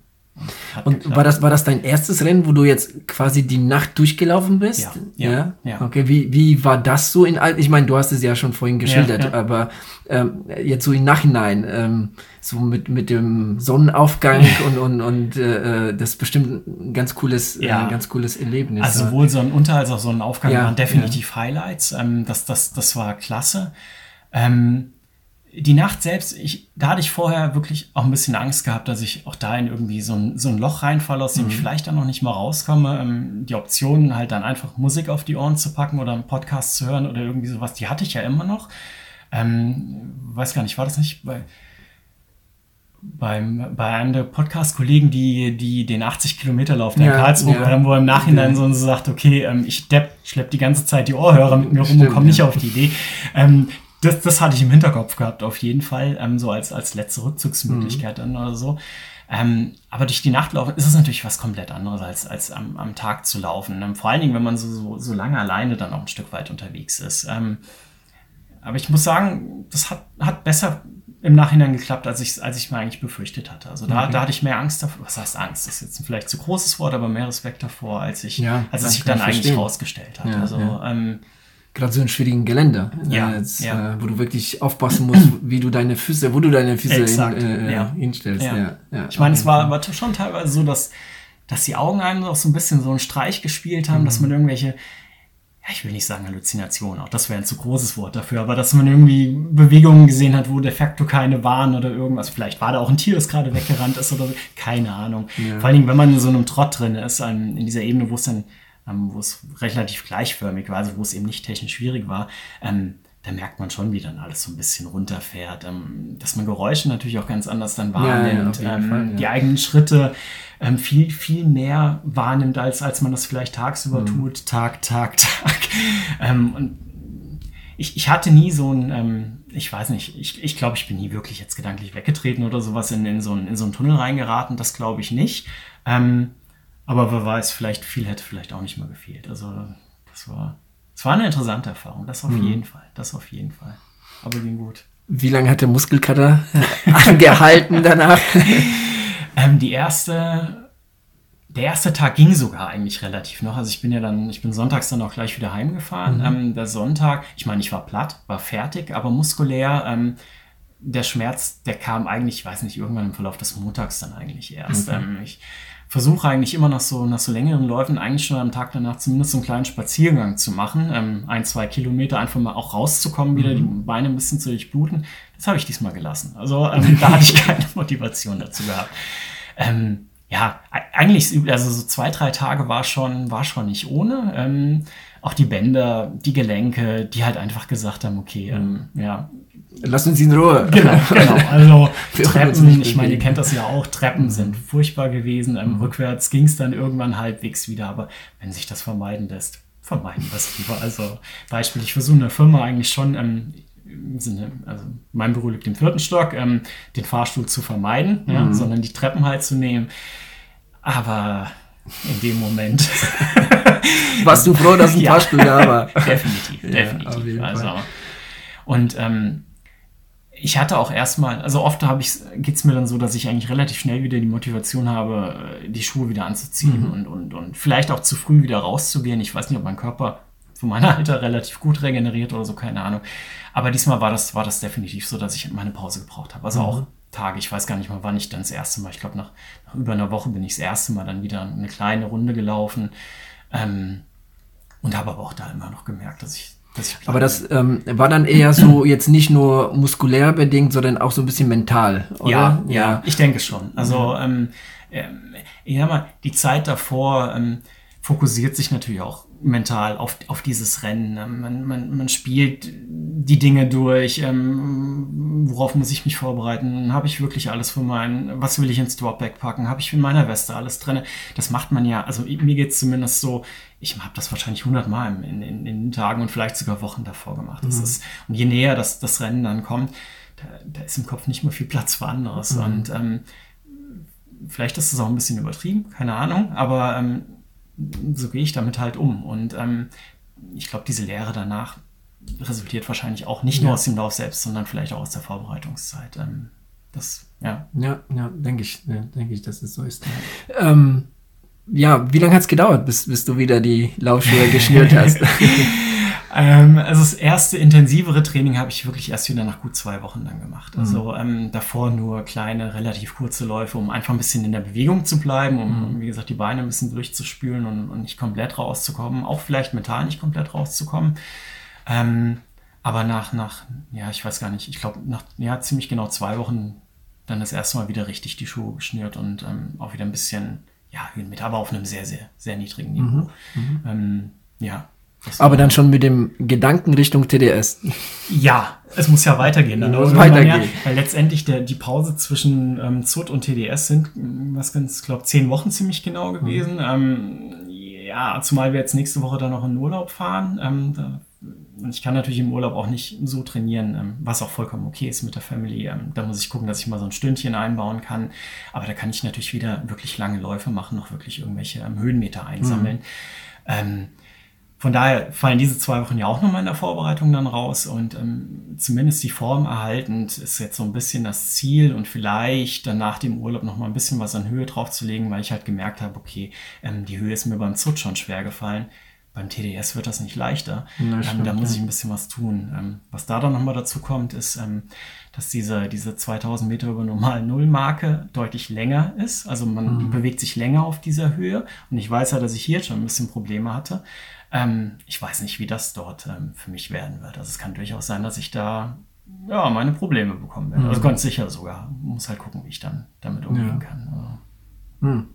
Und war das, war das dein erstes Rennen, wo du jetzt quasi die Nacht durchgelaufen bist? Ja. Ja. ja? ja. Okay, wie, wie war das so in Ich meine, du hast es ja schon vorhin geschildert, ja, aber ähm, jetzt so im Nachhinein, ähm, so mit, mit dem Sonnenaufgang und, und, und äh, das ist bestimmt ein ganz cooles, äh, ja. äh, ganz cooles Erlebnis. Also sowohl Sonnenunter- als auch Sonnenaufgang waren definitiv Highlights. Ähm, das, das, das war klasse. Ähm, die Nacht selbst, ich, da hatte ich vorher wirklich auch ein bisschen Angst gehabt, dass ich auch da in irgendwie so ein, so ein Loch reinfalle, aus dem mhm. ich vielleicht dann noch nicht mal rauskomme. Ähm, die Option halt dann einfach Musik auf die Ohren zu packen oder einen Podcast zu hören oder irgendwie sowas, die hatte ich ja immer noch. Ähm, weiß gar nicht, war das nicht bei, beim, bei einem der Podcast-Kollegen, die, die den 80 Kilometer Lauf ja, in Karlsruhe, ja. wo er im Nachhinein so, so sagt, okay, ähm, ich depp, schlepp die ganze Zeit die Ohrhörer mit mir rum Stimmt, und komme nicht auf die Idee. Ähm, das, das hatte ich im Hinterkopf gehabt, auf jeden Fall, ähm, so als, als letzte Rückzugsmöglichkeit mhm. dann oder so. Ähm, aber durch die Nacht laufen ist es natürlich was komplett anderes, als, als am, am Tag zu laufen. Ähm, vor allen Dingen, wenn man so, so, so lange alleine dann auch ein Stück weit unterwegs ist. Ähm, aber ich muss sagen, das hat, hat besser im Nachhinein geklappt, als ich, als ich mir eigentlich befürchtet hatte. Also da, okay. da hatte ich mehr Angst davor. Was heißt Angst? Das ist jetzt vielleicht zu großes Wort, aber mehr Respekt davor, als ich, ja, als es sich dann eigentlich rausgestellt hat. Ja, also ja. Ähm, gerade so in schwierigen Gelände, ja, jetzt, ja. Äh, wo du wirklich aufpassen musst, wie du deine Füße, wo du deine Füße Exakt, in, äh, ja. hinstellst. Ja. Ja, ich meine, es war, war schon teilweise so, dass, dass die Augen einem auch so ein bisschen so einen Streich gespielt haben, mhm. dass man irgendwelche, ja, ich will nicht sagen Halluzinationen, auch das wäre ein zu großes Wort dafür, aber dass man irgendwie Bewegungen gesehen hat, wo de facto keine waren oder irgendwas. Vielleicht war da auch ein Tier, das gerade weggerannt ist oder so. keine Ahnung. Vor allen Dingen, wenn man in so einem Trott drin ist, in dieser Ebene, wo es dann ähm, wo es relativ gleichförmig war, also wo es eben nicht technisch schwierig war, ähm, da merkt man schon, wie dann alles so ein bisschen runterfährt. Ähm, dass man Geräusche natürlich auch ganz anders dann wahrnimmt. Ja, ja, ähm, Fall, ja. Die eigenen Schritte ähm, viel, viel mehr wahrnimmt, als, als man das vielleicht tagsüber mhm. tut. Tag, Tag, Tag. Ähm, und ich, ich hatte nie so ein, ähm, ich weiß nicht, ich, ich glaube, ich bin nie wirklich jetzt gedanklich weggetreten oder sowas in, in, so, ein, in so einen Tunnel reingeraten. Das glaube ich nicht. Ähm, aber wer weiß, vielleicht viel hätte vielleicht auch nicht mal gefehlt. Also das war es war eine interessante Erfahrung, das auf mhm. jeden Fall. Das auf jeden Fall. Aber ging gut. Wie lange hat der Muskelkater angehalten danach? ähm, die erste, der erste Tag ging sogar eigentlich relativ noch. Also ich bin ja dann, ich bin sonntags dann auch gleich wieder heimgefahren. Mhm. Ähm, der Sonntag, ich meine, ich war platt, war fertig, aber muskulär, ähm, der Schmerz, der kam eigentlich, ich weiß nicht, irgendwann im Verlauf des Montags dann eigentlich erst. Ähm, ich versuche eigentlich immer nach so, nach so längeren Läufen eigentlich schon am Tag danach zumindest so einen kleinen Spaziergang zu machen. Ähm, ein, zwei Kilometer einfach mal auch rauszukommen, wieder mhm. die Beine ein bisschen zu durchbluten. Das habe ich diesmal gelassen. Also ähm, da hatte ich keine Motivation dazu gehabt. Ähm, ja, eigentlich, also so zwei, drei Tage war schon, war schon nicht ohne. Ähm, auch die Bänder, die Gelenke, die halt einfach gesagt haben, okay, ähm, ja, Lass uns in Ruhe. Genau, genau. Also Treppen, ich meine, ihr kennt das ja auch, Treppen sind furchtbar gewesen. Ähm, mhm. Rückwärts ging es dann irgendwann halbwegs wieder, aber wenn sich das vermeiden lässt, vermeiden wir es lieber. Also Beispiel, ich versuche eine Firma eigentlich schon ähm, Sinne, also mein Büro liegt im vierten Stock, ähm, den Fahrstuhl zu vermeiden, mhm. ja, sondern die Treppen halt zu nehmen. Aber in dem Moment. Warst du froh, dass ein ja. Fahrstuhl da war? definitiv, definitiv. Ja, also, und ähm, ich hatte auch erstmal, also oft habe ich, geht es mir dann so, dass ich eigentlich relativ schnell wieder die Motivation habe, die Schuhe wieder anzuziehen mhm. und, und, und vielleicht auch zu früh wieder rauszugehen. Ich weiß nicht, ob mein Körper für mein Alter relativ gut regeneriert oder so, keine Ahnung. Aber diesmal war das, war das definitiv so, dass ich meine Pause gebraucht habe. Also mhm. auch Tage, ich weiß gar nicht mal, wann ich dann das erste Mal, ich glaube nach, nach, über einer Woche bin ich das erste Mal dann wieder eine kleine Runde gelaufen. Ähm, und habe aber auch da immer noch gemerkt, dass ich das Aber das ähm, war dann eher so jetzt nicht nur muskulär bedingt, sondern auch so ein bisschen mental, oder? Ja, ja, ja ich denke schon. Also ähm, äh, ich sag mal, die Zeit davor ähm, fokussiert sich natürlich auch mental auf, auf dieses Rennen. Ähm, man, man, man spielt die Dinge durch, ähm, worauf muss ich mich vorbereiten? Habe ich wirklich alles für meinen, was will ich ins Dropback packen? Habe ich in meiner Weste alles drin? Das macht man ja, also mir geht es zumindest so, ich habe das wahrscheinlich hundertmal in, in, in den Tagen und vielleicht sogar Wochen davor gemacht. Mhm. ist, und je näher das, das Rennen dann kommt, da, da ist im Kopf nicht mehr viel Platz für anderes. Mhm. Und ähm, vielleicht ist das auch ein bisschen übertrieben, keine Ahnung, aber ähm, so gehe ich damit halt um. Und ähm, ich glaube, diese Lehre danach resultiert wahrscheinlich auch nicht nur aus dem Lauf selbst, sondern vielleicht auch aus der Vorbereitungszeit. Ähm, das, ja. Ja, ja, denke ich, ja, denke ich, dass es so ist. Ähm, ja, wie lange hat es gedauert, bis, bis du wieder die Laufschuhe geschnürt hast? ähm, also das erste intensivere Training habe ich wirklich erst wieder nach gut zwei Wochen dann gemacht. Mhm. Also ähm, davor nur kleine, relativ kurze Läufe, um einfach ein bisschen in der Bewegung zu bleiben, um, mhm. wie gesagt, die Beine ein bisschen durchzuspülen und, und, nicht komplett rauszukommen, auch vielleicht mental nicht komplett rauszukommen. Ähm, aber nach, nach, ja, ich weiß gar nicht, ich glaube, nach ja, ziemlich genau zwei Wochen dann das erste Mal wieder richtig die Schuhe geschnürt und ähm, auch wieder ein bisschen ja, Höhenmeter, aber auf einem sehr, sehr, sehr niedrigen Niveau. Mhm. mhm. Ähm, ja. Aber dann schon mit dem Gedanken Richtung TDS. Ja, es muss ja weitergehen. Dann ja, weitergehen. Ja, weil letztendlich der, die Pause zwischen ähm, ZUT und TDS sind, was ganz, glaube zehn Wochen ziemlich genau gewesen. Mhm. Ähm, ja, zumal wir jetzt nächste Woche dann noch in Urlaub fahren. Ähm, da und ich kann natürlich im Urlaub auch nicht so trainieren, ähm, was auch vollkommen okay ist mit der Family. Ähm, da muss ich gucken, dass ich mal so ein Stündchen einbauen kann. Aber da kann ich natürlich wieder wirklich lange Läufe machen, noch wirklich irgendwelche ähm, Höhenmeter einsammeln. Mhm. von daher fallen diese zwei Wochen ja auch nochmal in der Vorbereitung dann raus und zumindest die Form erhaltend ist jetzt so ein bisschen das Ziel und vielleicht dann nach dem Urlaub nochmal ein bisschen was an Höhe draufzulegen, weil ich halt gemerkt habe, okay, die Höhe ist mir beim Zut schon schwer gefallen beim TDS wird das nicht leichter. Ja, ähm, da muss ich ein bisschen was tun. Ähm, was da dann nochmal dazu kommt, ist, ähm, dass diese, diese 2000 Meter über normal Null-Marke deutlich länger ist. Also man mhm. bewegt sich länger auf dieser Höhe. Und ich weiß ja, dass ich hier schon ein bisschen Probleme hatte. Ähm, ich weiß nicht, wie das dort ähm, für mich werden wird. Also es kann durchaus sein, dass ich da ja, meine Probleme bekommen werde. Also mhm. Also ganz sicher sogar. Muss halt gucken, wie ich dann damit umgehen ja. kann. Mhm.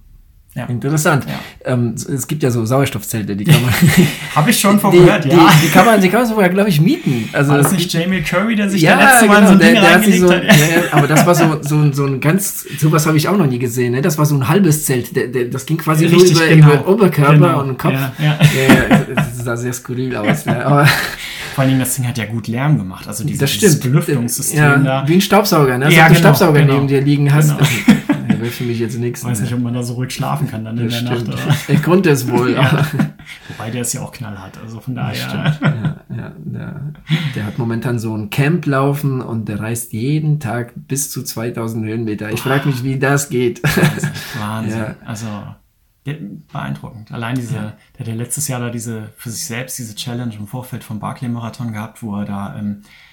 Ja. Interessant. Ja. Ähm, es gibt ja so Sauerstoffzelte, die kann man. Habe ich schon von gehört, ja. Die, die, kann man, die kann man sogar, glaube ich, mieten. Also, war das nicht Jamie Curry, der sich ja, der letzte Mal genau, so ein der, Ding der hat. So, hat. Ja. aber das war so, so, so ein ganz, sowas habe ich auch noch nie gesehen. Ne? Das war so ein halbes Zelt. Der, der, das ging quasi Richtig, nur über, genau. über Oberkörper genau. und Kopf. Ja, ja. das sah sehr skurril aus. Ne? Aber Vor allem, das Ding hat ja gut Lärm gemacht. Also dieses, das stimmt. Belüftungssystem ja, da. Wie ein Staubsauger, ne? Als ja, genau, Staubsauger genau. neben dir liegen hast. Genau. Wäre für mich jetzt nichts. Ich weiß nicht, ob man da so ruhig schlafen kann dann in das der stimmt. Nacht. Oder? Ich konnte es wohl. ja. Wobei der ist ja auch knallhart. Also von daher. Ja, ja, der, der, hat momentan so ein Camp laufen und der reist jeden Tag bis zu 2000 Höhenmeter. Ich frage mich, wie das geht. Wahnsinn. Wahnsinn. Ja. Also beeindruckend. Allein diese, ja. der hat ja letztes Jahr da diese, für sich selbst diese Challenge im Vorfeld vom Barclay-Marathon gehabt, wo er da ähm, äh,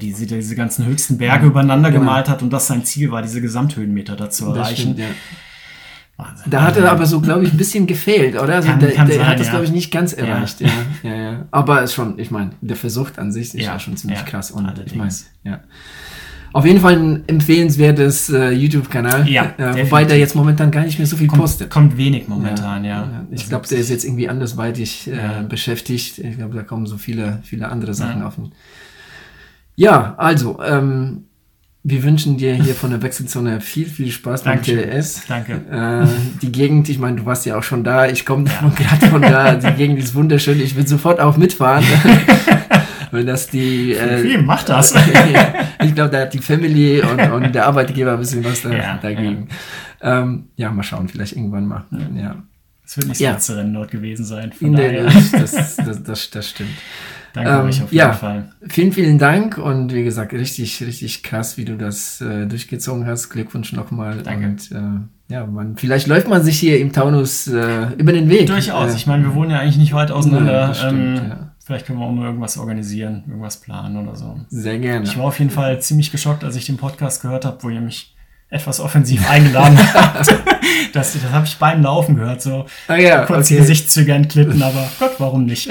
diese, diese ganzen höchsten Berge übereinander genau. gemalt hat und das sein Ziel war, diese Gesamthöhenmeter da zu erreichen. Stimmt, ja. Wahnsinn. Da hat er aber so, glaube ich, ein bisschen gefehlt, oder? Also kann, der, kann der sein, hat das, ja. glaube ich, nicht ganz erreicht. Ja. Ja, ja, Aber ist schon, ich meine, der Versuch an sich ist ja, schon ziemlich krass. Und ich meine, ja. Auf jeden Fall ein empfehlenswertes äh, YouTube-Kanal. Ja, äh, wobei der jetzt momentan gar nicht mehr so viel kommt, postet. Kommt wenig momentan, ja. ja. Ich glaube, der ist jetzt irgendwie andersweitig äh, beschäftigt. Ich glaube, da kommen so viele, viele andere Sachen auf ihn. Ja, also, ähm, wir wünschen dir hier von der Wechselzone viel, viel Spaß beim TDS. Danke. Äh, die Gegend, ich meine, du warst ja auch schon da. Ich komme ja. gerade von da. Die Gegend ist wunderschön. Ich will sofort auch mitfahren. Wenn das die. Äh, Wie macht das? ich glaube, da hat die Family und, und, der Arbeitgeber ein bisschen was da, ja, dagegen. Ja. Ähm, ja. mal schauen, vielleicht irgendwann mal. Ja. Es wird nicht das letzte Rennen dort gewesen sein. Von daher. Das, das, das, das stimmt. Danke ähm, euch auf jeden ja, Fall. Vielen, vielen Dank und wie gesagt, richtig, richtig krass, wie du das äh, durchgezogen hast. Glückwunsch nochmal. Danke. Und äh, ja, man, vielleicht läuft man sich hier im Taunus äh, über den Weg. Durchaus. Äh, ich meine, wir wohnen ja eigentlich nicht weit auseinander. Nein, stimmt, ähm, ja. Vielleicht können wir auch mal irgendwas organisieren, irgendwas planen oder so. Sehr gerne. Ich war auf jeden Fall ziemlich geschockt, als ich den Podcast gehört habe, wo ihr mich etwas offensiv eingeladen habt. das das habe ich beim Laufen gehört, so ah, ja, kurz okay. die Gesichtszüge entklippen, aber Gott, warum nicht?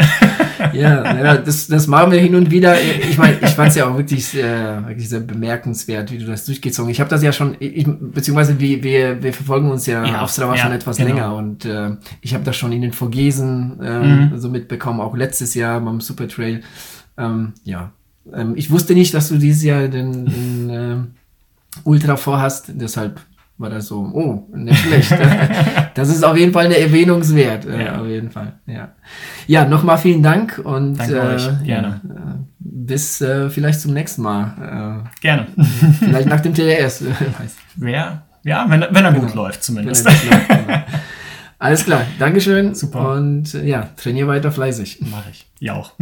ja, ja das, das machen wir hin und wieder. Ich meine, ich fand es ja auch wirklich sehr, wirklich sehr bemerkenswert, wie du das durchgezogen Ich habe das ja schon, ich, beziehungsweise wir, wir, wir verfolgen uns ja, Ja, auf Strava ja, schon etwas genau. länger und äh, ich habe das schon in den Vogesen äh, Mhm. so mitbekommen, auch letztes Jahr beim Supertrail. Ähm, ja, ähm, ich wusste nicht, dass du dieses Jahr den, den äh, Ultra vorhast, deshalb war das so, oh, nicht schlecht. das ist auf jeden Fall eine Erwähnungswert, äh, Ja. auf jeden Fall. Ja, ja nochmal vielen Dank und Danke äh, euch. Gerne. Ja, äh, bis äh, vielleicht zum nächsten Mal. Gerne. Äh, vielleicht nach dem TDS. wer? Ja, wenn, wenn er gut Genau. läuft zumindest. läuft, genau. Alles klar, Dankeschön. Super. Und äh, ja, trainier weiter fleißig. Mache ich. Ja auch.